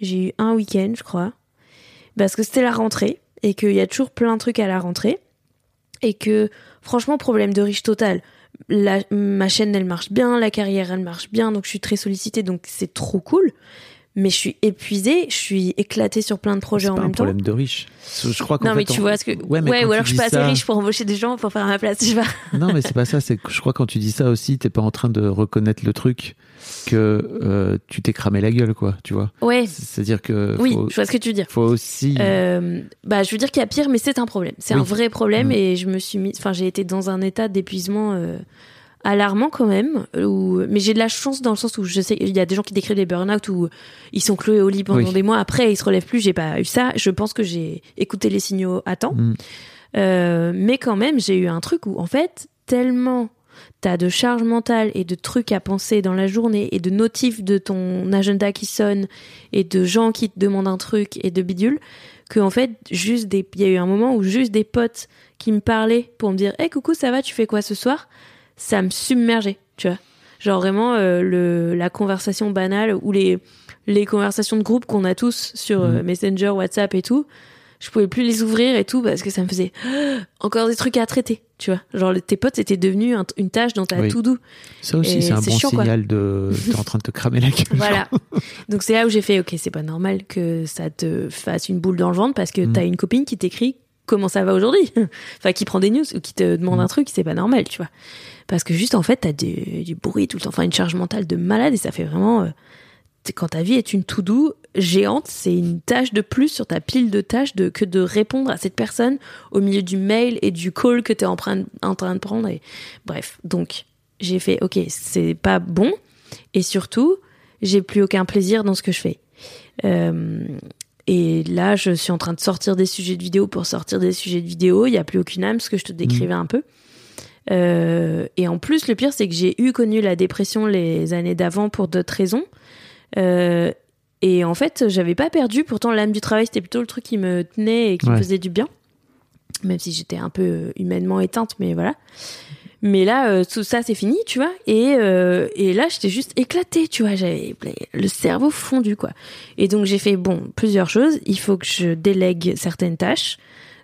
j'ai eu un week-end, je crois. Parce que c'était la rentrée et qu'il y a toujours plein de trucs à la rentrée. Et que, franchement, problème de riche total. La, ma chaîne, elle marche bien, la carrière, elle marche bien, donc je suis très sollicitée, donc c'est trop cool. Mais je suis épuisée, je suis éclatée sur plein de projets C'est en pas un même temps. problème de riche. Je crois Non, mais tu on- vois ce que. Ouais, mais Ouais, quand ou tu alors je suis pas assez riche pour embaucher des gens pour faire à ma place, sais pas. [LAUGHS] Non, mais c'est pas ça. C'est je crois quand tu dis ça aussi, t'es pas en train de reconnaître le truc que euh, tu t'es cramé la gueule, quoi. Tu vois. Ouais, C'est-à-dire que oui, faut, je vois ce que tu veux dire. faut aussi. Euh, bah, je veux dire qu'il y a pire, mais c'est un problème. C'est un vrai problème Mm. et je me suis mis, enfin, j'ai été dans un état d'épuisement euh, alarmant quand même. Où, mais j'ai de la chance dans le sens où je sais, il y a des gens qui décrivent les burn-out où ils sont cloués au lit pendant Oui. des mois. Après, ils se relèvent plus. J'ai pas eu ça. Je pense que j'ai écouté les signaux à temps. Mm. Euh, mais quand même, j'ai eu un truc où, en fait, tellement t'as de charge mentale et de trucs à penser dans la journée et de notifs de ton agenda qui sonne et de gens qui te demandent un truc et de bidules que en fait juste des il y a eu un moment où juste des potes qui me parlaient pour me dire "Hey coucou, ça va, tu fais quoi ce soir? Ça me submergeait, tu vois. Genre vraiment euh, le la conversation banale ou les les conversations de groupe qu'on a tous sur euh, Messenger, WhatsApp et tout. Je pouvais plus les ouvrir et tout parce que ça me faisait [GASPS] encore des trucs à traiter, tu vois. Genre tes potes c'était devenu un- une tâche dans ta Oui. to-do. Ça aussi, c'est un bon chiant, quoi. signal de. T'es en train de te cramer la gueule. Voilà. [LAUGHS] Donc c'est là où j'ai fait, ok, c'est pas normal que ça te fasse une boule dans le ventre parce que Mm. t'as une copine qui t'écrit comment ça va aujourd'hui. [LAUGHS] enfin, qui prend des news ou qui te demande Mm. un truc, c'est pas normal, tu vois. Parce que juste en fait, t'as du, du bruit tout le temps, enfin une charge mentale de malade et ça fait vraiment. euh, quand ta vie est une to-do géante, c'est une tâche de plus sur ta pile de tâches de, que de répondre à cette personne au milieu du mail et du call que t'es en, train- en train de prendre. Et, bref, donc j'ai fait, ok, c'est pas bon. Et surtout, j'ai plus aucun plaisir dans ce que je fais. Euh, et là, je suis en train de sortir des sujets de vidéo pour sortir des sujets de vidéo. Il n'y a plus aucune âme, ce que je te décrivais un peu. Euh, et en plus, le pire, c'est que j'ai eu connu la dépression les années d'avant pour d'autres raisons. Euh, et en fait, j'avais pas perdu. Pourtant, l'âme du travail, c'était plutôt le truc qui me tenait et qui me faisait du bien. Même si j'étais un peu euh, humainement éteinte, mais voilà. Mais là, euh, tout ça, c'est fini, tu vois. Et, euh, et là, j'étais juste éclatée, tu vois. J'avais le cerveau fondu, quoi. Et donc, j'ai fait, bon, plusieurs choses. Il faut que je délègue certaines tâches.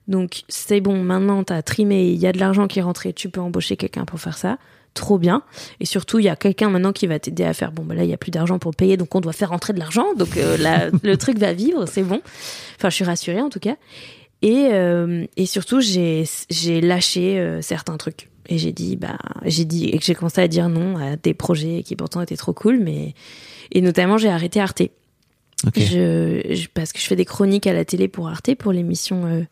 Donc, c'est bon, maintenant, t'as trimé, il y a de l'argent qui est rentré, tu peux embaucher quelqu'un pour faire ça. Trop bien. Et surtout, il y a quelqu'un maintenant qui va t'aider à faire, bon, bah là, il y a plus d'argent pour payer, donc on doit faire rentrer de l'argent. Donc, euh, là, [LAUGHS] le truc va vivre, c'est bon. Enfin, je suis rassurée, en tout cas. Et, et surtout, j'ai, j'ai lâché certains trucs. Et j'ai dit, bah, j'ai dit, et que j'ai commencé à dire non à des projets qui pourtant étaient trop cool, mais, et notamment, j'ai arrêté Arte. Ok. Je, je- parce que je fais des chroniques à la télé pour Arte, pour l'émission euh,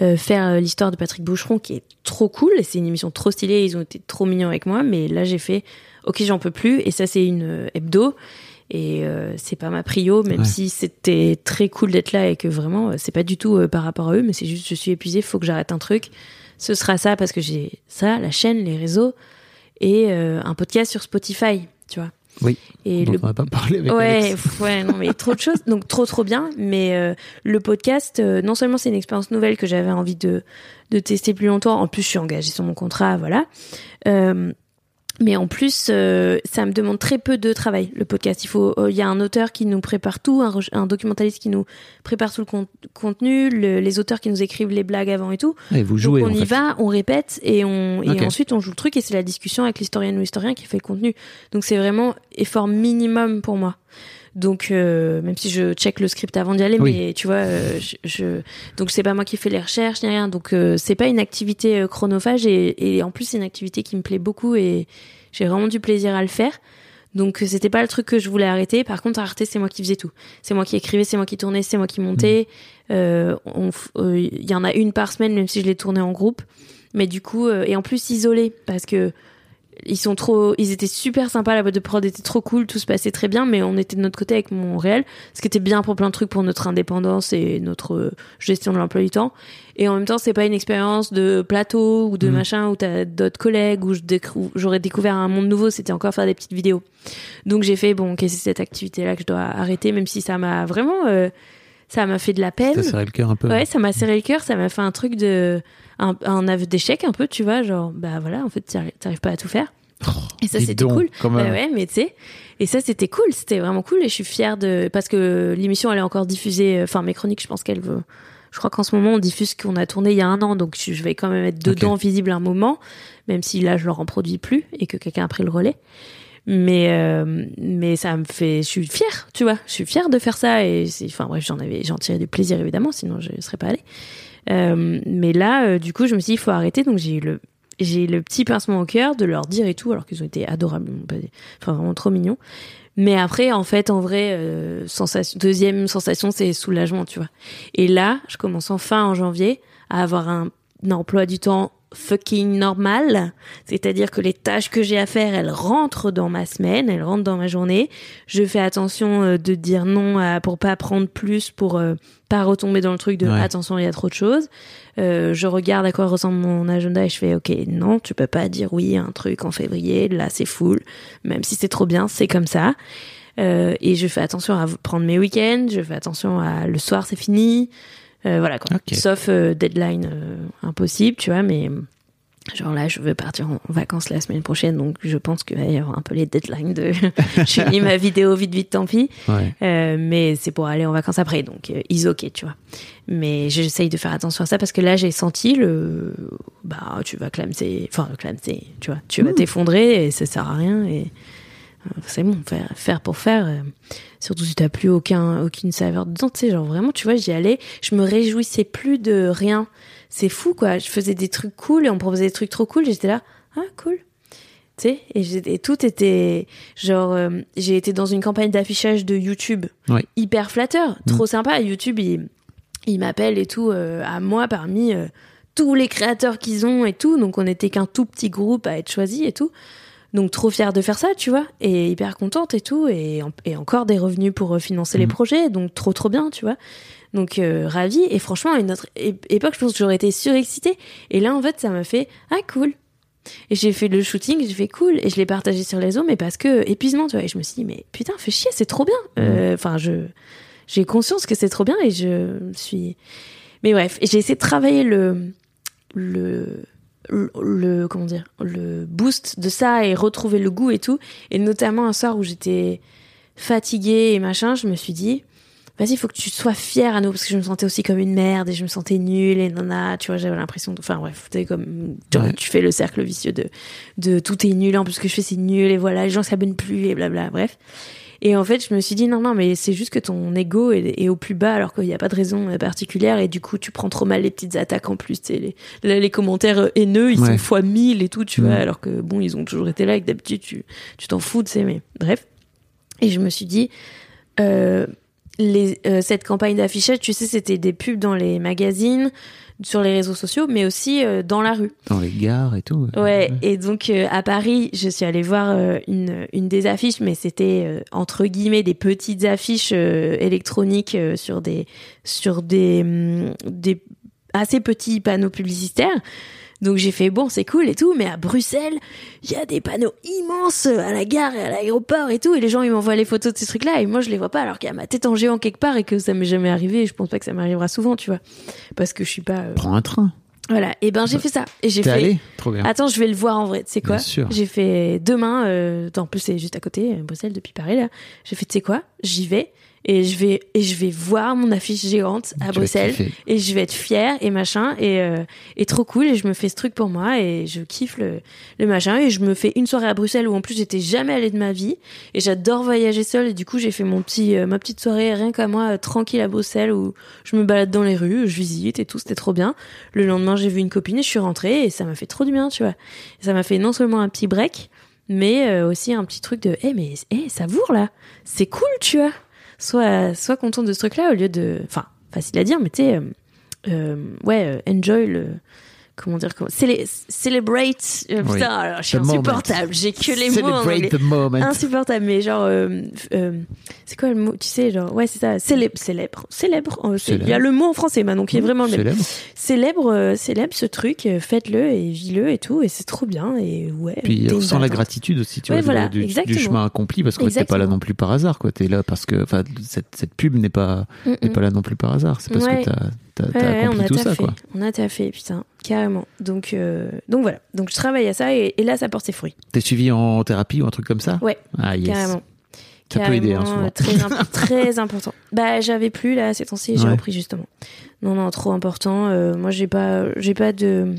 euh, Faire euh, l'histoire de Patrick Boucheron, qui est trop cool. Et c'est une émission trop stylée, ils ont été trop mignons avec moi. Mais là, j'ai fait, ok, j'en peux plus. Et ça, c'est une hebdo. Et euh, c'est pas ma prio, même Ouais. si c'était très cool d'être là et que vraiment, c'est pas du tout par rapport à eux, mais c'est juste, je suis épuisée, faut que j'arrête un truc. Ce sera ça parce que j'ai ça, la chaîne, les réseaux et euh, un podcast sur Spotify, tu vois. Oui. Et dont le on va pas parler avec ouais, Alex. ouais, non, mais trop de choses, donc trop trop bien. Mais euh, le podcast, euh, non seulement c'est une expérience nouvelle que j'avais envie de de tester plus longtemps. En plus, je suis engagée sur mon contrat, voilà. Mais en plus, euh, ça me demande très peu de travail. Le podcast, il faut, euh, il y a un auteur qui nous prépare tout, un, un documentaliste qui nous prépare tout le con- contenu, le- les auteurs qui nous écrivent les blagues avant et tout. Ouais, vous Donc jouez, on en y fait. va, on répète et on et ensuite on joue le truc et c'est la discussion avec l'historienne ou l'historien qui fait le contenu. Donc c'est vraiment effort minimum pour moi. Donc euh, même si je check le script avant d'y aller, Oui. mais tu vois, euh, je, je- donc c'est pas moi qui fais les recherches ni rien. Donc euh, c'est pas une activité euh, chronophage et, et en plus c'est une activité qui me plaît beaucoup et j'ai vraiment du plaisir à le faire. Donc euh, c'était pas le truc que je voulais arrêter. Par contre, à Arte, c'est moi qui faisais tout. C'est moi qui écrivais, c'est moi qui tournais, c'est moi qui montais. Euh, euh, Il y en a une par semaine, même si je l'ai tournée en groupe. Mais du coup, euh, et en plus isolé, parce que ils sont trop, ils étaient super sympas, la boîte de prod était trop cool, tout se passait très bien, mais on était de notre côté avec mon réel, ce qui était bien pour plein de trucs pour notre indépendance et notre gestion de l'emploi du temps. Et en même temps, c'est pas une expérience de plateau ou de Mhm. machin où t'as d'autres collègues où décou- j'aurais découvert un monde nouveau, c'était encore faire des petites vidéos. Donc j'ai fait bon, ok, c'est cette activité-là que je dois arrêter, même si ça m'a vraiment, euh, ça m'a fait de la peine. Ça serrait le cœur un peu. Ouais, ça m'a serré le cœur, ça m'a fait un truc de un, un aveu d'échec un peu, tu vois, genre bah voilà, en fait t'arri- t'arrives pas à tout faire. Et ça c'était cool. quand même. Bah ouais, mais tu sais, et ça c'était cool, c'était vraiment cool et je suis fière de parce que l'émission elle est encore diffusée, euh, enfin mes chroniques, je pense qu'elle veut. Je crois qu'en ce moment on diffuse ce qu'on a tourné il y a un an, donc je je vais quand même être dedans visible un moment, même si là je le reproduis plus et que quelqu'un a pris le relais. Mais euh, mais ça me fait, je suis fière, tu vois, je suis fière de faire ça et enfin bref, j'en avais, j'en tirais du plaisir évidemment, sinon je serais pas allée. Euh, mais là, euh, du coup, je me suis dit, il faut arrêter. Donc, j'ai eu le, j'ai le petit pincement au cœur de leur dire et tout, alors qu'ils ont été adorables, enfin vraiment trop mignons. Mais après, en fait, en vrai, sensation, deuxième sensation, c'est soulagement, tu vois. Et là, je commence enfin en janvier à avoir un emploi du temps fucking normal. C'est-à-dire que les tâches que j'ai à faire, elles rentrent dans ma semaine, elles rentrent dans ma journée. Je fais attention euh, de dire non à, pour pas prendre plus, pour euh, pas retomber dans le truc de Ouais. attention, il y a trop de choses. Euh, je regarde à quoi ressemble mon agenda et je fais ok non tu peux pas dire oui à un truc en février là c'est full même si c'est trop bien c'est comme ça Euh, et je fais attention à prendre mes week-ends je fais attention à le soir c'est fini voilà quoi sauf euh, deadline euh, impossible tu vois mais euh, genre là je veux partir en vacances la semaine prochaine donc je pense qu'il va y avoir un peu les deadlines de [LAUGHS] [LAUGHS] je finis ma vidéo vite vite tant pis Ouais. euh, mais c'est pour aller en vacances après, donc euh, is ok, tu vois. Mais j'essaye de faire attention à ça parce que là, j'ai senti le, bah, tu vas clamser, enfin, clamser, tu vois, tu vas t'effondrer et ça sert à rien et euh, c'est bon, faire, pour faire. euh, surtout si t'as plus aucun, aucune saveur dedans, tu sais, genre vraiment, tu vois, j'y allais, je me réjouissais plus de rien. C'est fou, quoi. Je faisais des trucs cool et on me proposait des trucs trop cool. J'étais là, ah, cool. Tu sais, et, et tout était genre, euh, j'ai été dans une campagne d'affichage de YouTube Ouais. hyper flatteur, trop sympa. YouTube, il, il m'appelle et tout euh, à moi parmi tous les créateurs qu'ils ont et tout. Donc on était qu'un tout petit groupe à être choisi et tout. Donc trop fière de faire ça, tu vois, et hyper contente et tout, et, en- et encore des revenus pour euh, financer les Mhm. projets, donc trop trop bien, tu vois. Donc euh, ravie. Et franchement, à une autre époque, je pense que j'aurais été surexcitée. Et là, en fait, ça m'a fait ah cool. Et j'ai fait le shooting, j'ai fait cool, et je l'ai partagé sur les réseaux, mais parce que épuisement, tu vois. Et je me suis dit mais putain, fais chier, c'est trop bien. Euh, Enfin, je j'ai conscience que c'est trop bien et je suis. Mais bref, j'ai essayé de travailler le le le, comment dire le boost de ça et retrouver le goût et tout et notamment un soir où j'étais fatiguée et machin je me suis dit vas-y faut que tu sois fière à nous parce que je me sentais aussi comme une merde et je me sentais nulle et nana tu vois j'avais l'impression de enfin bref tu comme Ouais. tu fais le cercle vicieux de de tout est nul en plus ce que je fais c'est nul et voilà les gens s'abonnent plus et blabla bref et en fait, je me suis dit, non, non, mais c'est juste que ton ego est, est au plus bas alors qu'il n'y a pas de raison particulière et du coup, tu prends trop mal les petites attaques en plus. Les, les commentaires haineux, ils Ouais. sont fois 1000 et tout, tu Mm. vois, alors que bon, ils ont toujours été là et que d'habitude, tu tu t'en fous, tu sais, mais bref. Et je me suis dit, euh, les, euh, cette campagne d'affichage, tu sais, c'était des pubs dans les magazines, sur les réseaux sociaux, mais aussi euh, dans la rue. Dans les gares et tout. Ouais, et donc euh, à Paris, je suis allée voir euh, une, une des affiches, mais c'était entre guillemets des petites affiches électroniques sur des sur des hum, des assez petits panneaux publicitaires. Donc j'ai fait bon, c'est cool et tout, mais à Bruxelles, il y a des panneaux immenses à la gare et à l'aéroport et tout, et les gens ils m'envoient les photos de ces trucs-là et moi je les vois pas alors qu'il y a ma tête en géant quelque part et que ça m'est jamais arrivé. Et je pense pas que ça m'arrivera souvent, tu vois, parce que je suis pas euh, Prends un train. voilà. Et ben j'ai fait ça et j'ai fait. allé? Trop bien. Attends, je vais le voir en vrai. Tu sais quoi? Bien sûr. J'ai fait demain. Euh, en plus, c'est juste à côté, euh, Bruxelles, depuis Paris là. J'ai fait, tu sais quoi? J'y vais et je vais et je vais voir mon affiche géante à Tu Bruxelles et je vais être fière et machin. Et euh, et trop cool. Et je me fais ce truc pour moi et je kiffe le le machin. Et je me fais une soirée à Bruxelles où en plus j'étais jamais allée de ma vie. Et j'adore voyager seule. Et du coup j'ai fait mon petit euh, ma petite soirée rien qu'à moi euh, tranquille à Bruxelles où je me balade dans les rues, je visite et tout, c'était trop bien. Le lendemain, j'ai vu une copine et je suis rentrée et ça m'a fait trop du bien, tu vois. Et ça m'a fait non seulement un petit break, mais aussi un petit truc de eh mais eh savoure là, c'est cool, tu vois. Sois sois content de ce truc là au lieu de enfin facile à dire, mais tu sais, euh, euh, ouais, euh, enjoy le. Comment dire comment, célé- Celebrate. euh, Oui. Putain, alors, je suis The insupportable. J'ai que les mots en Celebrate anglais. the moment. Insupportable, mais genre, euh, euh, c'est quoi le mot Tu sais, genre, ouais, c'est ça, célèbre, célèbre, célèbre. euh, Il y a le mot en français maintenant qui est vraiment le même. Célèbre. Célèbre, euh, ce truc, euh, faites-le et vis-le et tout, et c'est trop bien. Et ouais. Puis on une sent la gratitude aussi, tu Ouais, vois, voilà, du, du chemin accompli, parce que t'es pas là non plus par hasard, quoi. T'es là parce que, enfin, cette, cette pub n'est pas, Mm, n'est mm. pas là non plus par hasard. C'est parce Ouais. que t'as, t'as, Ouais, accompli on a tout ça, taffé. quoi. On a taffé, putain, carrément. Donc, euh, donc voilà. Donc je travaille à ça et, et là, ça porte ses fruits. T'es suivi en thérapie ou un truc comme ça Ouais, Ah, yes. carrément. Ça peut aider, hein, Carrément, souvent. euh, Très, imp- très important. [LAUGHS] Bah, j'avais plus là ces temps-ci, j'ai Ouais. repris justement. Non, non, trop important. Euh, moi, j'ai pas, j'ai pas de,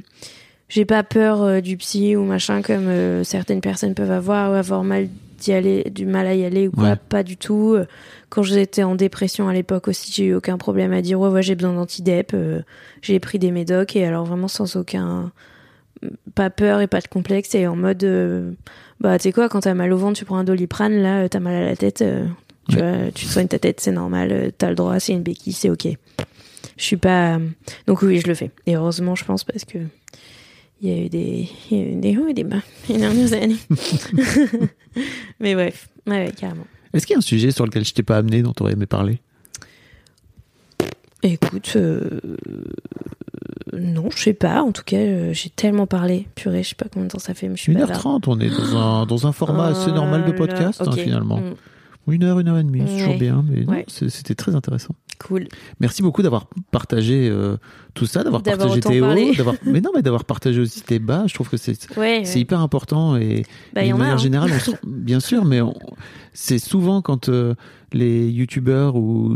j'ai pas peur euh, du psy ou machin comme certaines personnes peuvent avoir ou avoir mal d'y aller, du mal à y aller ou quoi. Ouais. Pas du tout. Euh, Quand j'étais en dépression à l'époque aussi, j'ai eu aucun problème à dire ouais, ouais, j'ai besoin d'antidep. Euh, j'ai pris des médocs et alors vraiment sans aucun, pas peur et pas de complexe et en mode, euh, bah tu sais quoi, quand t'as mal au ventre, tu prends un doliprane, là, t'as mal à la tête. euh, tu vois, tu te soignes ta tête, c'est normal, t'as le droit, c'est une béquille, c'est ok. Je suis pas. Donc oui, je le fais. Et heureusement, je pense, parce que il y a eu des, il y a eu des hauts et des bas [LAUGHS] les dernières années. [LAUGHS] Mais bref, ouais, ouais, carrément. Est-ce qu'il y a un sujet sur lequel je t'ai pas amené, dont t'aurais aimé parler? Écoute, euh, non, je sais pas. En tout cas, euh, j'ai tellement parlé. Purée, je sais pas combien de temps ça fait, mais je suis pas 1h30, on est dans un, dans un format assez normal de podcast, hein, finalement. Mm, Une heure, une heure et demie, c'est toujours bien, mais Ouais. c'était très intéressant. cool. Merci beaucoup d'avoir partagé euh, tout ça, d'avoir partagé tes hauts, [LAUGHS] d'avoir, mais non, mais d'avoir partagé aussi tes bas. Je trouve que c'est, Ouais, c'est ouais. hyper important et, Bah, et de a. manière hein. générale, on [LAUGHS] bien sûr, mais c'est souvent quand euh, les youtubeurs ou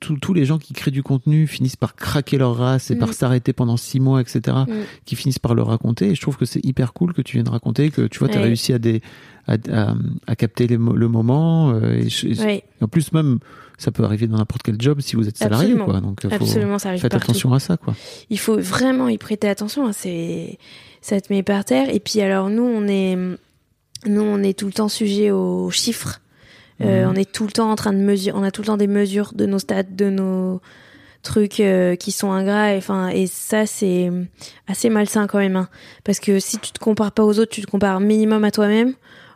tous les gens qui créent du contenu finissent par craquer leur race et Mm. par s'arrêter pendant six mois, etc., Mm. qui finissent par le raconter. Et je trouve que c'est hyper cool que tu viennes raconter, que tu vois, tu as Ouais. réussi à, des, à, à- à capter les le moment. euh, et, je- et Ouais, en plus, même, ça peut arriver dans n'importe quel job si vous êtes salarié, Absolument. quoi. Donc, euh, faut, absolument, ça arrive faites partout. attention à ça, quoi. Il faut vraiment y prêter attention. hein, C'est, ça te met par terre. Et puis alors nous, on est, nous, on est tout le temps sujet aux chiffres. Euh, Mhm. On est tout le temps en train de mesurer. On a tout le temps des mesures de nos stats, de nos trucs euh, qui sont ingrats. Et, enfin, et ça, c'est assez malsain quand même. hein. Parce que si tu te compares pas aux autres, tu te compares minimum à toi-même.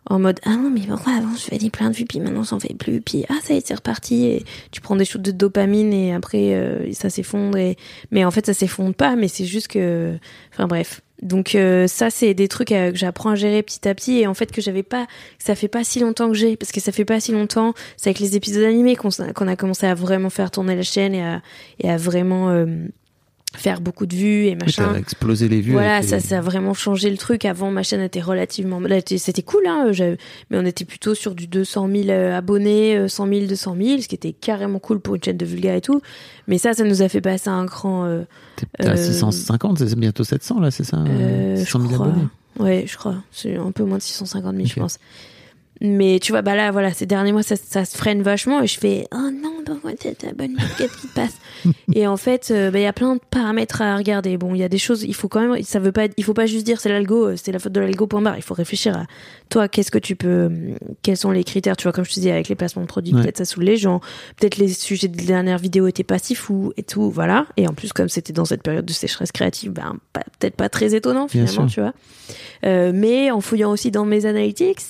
En mode ah non mais pourquoi avant je faisais plein de vues puis maintenant j'en fais plus puis ah ça y est c'est reparti et tu prends des shoots de dopamine et après euh, ça s'effondre et mais en fait ça s'effondre pas mais c'est juste que enfin bref donc euh, ça c'est des trucs euh, que j'apprends à gérer petit à petit et en fait que j'avais pas que ça fait pas si longtemps que j'ai parce que ça fait pas si longtemps c'est avec les épisodes animés qu'on a commencé à vraiment faire tourner la chaîne et à et à vraiment euh, faire beaucoup de vues et machin t'as explosé les vues. voilà, ça, les- ça a vraiment changé le truc. Avant, ma chaîne était relativement, c'était- cool, hein, j'avais- mais on était plutôt sur du 200 000 euh, abonnés, euh, 100 000, 200 000, ce qui était carrément cool pour une chaîne de vulga et tout. Mais ça, ça nous a fait passer un cran, euh, T'es à euh, 650, c'est bientôt 700, là, c'est ça euh, 600 je 000 crois. abonnés. Ouais, je crois. C'est un peu moins de 650 000, Ok. je pense. Mais tu vois, bah là, voilà, ces derniers mois, ça, ça se freine vachement et je fais, oh non, pourquoi t'es abonné Qu'est-ce qui passe [LAUGHS] Et en fait, euh, bah, il y a plein de paramètres à regarder. Bon, il y a des choses, il faut quand même, ça veut pas, il faut pas juste dire c'est l'algo, euh, c'est la faute de l'algo, point barre. Il faut réfléchir à toi, qu'est-ce que tu peux, hum, quels sont les critères, tu vois, comme je te disais, avec les placements de produits, Ouais. peut-être ça saoule les gens, peut-être les sujets des dernières vidéos étaient pas si fous et tout, voilà. Et en plus, comme c'était dans cette période de sécheresse créative, ben, pas- peut-être pas très étonnant finalement, tu vois. Euh, mais en fouillant aussi dans mes analytics,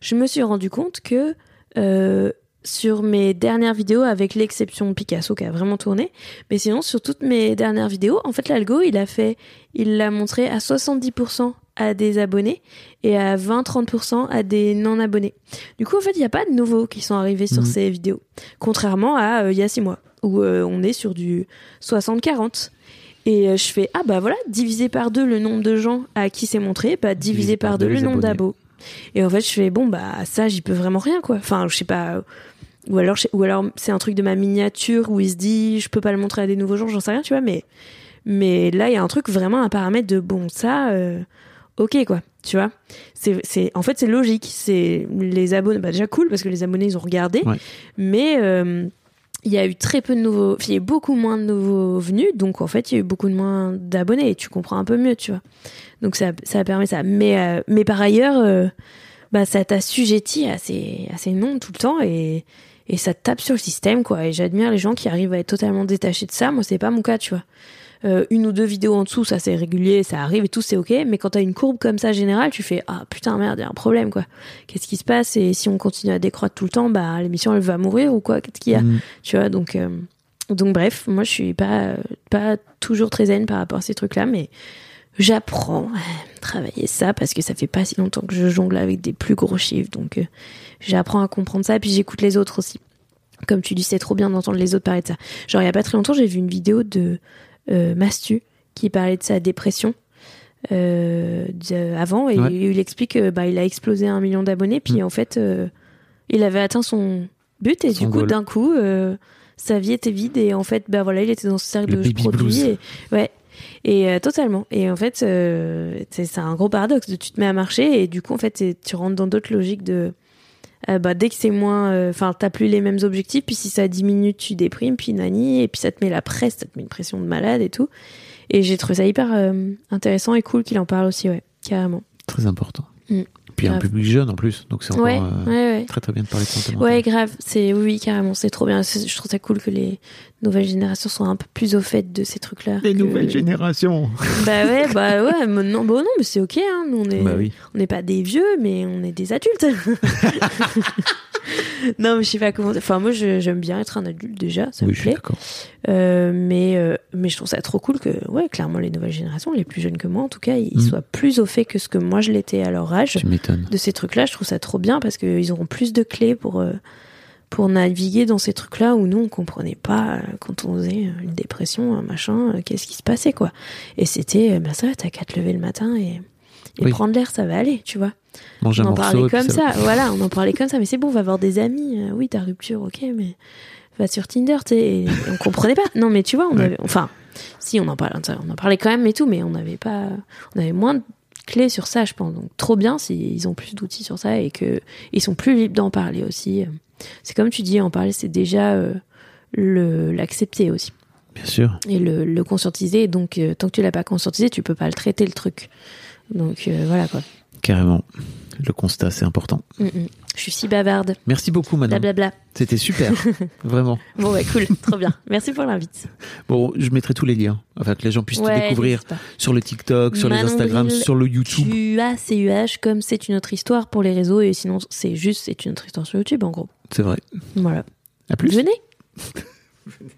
je me suis rendu compte que euh, sur mes dernières vidéos, avec l'exception de Picasso qui a vraiment tourné, mais sinon sur toutes mes dernières vidéos, en fait l'algo il a fait, il l'a montré à 70% à des abonnés et à 20-30% à des non abonnés. Du coup en fait il n'y a pas de nouveaux qui sont arrivés sur Mhm. ces vidéos, contrairement à euh, il y a 6 mois où euh, on est sur du 60-40. Et je fais ah bah voilà divisé par deux le nombre de gens à qui c'est montré, bah divisé par deux le nombre d'abos. Et en fait, je fais bon bah ça, j'y peux vraiment rien quoi. Enfin, je sais pas. Ou alors, ou alors c'est un truc de ma miniature où il se dit je peux pas le montrer à des nouveaux gens, j'en sais rien, tu vois. Mais mais là, il y a un truc vraiment un paramètre de bon ça, euh, ok quoi, tu vois. C'est c'est en fait c'est logique. C'est les abonnés, bah déjà cool parce que les abonnés ils ont regardé, Ouais. mais euh, il y a eu très peu de nouveaux, il y a eu beaucoup moins de nouveaux venus, donc en fait il y a eu beaucoup de moins d'abonnés et tu comprends un peu mieux, tu vois. Donc ça, ça permet ça. Mais, euh, mais par ailleurs, euh, bah, ça t'assujettit à ces, à ces noms tout le temps et, et ça tape sur le système, quoi. Et j'admire les gens qui arrivent à être totalement détachés de ça. Moi, c'est pas mon cas, tu vois. Euh, une ou deux vidéos en dessous, ça c'est régulier, ça arrive et tout, c'est ok. Mais quand t'as une courbe comme ça générale, tu fais ah putain merde, y a un problème quoi. Qu'est-ce qui se passe? Et si on continue à décroître tout le temps, bah l'émission elle va mourir ou quoi? Qu'est-ce qu'il y a? Mm. Tu vois donc euh, donc bref, moi je suis pas pas toujours très zen par rapport à ces trucs-là, mais j'apprends à travailler ça parce que ça fait pas si longtemps que je jongle avec des plus gros chiffres, donc euh, j'apprends à comprendre ça. Et puis j'écoute les autres aussi. Comme tu dis, c'est trop bien d'entendre les autres parler de ça. Genre il y a pas très longtemps, j'ai vu une vidéo de euh, Mastu qui parlait de sa dépression euh, avant et Ouais. il explique que bah, il a explosé un million d'abonnés puis Mm. en fait euh, il avait atteint son but et Son du coup d'un coup euh, sa vie était vide et en fait bah voilà il était dans ce cercle Le de blues. et ouais et euh, totalement et en fait euh, c'est un gros paradoxe de tu te mets à marcher et du coup en fait tu rentres dans d'autres logiques de euh, bah, dès que c'est moins euh, enfin t'as plus les mêmes objectifs puis si ça diminue tu déprimes puis nani et puis ça te met la presse ça te met une pression de malade et tout et j'ai trouvé ça hyper euh, intéressant et cool qu'il en parle aussi ouais carrément Très important. Mm. Puis un public jeune en plus, donc c'est encore ouais, euh, ouais ouais très très bien de parler de santé mentale. Ouais, grave. C'est oui, carrément. C'est trop bien. Je trouve ça cool que les nouvelles générations soient un peu plus au fait de ces trucs-là. Les que- nouvelles générations. [LAUGHS] Bah ouais, bah ouais. mais non, bon, non, mais c'est ok. Hein. Nous, on est, Bah oui. on n'est pas des vieux, mais on est des adultes. [LAUGHS] [LAUGHS] non, mais je sais pas comment. Enfin, moi, j'aime bien être un adulte déjà. Ça oui, me plaît. Euh, mais euh, mais je trouve ça trop cool que ouais, clairement, les nouvelles générations, les plus jeunes que moi, en tout cas, ils Mm. soient plus au fait que ce que moi je l'étais à leur âge Tu de ces trucs-là, je trouve ça trop bien parce qu'ils auront plus de clés pour, euh, pour naviguer dans ces trucs-là où nous, on comprenait pas quand on faisait une dépression, un machin, qu'est-ce qui se passait, quoi. Et c'était, bah ça va, t'as qu'à te lever le matin et, et Oui. prendre l'air, ça va aller, tu vois. Manger on en morceau. parlait comme ça, voilà, on en parlait comme ça, mais c'est bon, on va avoir des amis. Euh, oui, ta rupture, ok, mais va sur Tinder, tu sais, on comprenait pas. Non, mais tu vois, on Ouais. avait, enfin, si, on en parlait, on en parlait quand même et tout, mais on n'avait pas, on avait moins de clés sur ça, je pense. Donc, trop bien s'ils ont plus d'outils sur ça et que ils sont plus libres d'en parler aussi. C'est comme tu dis, en parler, c'est déjà euh, le l'accepter aussi Bien sûr. et le, le conscientiser. Donc, euh, tant que tu l'as pas conscientisé, tu peux pas le traiter le truc. Donc euh, voilà quoi. Carrément. Le constat, c'est important. Mm, mm. Je suis si bavarde. Merci beaucoup, madame. Blablabla. C'était super. [LAUGHS] Vraiment. Bon, ouais, cool, trop bien. Merci pour l'invite. Bon, je mettrai tous les liens afin que les gens puissent te découvrir sur le TikTok, sur les Instagram, sur le YouTube. Tu as CUH comme c'est une autre histoire pour les réseaux et sinon c'est juste c'est une autre histoire sur YouTube en gros. C'est vrai. Voilà. À plus. Venez. [LAUGHS]